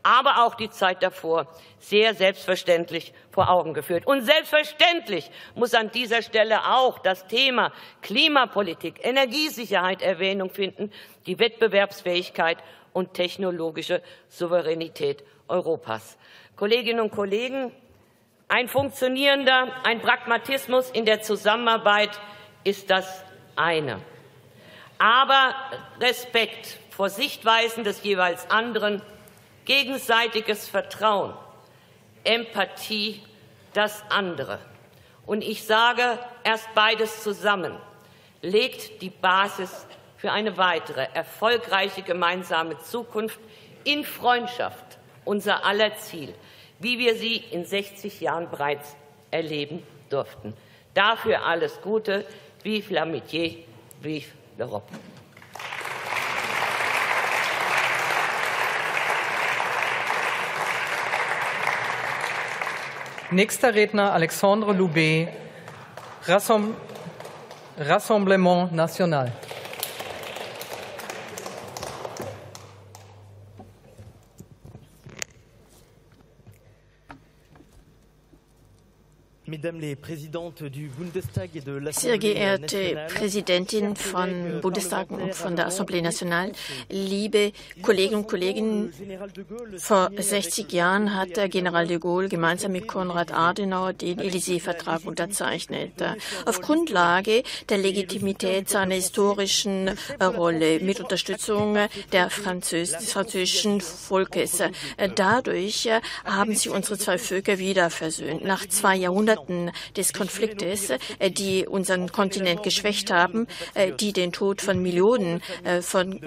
aber auch die Zeit davor sehr selbstverständlich vor Augen geführt. Und selbstverständlich muss an dieser Stelle auch das Thema Klimapolitik, Energiesicherheit Erwähnung finden, die Wettbewerbsfähigkeit und technologische Souveränität Europas. Kolleginnen und Kollegen, ein funktionierender, ein Pragmatismus in der Zusammenarbeit ist das eine. Aber Respekt vor Sichtweisen des jeweils anderen, gegenseitiges Vertrauen, Empathie das andere. Und ich sage, erst beides zusammen legt die Basis für eine weitere erfolgreiche gemeinsame Zukunft in Freundschaft unser aller Ziel, wie wir sie in 60 Jahren bereits erleben durften. Dafür alles Gute. Vive l'amitié, vive l'Europe. Nächster Redner Alexandre Loubet, Rassemblement National. Sehr geehrte Präsidentin von Bundestag und von der Assemblée Nationale, liebe Kolleginnen und Kollegen, vor 60 Jahren hat der General de Gaulle gemeinsam mit Konrad Adenauer den Élysée-Vertrag unterzeichnet. Auf Grundlage der Legitimität seiner historischen Rolle mit Unterstützung der Französ des französischen Volkes. Dadurch haben sie unsere zwei Völker wieder versöhnt. Nach zwei Jahrhunderten Jahrhunderten des Konfliktes, äh, die unseren Kontinent geschwächt haben, äh, die den Tod von Millionen äh, von,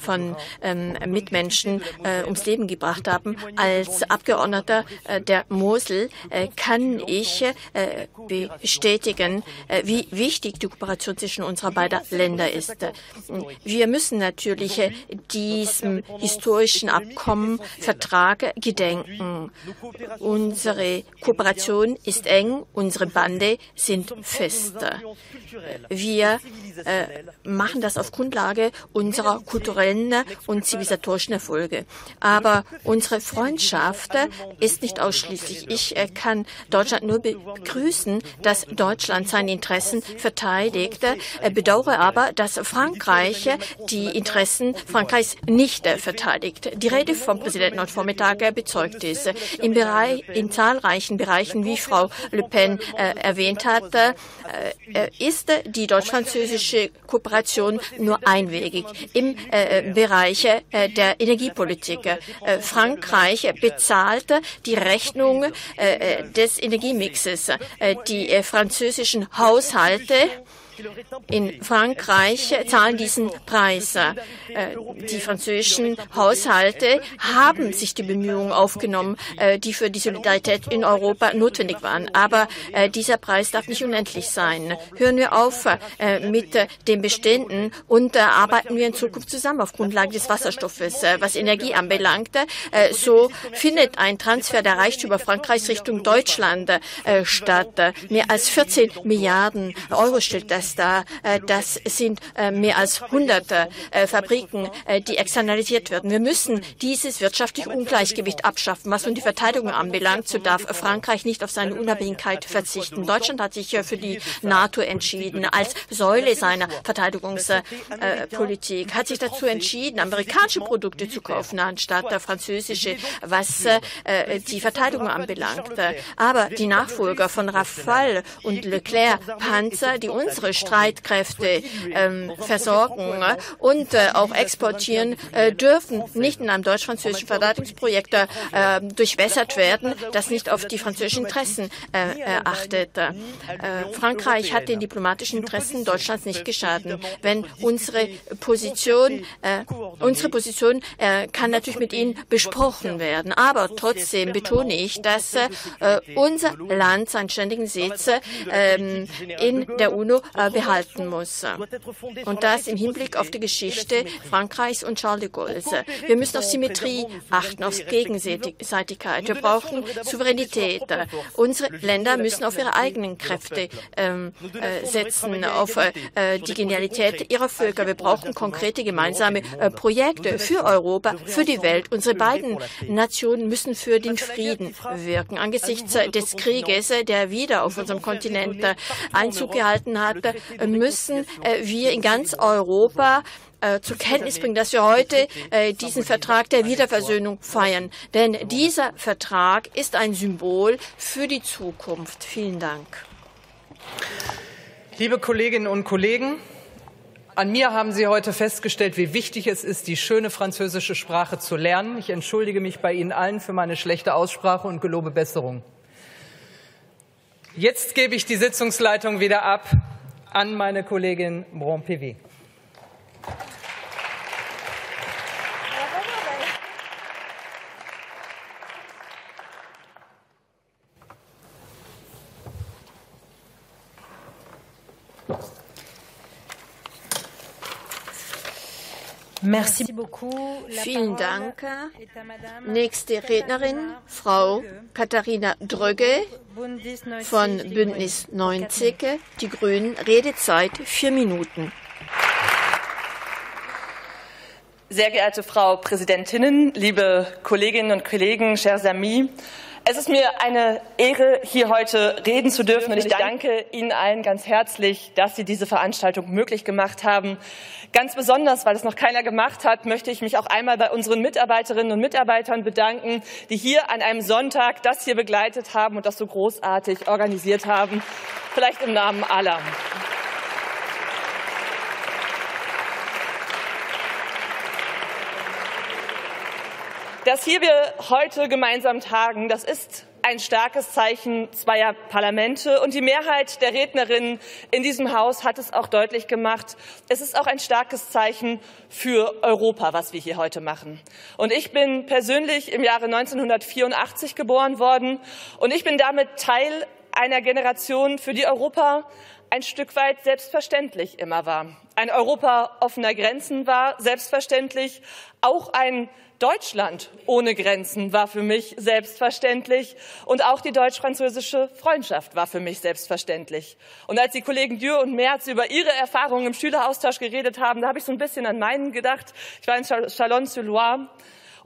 von ähm, Mitmenschen ums Leben gebracht haben. Als Abgeordneter der Mosel kann ich bestätigen, wie wichtig die Kooperation zwischen unserer beiden Länder ist. Wir müssen natürlich diesem historischen Abkommen, Vertrag gedenken. Unsere Kooperation ist eng unsere Bande sind fest. Wir äh, machen das auf Grundlage unserer kulturellen und zivilisatorischen Erfolge. Aber unsere Freundschaft ist nicht ausschließlich. Ich äh, kann Deutschland nur begrüßen, dass Deutschland seine Interessen verteidigt, äh, bedauere aber, dass Frankreich die Interessen Frankreichs nicht äh, verteidigt. Die Rede vom Präsidenten heute Vormittag bezeugt ist. Im Bereich, in zahlreichen Bereichen, wie Frau Le Pen äh, erwähnt hat, äh, äh, ist die deutsch-französische Kooperation nur einwegig im äh, Bereich äh, der Energiepolitik. Äh, Frankreich bezahlt die Rechnung des Energiemixes. die französischen Haushalte in Frankreich zahlen diesen Preis. Äh, die französischen Haushalte haben sich die Bemühungen aufgenommen, äh, die für die Solidarität in Europa notwendig waren. Aber äh, dieser Preis darf nicht unendlich sein. Hören wir auf mit den Beständen und arbeiten wir in Zukunft zusammen auf Grundlage des Wasserstoffes. Was Energie anbelangt, so findet ein Transfer der Reichtümer Frankreichs Richtung Deutschland statt. Mehr als 14 Milliarden Euro stellt das dar. Äh, das sind äh, mehr als 100 äh, Fabriken, die externalisiert werden. Wir müssen dieses wirtschaftliche Ungleichgewicht abschaffen. Was nun die Verteidigung anbelangt, so darf Frankreich nicht auf seine Unabhängigkeit verzichten. Deutschland hat sich für die NATO entschieden, als Säule seiner Verteidigungspolitik, hat sich dazu entschieden, amerikanische Produkte zu kaufen, anstatt französische, was die Verteidigung anbelangt. Aber die Nachfolger von Rafale und Leclerc Panzer, die unsere Streitkräfte ähm, versorgen und äh, auch exportieren, äh, dürfen nicht in einem deutsch-französischen Verteidigungsprojekt äh, durchwässert werden, das nicht auf die französischen Interessen äh, achtet. Äh, Frankreich hat den diplomatischen Interessen Deutschlands nicht geschadet. Wenn unsere Position, äh, unsere Position kann natürlich mit Ihnen besprochen werden, aber trotzdem betone ich, dass unser Land seinen ständigen Sitz ähm, in der UNO äh, behalten muss. Und das im Hinblick auf die Geschichte Frankreichs und Charles de Gaulle. Wir müssen auf Symmetrie achten, auf Gegenseitigkeit. Wir brauchen Souveränität. Unsere Länder müssen auf ihre eigenen Kräfte ähm, äh, setzen, auf äh, die Genialität ihrer Völker. Wir brauchen konkrete gemeinsame äh, Projekte für Europa, für die Welt. Unsere beiden Nationen müssen für den Frieden wirken. Angesichts des Krieges, der wieder auf unserem Kontinent Einzug gehalten hat, müssen äh, wir in ganz Europa äh, zur Kenntnis bringen, dass wir heute äh, diesen Vertrag der Wiederversöhnung feiern. Denn dieser Vertrag ist ein Symbol für die Zukunft. Vielen Dank. Liebe Kolleginnen und Kollegen, an mir haben Sie heute festgestellt, wie wichtig es ist, die schöne französische Sprache zu lernen. Ich entschuldige mich bei Ihnen allen für meine schlechte Aussprache und gelobe Besserung. Jetzt gebe ich die Sitzungsleitung wieder ab an meine Kollegin Bron-Pivi. Vielen Dank. Nächste Rednerin, Frau Katharina Dröge von Bündnis 90, die Grünen. Redezeit vier Minuten. Sehr geehrte Frau Präsidentin, liebe Kolleginnen und Kollegen, chers amis, es ist mir eine Ehre, hier heute reden zu dürfen und ich danke Ihnen allen ganz herzlich, dass Sie diese Veranstaltung möglich gemacht haben. Ganz besonders, weil es noch keiner gemacht hat, möchte ich mich auch einmal bei unseren Mitarbeiterinnen und Mitarbeitern bedanken, die hier an einem Sonntag das hier begleitet haben und das so großartig organisiert haben. Vielleicht im Namen aller. Dass hier wir heute gemeinsam tagen, das ist ein starkes Zeichen zweier Parlamente. Und die Mehrheit der Rednerinnen in diesem Haus hat es auch deutlich gemacht. Es ist auch ein starkes Zeichen für Europa, was wir hier heute machen. Und ich bin persönlich im Jahre 1984 geboren worden. Und ich bin damit Teil einer Generation, für die Europa ein Stück weit selbstverständlich immer war. Ein Europa offener Grenzen war selbstverständlich, auch ein Deutschland ohne Grenzen war für mich selbstverständlich und auch die deutsch-französische Freundschaft war für mich selbstverständlich. Und als die Kollegen Dürr und Merz über ihre Erfahrungen im Schüleraustausch geredet haben, da habe ich so ein bisschen an meinen gedacht. Ich war in Chalon-sur-Loire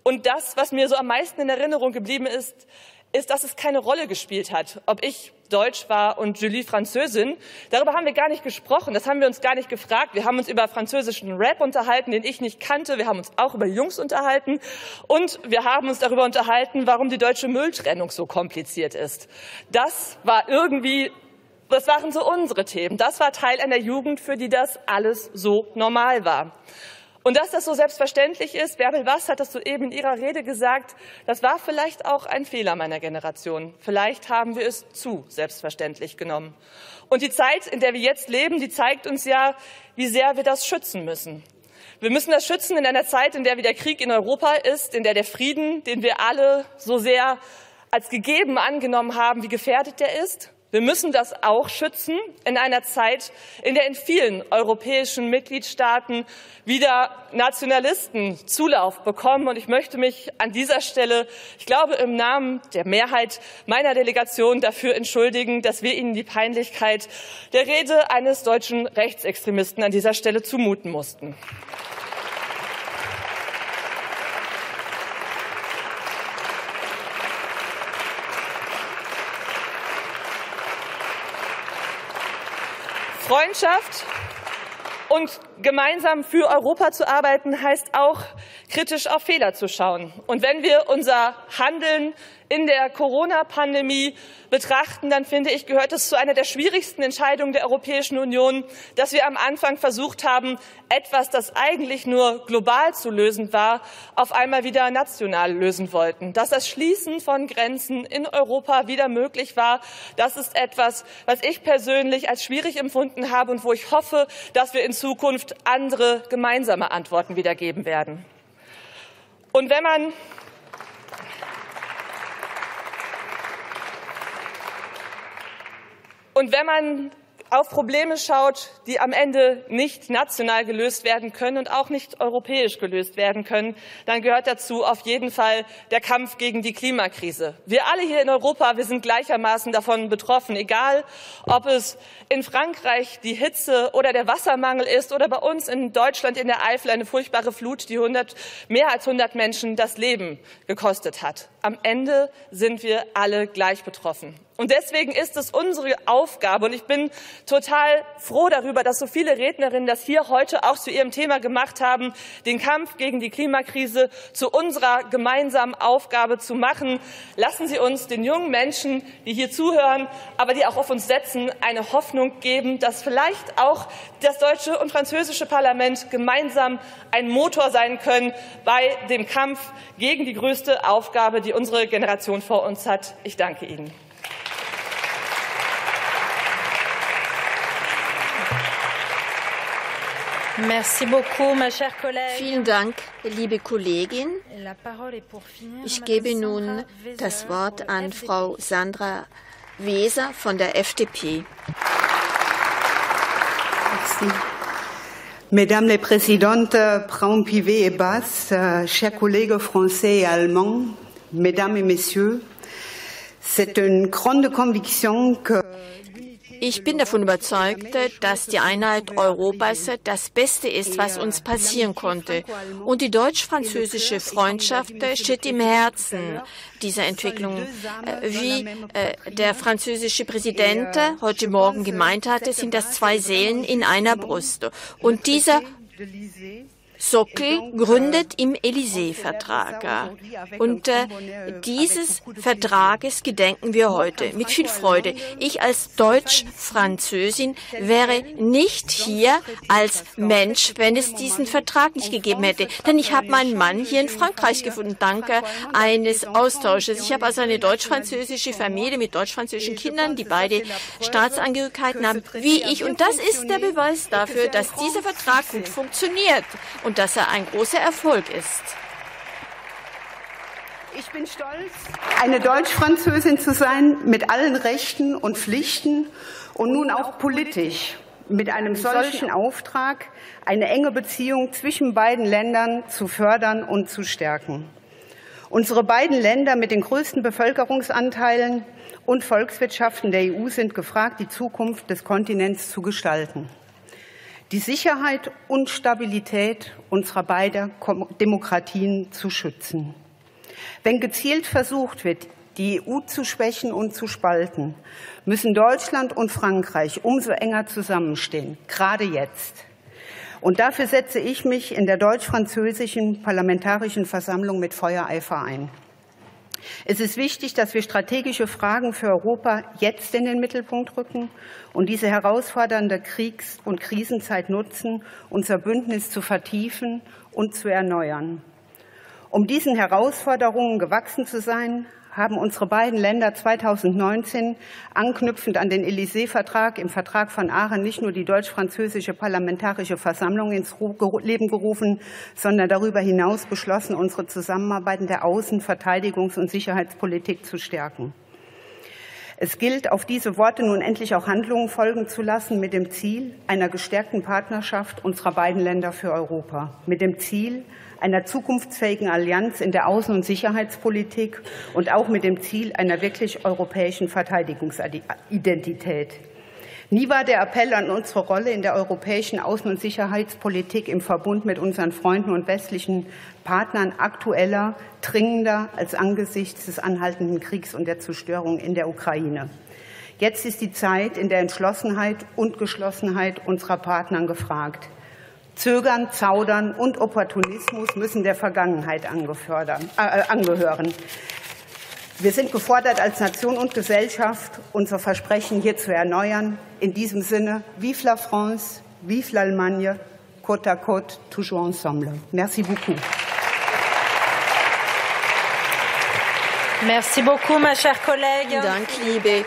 und das, was mir so am meisten in Erinnerung geblieben ist, ist, dass es keine Rolle gespielt hat, ob ich Deutsch war und Julie Französin. Darüber haben wir gar nicht gesprochen, das haben wir uns gar nicht gefragt. Wir haben uns über französischen Rap unterhalten, den ich nicht kannte. Wir haben uns auch über Jungs unterhalten und wir haben uns darüber unterhalten, warum die deutsche Mülltrennung so kompliziert ist. Das war irgendwie das waren so unsere Themen. Das war Teil einer Jugend, für die das alles so normal war. Und dass das so selbstverständlich ist, Bärbel Bass hat das soeben in ihrer Rede gesagt, das war vielleicht auch ein Fehler meiner Generation. Vielleicht haben wir es zu selbstverständlich genommen. Und die Zeit, in der wir jetzt leben, die zeigt uns ja, wie sehr wir das schützen müssen. Wir müssen das schützen in einer Zeit, in der wieder Krieg in Europa ist, in der der Frieden, den wir alle so sehr als gegeben angenommen haben, wie gefährdet der ist. Wir müssen das auch schützen in einer Zeit, in der in vielen europäischen Mitgliedstaaten wieder Nationalisten Zulauf bekommen. Und ich möchte mich an dieser Stelle, ich glaube, im Namen der Mehrheit meiner Delegation dafür entschuldigen, dass wir Ihnen die Peinlichkeit der Rede eines deutschen Rechtsextremisten an dieser Stelle zumuten mussten. Freundschaft und gemeinsam für Europa zu arbeiten, heißt auch kritisch auf Fehler zu schauen. Und wenn wir unser Handeln in der Corona-Pandemie betrachten, dann finde ich, gehört es zu einer der schwierigsten Entscheidungen der Europäischen Union, dass wir am Anfang versucht haben, etwas, das eigentlich nur global zu lösen war, auf einmal wieder national lösen wollten. Dass das Schließen von Grenzen in Europa wieder möglich war, das ist etwas, was ich persönlich als schwierig empfunden habe und wo ich hoffe, dass wir in Zukunft andere gemeinsame Antworten wieder geben werden. Und wenn man Und wenn man auf Probleme schaut, die am Ende nicht national gelöst werden können und auch nicht europäisch gelöst werden können, dann gehört dazu auf jeden Fall der Kampf gegen die Klimakrise. Wir alle hier in Europa, wir sind gleichermaßen davon betroffen, egal ob es in Frankreich die Hitze oder der Wassermangel ist oder bei uns in Deutschland in der Eifel eine furchtbare Flut, die 100, mehr als 100 Menschen das Leben gekostet hat. Am Ende sind wir alle gleich betroffen. Und deswegen ist es unsere Aufgabe, und ich bin total froh darüber, dass so viele Rednerinnen das hier heute auch zu ihrem Thema gemacht haben, den Kampf gegen die Klimakrise zu unserer gemeinsamen Aufgabe zu machen. Lassen Sie uns den jungen Menschen, die hier zuhören, aber die auch auf uns setzen, eine Hoffnung geben, dass vielleicht auch das deutsche und französische Parlament gemeinsam ein Motor sein können bei dem Kampf gegen die größte Aufgabe, die unsere Generation vor uns hat. Ich danke Ihnen. Vielen Dank, liebe Kollegin. Ich gebe nun das Wort an Frau Sandra Weser von der FDP. Mesdames les Présidentes et euh, chers collègues français et allemands, Mesdames et Messieurs, c'est une grande conviction que ich bin davon überzeugt, dass die Einheit Europas das Beste ist, was uns passieren konnte. Und die deutsch-französische Freundschaft steht im Herzen dieser Entwicklung. Äh, wie äh, der französische Präsident heute Morgen gemeint hatte, sind das zwei Seelen in einer Brust. Und dieser Sockel gründet im Élysée-Vertrag. Und äh, dieses Vertrages gedenken wir heute mit viel Freude. Ich als Deutsch-Französin wäre nicht hier als Mensch, wenn es diesen Vertrag nicht gegeben hätte. Denn ich habe meinen Mann hier in Frankreich gefunden, danke eines Austausches. Ich habe also eine deutsch-französische Familie mit deutsch-französischen Kindern, die beide Staatsangehörigkeiten haben, wie ich. Und das ist der Beweis dafür, dass dieser Vertrag gut funktioniert und dass er ein großer Erfolg ist. Ich bin stolz, eine Deutsch-Französin zu sein mit allen Rechten und Pflichten und nun auch politisch mit einem solchen Auftrag, eine enge Beziehung zwischen beiden Ländern zu fördern und zu stärken. Unsere beiden Länder mit den größten Bevölkerungsanteilen und Volkswirtschaften der EU sind gefragt, die Zukunft des Kontinents zu gestalten die Sicherheit und Stabilität unserer beiden Demokratien zu schützen. Wenn gezielt versucht wird, die EU zu schwächen und zu spalten, müssen Deutschland und Frankreich umso enger zusammenstehen, gerade jetzt. Und dafür setze ich mich in der deutsch-französischen Parlamentarischen Versammlung mit Feuereifer ein. Es ist wichtig, dass wir strategische Fragen für Europa jetzt in den Mittelpunkt rücken und diese herausfordernde Kriegs- und Krisenzeit nutzen, unser Bündnis zu vertiefen und zu erneuern. Um diesen Herausforderungen gewachsen zu sein, haben unsere beiden Länder 2019 anknüpfend an den Élysée-Vertrag im Vertrag von Aachen nicht nur die deutsch-französische Parlamentarische Versammlung ins Leben gerufen, sondern darüber hinaus beschlossen, unsere Zusammenarbeit in der Außen-, Verteidigungs- und Sicherheitspolitik zu stärken. Es gilt, auf diese Worte nun endlich auch Handlungen folgen zu lassen, mit dem Ziel einer gestärkten Partnerschaft unserer beiden Länder für Europa, mit dem Ziel einer zukunftsfähigen Allianz in der Außen- und Sicherheitspolitik und auch mit dem Ziel einer wirklich europäischen Verteidigungsidentität. Nie war der Appell an unsere Rolle in der europäischen Außen- und Sicherheitspolitik im Verbund mit unseren Freunden und westlichen Partnern aktueller, dringender als angesichts des anhaltenden Kriegs und der Zerstörung in der Ukraine. Jetzt ist die Zeit in der Entschlossenheit und Geschlossenheit unserer Partner gefragt. Zögern, Zaudern und Opportunismus müssen der Vergangenheit äh, angehören. Wir sind gefordert, als Nation und Gesellschaft unser Versprechen hier zu erneuern. In diesem Sinne, vive la France, vive l'Allemagne, côte à côte, toujours ensemble. Merci beaucoup. Merci beaucoup, ma chère collègue. Dank, liebe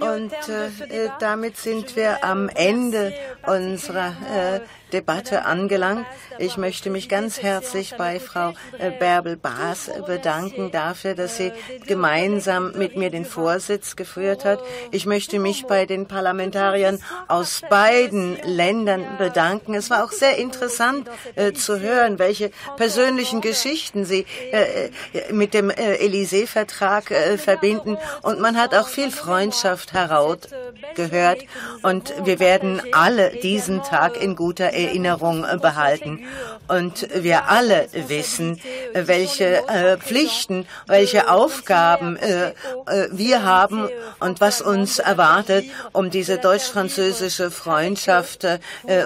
und äh, damit sind wir am Ende unserer äh, Debatte angelangt. Ich möchte mich ganz herzlich bei Frau äh, Bärbel-Baas bedanken dafür, dass sie gemeinsam mit mir den Vorsitz geführt hat. Ich möchte mich bei den Parlamentariern aus beiden Ländern bedanken. Es war auch sehr interessant äh, zu hören, welche persönlichen Geschichten sie äh, äh mit dem äh, Élysée-Vertrag äh, verbinden. Und man hat auch viel Freundschaft herausgehört. Und wir werden alle diesen Tag in guter Erinnerung behalten. Und wir alle wissen, welche äh, Pflichten, welche Aufgaben äh, äh, wir haben und was uns erwartet, um diese deutsch-französische Freundschaft äh,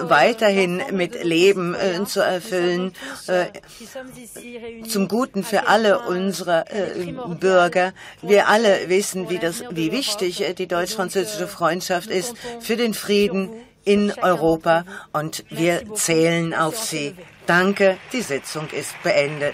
weiterhin mit Leben äh, zu erfüllen, äh, zum Guten für alle unsere Bürger. Wir alle wissen, wie, das, wie wichtig die deutsch-französische Freundschaft ist für den Frieden in Europa und wir zählen auf Sie. Danke, die Sitzung ist beendet.